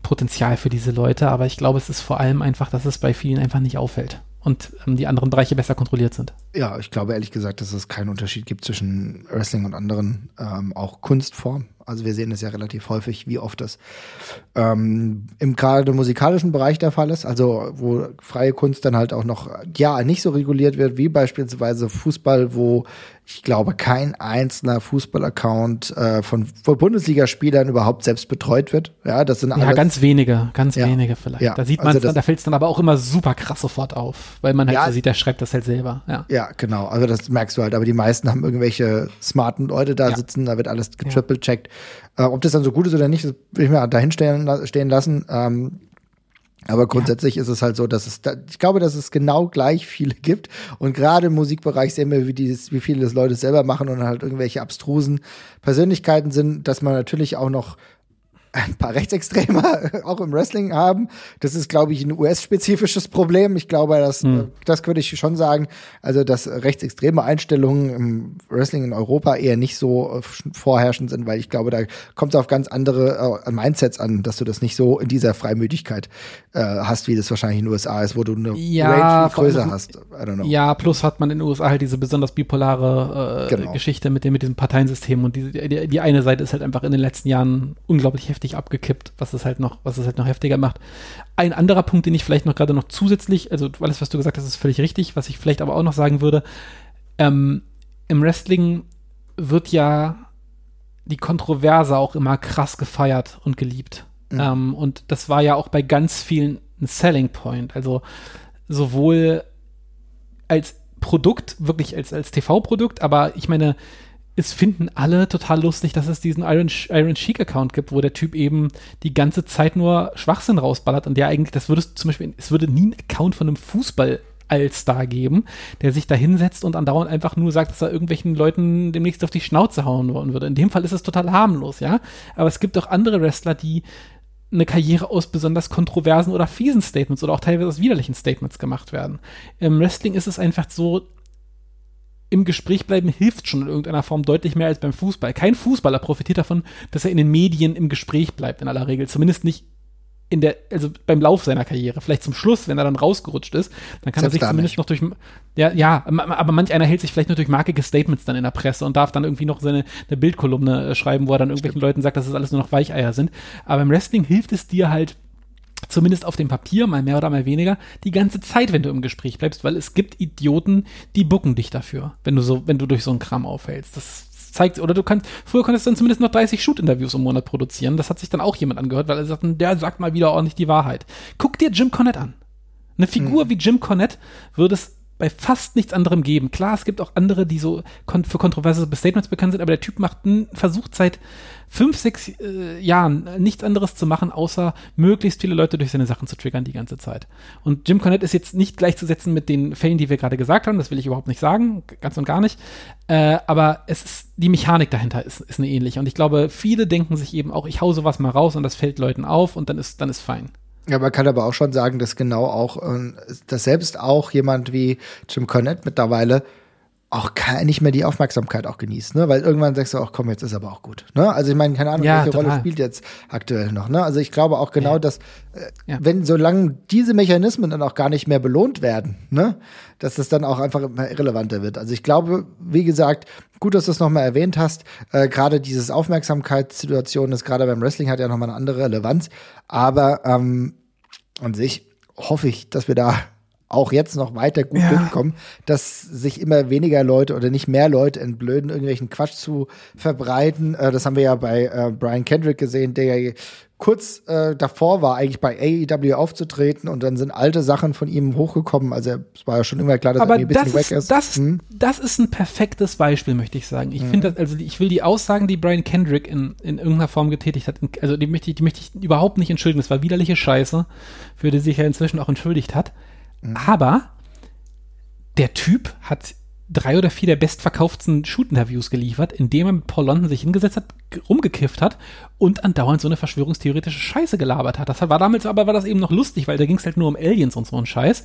Potenzial für diese Leute, aber ich glaube, es ist vor allem einfach, dass es bei vielen einfach nicht auffällt und ähm, die anderen Bereiche besser kontrolliert sind. Ja, ich glaube ehrlich gesagt, dass es keinen Unterschied gibt zwischen Wrestling und anderen, ähm, auch Kunstformen. Also wir sehen es ja relativ häufig, wie oft das ähm, im gerade musikalischen Bereich der Fall ist, also wo freie Kunst dann halt auch noch ja nicht so reguliert wird wie beispielsweise Fußball, wo ich glaube, kein einzelner Fußballaccount äh, von, von Bundesligaspielern überhaupt selbst betreut wird. Ja, das sind alles, Ja, ganz wenige, ganz ja. wenige vielleicht. Ja. Da sieht man also da fällt es dann aber auch immer super krass sofort auf, weil man halt ja, so sieht, der schreibt das halt selber. Ja. ja, genau. Also das merkst du halt. Aber die meisten haben irgendwelche smarten Leute da sitzen, da wird alles getriple-checkt. Äh, ob das dann so gut ist oder nicht, das will ich mir dahin stehen, stehen lassen. Ähm, aber grundsätzlich ja. ist es halt so, dass es da, ich glaube, dass es genau gleich viele gibt. Und gerade im Musikbereich sehen wir, wie, dieses, wie viele das Leute selber machen und halt irgendwelche abstrusen Persönlichkeiten sind, dass man natürlich auch noch ein paar Rechtsextreme auch im Wrestling haben. Das ist, glaube ich, ein US-spezifisches Problem. Ich glaube, das, hm. das würde ich schon sagen. Also, dass rechtsextreme Einstellungen im Wrestling in Europa eher nicht so äh, vorherrschend sind, weil ich glaube, da kommt es auf ganz andere äh, Mindsets an, dass du das nicht so in dieser Freimütigkeit äh, hast, wie das wahrscheinlich in den USA ist, wo du eine ja, Range viel größer hast. Ja, plus hat man in den USA halt diese besonders bipolare äh, genau. Geschichte mit dem, mit diesem Parteiensystem und die, die, die eine Seite ist halt einfach in den letzten Jahren unglaublich heftig heftig abgekippt, was es halt noch, was es halt noch heftiger macht. Ein anderer Punkt, den ich vielleicht noch gerade noch zusätzlich, also alles, was du gesagt hast, ist völlig richtig, was ich vielleicht aber auch noch sagen würde, ähm, im Wrestling wird ja die Kontroverse auch immer krass gefeiert und geliebt. Mhm. Ähm, und das war ja auch bei ganz vielen ein Selling Point. Also sowohl als Produkt, wirklich als, als TV-Produkt, aber ich meine, es finden alle total lustig, dass es diesen Iron, Iron Sheik Account gibt, wo der Typ eben die ganze Zeit nur Schwachsinn rausballert und der eigentlich, das würde es zum Beispiel, es würde nie einen Account von einem Fußball Allstar geben, der sich da hinsetzt und andauernd einfach nur sagt, dass er irgendwelchen Leuten demnächst auf die Schnauze hauen wollen würde. In dem Fall ist es total harmlos, ja. Aber es gibt auch andere Wrestler, die eine Karriere aus besonders kontroversen oder fiesen Statements oder auch teilweise aus widerlichen Statements gemacht werden. Im Wrestling ist es einfach so, im Gespräch bleiben hilft schon in irgendeiner Form deutlich mehr als beim Fußball. Kein Fußballer profitiert davon, dass er in den Medien im Gespräch bleibt, in aller Regel. Zumindest nicht in der, also beim Lauf seiner Karriere. Vielleicht zum Schluss, wenn er dann rausgerutscht ist, dann kann Selbst er sich zumindest nicht. noch durch, ja, ja, aber manch einer hält sich vielleicht nur durch markige Statements dann in der Presse und darf dann irgendwie noch seine eine Bildkolumne äh, schreiben, wo er dann irgendwelchen Stimmt. Leuten sagt, dass es alles nur noch Weicheier sind. Aber im Wrestling hilft es dir halt, zumindest auf dem Papier, mal mehr oder mal weniger, die ganze Zeit, wenn du im Gespräch bleibst, weil es gibt Idioten, die bucken dich dafür, wenn du so, wenn du durch so einen Kram aufhältst. Das zeigt, oder du kannst, früher konntest du dann zumindest noch 30 Shoot-Interviews im Monat produzieren. Das hat sich dann auch jemand angehört, weil er sagt, der sagt mal wieder ordentlich die Wahrheit. Guck dir Jim Cornette an. Eine Figur mhm. wie Jim Cornette würde es bei fast nichts anderem geben. Klar, es gibt auch andere, die so kon für kontroverse Statements bekannt sind, aber der Typ macht versucht seit fünf, sechs äh, Jahren nichts anderes zu machen, außer möglichst viele Leute durch seine Sachen zu triggern die ganze Zeit. Und Jim Cornette ist jetzt nicht gleichzusetzen mit den Fällen, die wir gerade gesagt haben, das will ich überhaupt nicht sagen, ganz und gar nicht. Äh, aber es ist, die Mechanik dahinter ist, ist eine ähnliche. Und ich glaube, viele denken sich eben auch, ich hau sowas mal raus und das fällt Leuten auf und dann ist, dann ist fein. Ja, man kann aber auch schon sagen, dass genau auch, äh, dass selbst auch jemand wie Jim Cornette mittlerweile auch nicht mehr die Aufmerksamkeit auch genießt, ne? Weil irgendwann sagst du auch, komm, jetzt ist aber auch gut. Ne? Also ich meine, keine Ahnung, ja, welche total. Rolle spielt jetzt aktuell noch. Ne? Also ich glaube auch genau, ja. dass äh, ja. wenn solange diese Mechanismen dann auch gar nicht mehr belohnt werden, ne, dass das dann auch einfach immer irrelevanter wird. Also ich glaube, wie gesagt, gut, dass du es nochmal erwähnt hast. Äh, gerade dieses Aufmerksamkeitssituation ist gerade beim Wrestling hat ja nochmal eine andere Relevanz. Aber ähm, an sich hoffe ich, dass wir da auch jetzt noch weiter gut ja. durchkommen, dass sich immer weniger Leute oder nicht mehr Leute entblöden, irgendwelchen Quatsch zu verbreiten. Äh, das haben wir ja bei äh, Brian Kendrick gesehen, der ja kurz äh, davor war, eigentlich bei AEW aufzutreten und dann sind alte Sachen von ihm hochgekommen. Also es war ja schon immer klar, dass er ein bisschen das weg ist. Das, hm? das ist ein perfektes Beispiel, möchte ich sagen. Ich hm. finde, also ich will die Aussagen, die Brian Kendrick in, in irgendeiner Form getätigt hat, also die möchte, ich, die möchte ich überhaupt nicht entschuldigen. Das war widerliche Scheiße, für die sich er inzwischen auch entschuldigt hat. Mhm. Aber der Typ hat drei oder vier der bestverkauften Shoot-Interviews geliefert, indem er mit Paul London sich hingesetzt hat, rumgekifft hat und andauernd so eine verschwörungstheoretische Scheiße gelabert hat. Das war damals aber war das eben noch lustig, weil da ging es halt nur um Aliens und so einen Scheiß.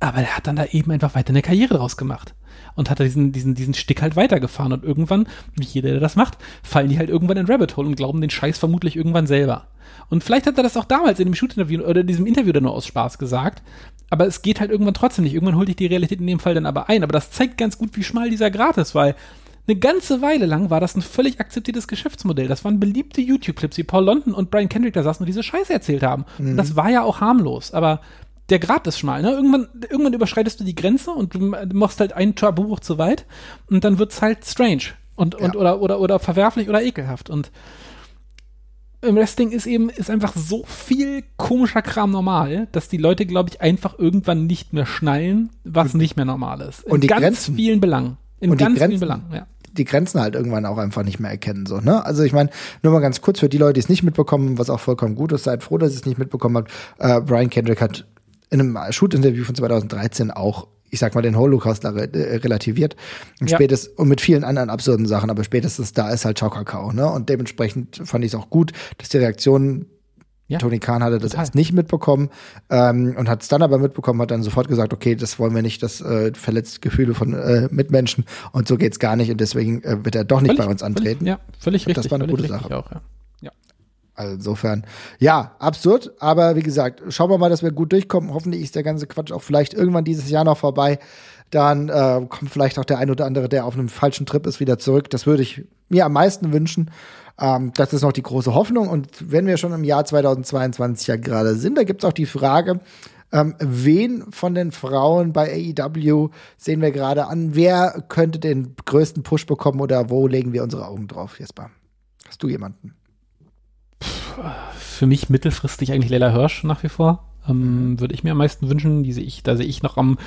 Aber er hat dann da eben einfach weiter eine Karriere draus gemacht und hat diesen, diesen, diesen Stick halt weitergefahren und irgendwann, wie jeder, der das macht, fallen die halt irgendwann in Rabbit Hole und glauben den Scheiß vermutlich irgendwann selber. Und vielleicht hat er das auch damals in dem Shoot-Interview oder in diesem Interview dann nur aus Spaß gesagt, aber es geht halt irgendwann trotzdem nicht. Irgendwann holt dich die Realität in dem Fall dann aber ein. Aber das zeigt ganz gut, wie schmal dieser Grat ist, weil eine ganze Weile lang war das ein völlig akzeptiertes Geschäftsmodell. Das waren beliebte YouTube-Clips, wie Paul London und Brian Kendrick da saßen und diese Scheiße erzählt haben. Mhm. Und das war ja auch harmlos. Aber der Grad ist schmal, ne? Irgendwann, irgendwann überschreitest du die Grenze und du machst halt ein Tabubuch zu weit und dann wird's halt strange und, und ja. oder, oder, oder verwerflich oder ekelhaft. Und im Wrestling ist eben ist einfach so viel komischer Kram normal, dass die Leute, glaube ich, einfach irgendwann nicht mehr schnallen, was nicht mehr normal ist. In und die ganz Grenzen. vielen Belangen. In und ganz vielen Belangen, ja. Die Grenzen halt irgendwann auch einfach nicht mehr erkennen, so, ne? Also ich meine, nur mal ganz kurz für die Leute, die es nicht mitbekommen, was auch vollkommen gut ist, seid froh, dass ihr es nicht mitbekommen habt. Äh, Brian Kendrick hat in einem Shoot-Interview von 2013 auch ich sag mal, den Holocaust äh, relativiert. Und ja. spätestens, und mit vielen anderen absurden Sachen, aber spätestens da ist halt Ciao Kakao, ne? Und dementsprechend fand ich es auch gut, dass die Reaktion ja, Tony Khan hatte das total. erst nicht mitbekommen ähm, und hat es dann aber mitbekommen, hat dann sofort gesagt, okay, das wollen wir nicht, das äh, verletzt Gefühle von äh, Mitmenschen und so geht's gar nicht und deswegen äh, wird er doch nicht völlig, bei uns antreten. Völlig, ja, völlig richtig. Das war eine gute Sache. Auch, ja. Also insofern, ja, absurd, aber wie gesagt, schauen wir mal, dass wir gut durchkommen. Hoffentlich ist der ganze Quatsch auch vielleicht irgendwann dieses Jahr noch vorbei. Dann äh, kommt vielleicht auch der ein oder andere, der auf einem falschen Trip ist, wieder zurück. Das würde ich mir am meisten wünschen. Ähm, das ist noch die große Hoffnung. Und wenn wir schon im Jahr 2022 ja gerade sind, da gibt es auch die Frage, ähm, wen von den Frauen bei AEW sehen wir gerade an? Wer könnte den größten Push bekommen oder wo legen wir unsere Augen drauf, Jesper? Hast du jemanden? Für mich mittelfristig eigentlich Leila Hirsch nach wie vor. Ähm, mhm. Würde ich mir am meisten wünschen. Die sehe ich, da sehe ich noch am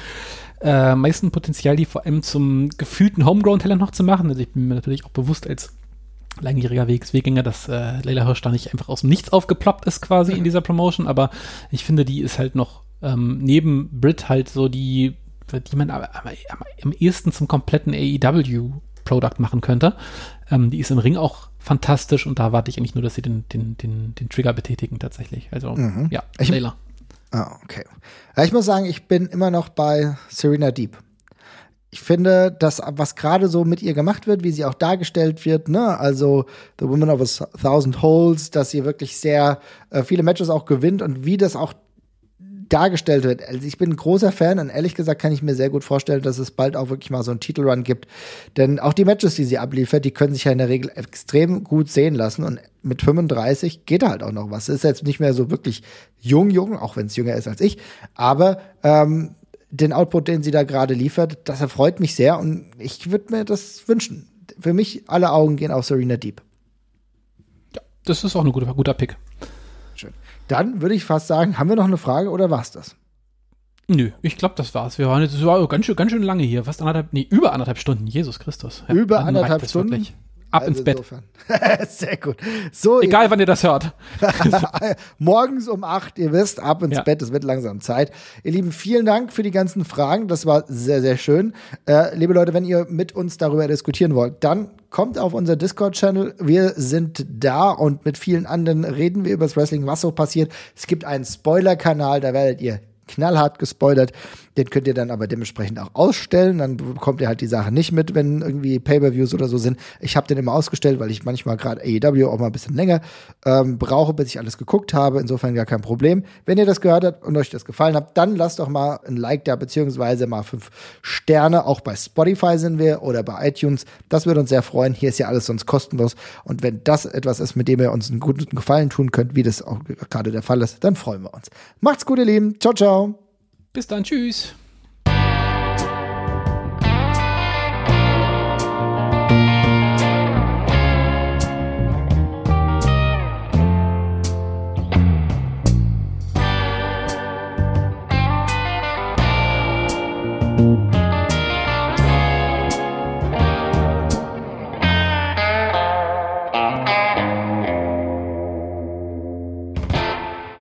äh, meisten Potenzial, die vor allem zum gefühlten Homegrown-Talent noch zu machen. Also ich bin mir natürlich auch bewusst als langjähriger Wegsweggänger, dass äh, Leila Hirsch da nicht einfach aus dem Nichts aufgeploppt ist quasi in dieser Promotion, aber ich finde, die ist halt noch ähm, neben Brit halt so die, die man am, am, am ehesten zum kompletten AEW-Product machen könnte. Ähm, die ist im Ring auch fantastisch und da warte ich eigentlich nur, dass sie den, den, den, den Trigger betätigen tatsächlich. Also mhm. ja, ich, Layla. Ah, okay. Ich muss sagen, ich bin immer noch bei Serena Deep. Ich finde, dass was gerade so mit ihr gemacht wird, wie sie auch dargestellt wird, ne, also The Woman of a Thousand Holes, dass sie wirklich sehr äh, viele Matches auch gewinnt und wie das auch dargestellt wird. Also ich bin ein großer Fan und ehrlich gesagt kann ich mir sehr gut vorstellen, dass es bald auch wirklich mal so einen Titelrun gibt. Denn auch die Matches, die sie abliefert, die können sich ja in der Regel extrem gut sehen lassen und mit 35 geht halt auch noch was. Ist jetzt nicht mehr so wirklich jung, jung, auch wenn es jünger ist als ich, aber ähm, den Output, den sie da gerade liefert, das erfreut mich sehr und ich würde mir das wünschen. Für mich alle Augen gehen auf Serena Deep. Ja, das ist auch ein guter, guter Pick. Dann würde ich fast sagen, haben wir noch eine Frage oder war's das? Nö, ich glaube, das war's. Wir waren jetzt, das war ganz schön, ganz schön lange hier. Fast anderthalb, nee, über anderthalb Stunden. Jesus Christus. Ja, über anderthalb Stunden? Wirklich. Ab also ins Bett. Sehr gut. So, Egal, wann ihr das hört. Morgens um acht, ihr wisst, ab ins ja. Bett, es wird langsam Zeit. Ihr Lieben, vielen Dank für die ganzen Fragen. Das war sehr, sehr schön. Äh, liebe Leute, wenn ihr mit uns darüber diskutieren wollt, dann kommt auf unser Discord-Channel. Wir sind da und mit vielen anderen reden wir über das Wrestling, was so passiert. Es gibt einen Spoiler-Kanal, da werdet ihr knallhart gespoilert. Den könnt ihr dann aber dementsprechend auch ausstellen. Dann bekommt ihr halt die Sache nicht mit, wenn irgendwie Pay-per-Views oder so sind. Ich habe den immer ausgestellt, weil ich manchmal gerade AEW auch mal ein bisschen länger ähm, brauche, bis ich alles geguckt habe. Insofern gar kein Problem. Wenn ihr das gehört habt und euch das gefallen hat, dann lasst doch mal ein Like da, beziehungsweise mal fünf Sterne. Auch bei Spotify sind wir oder bei iTunes. Das würde uns sehr freuen. Hier ist ja alles sonst kostenlos. Und wenn das etwas ist, mit dem ihr uns einen guten Gefallen tun könnt, wie das auch gerade der Fall ist, dann freuen wir uns. Macht's gut, ihr Lieben. Ciao, ciao. Bis dann, tschüss.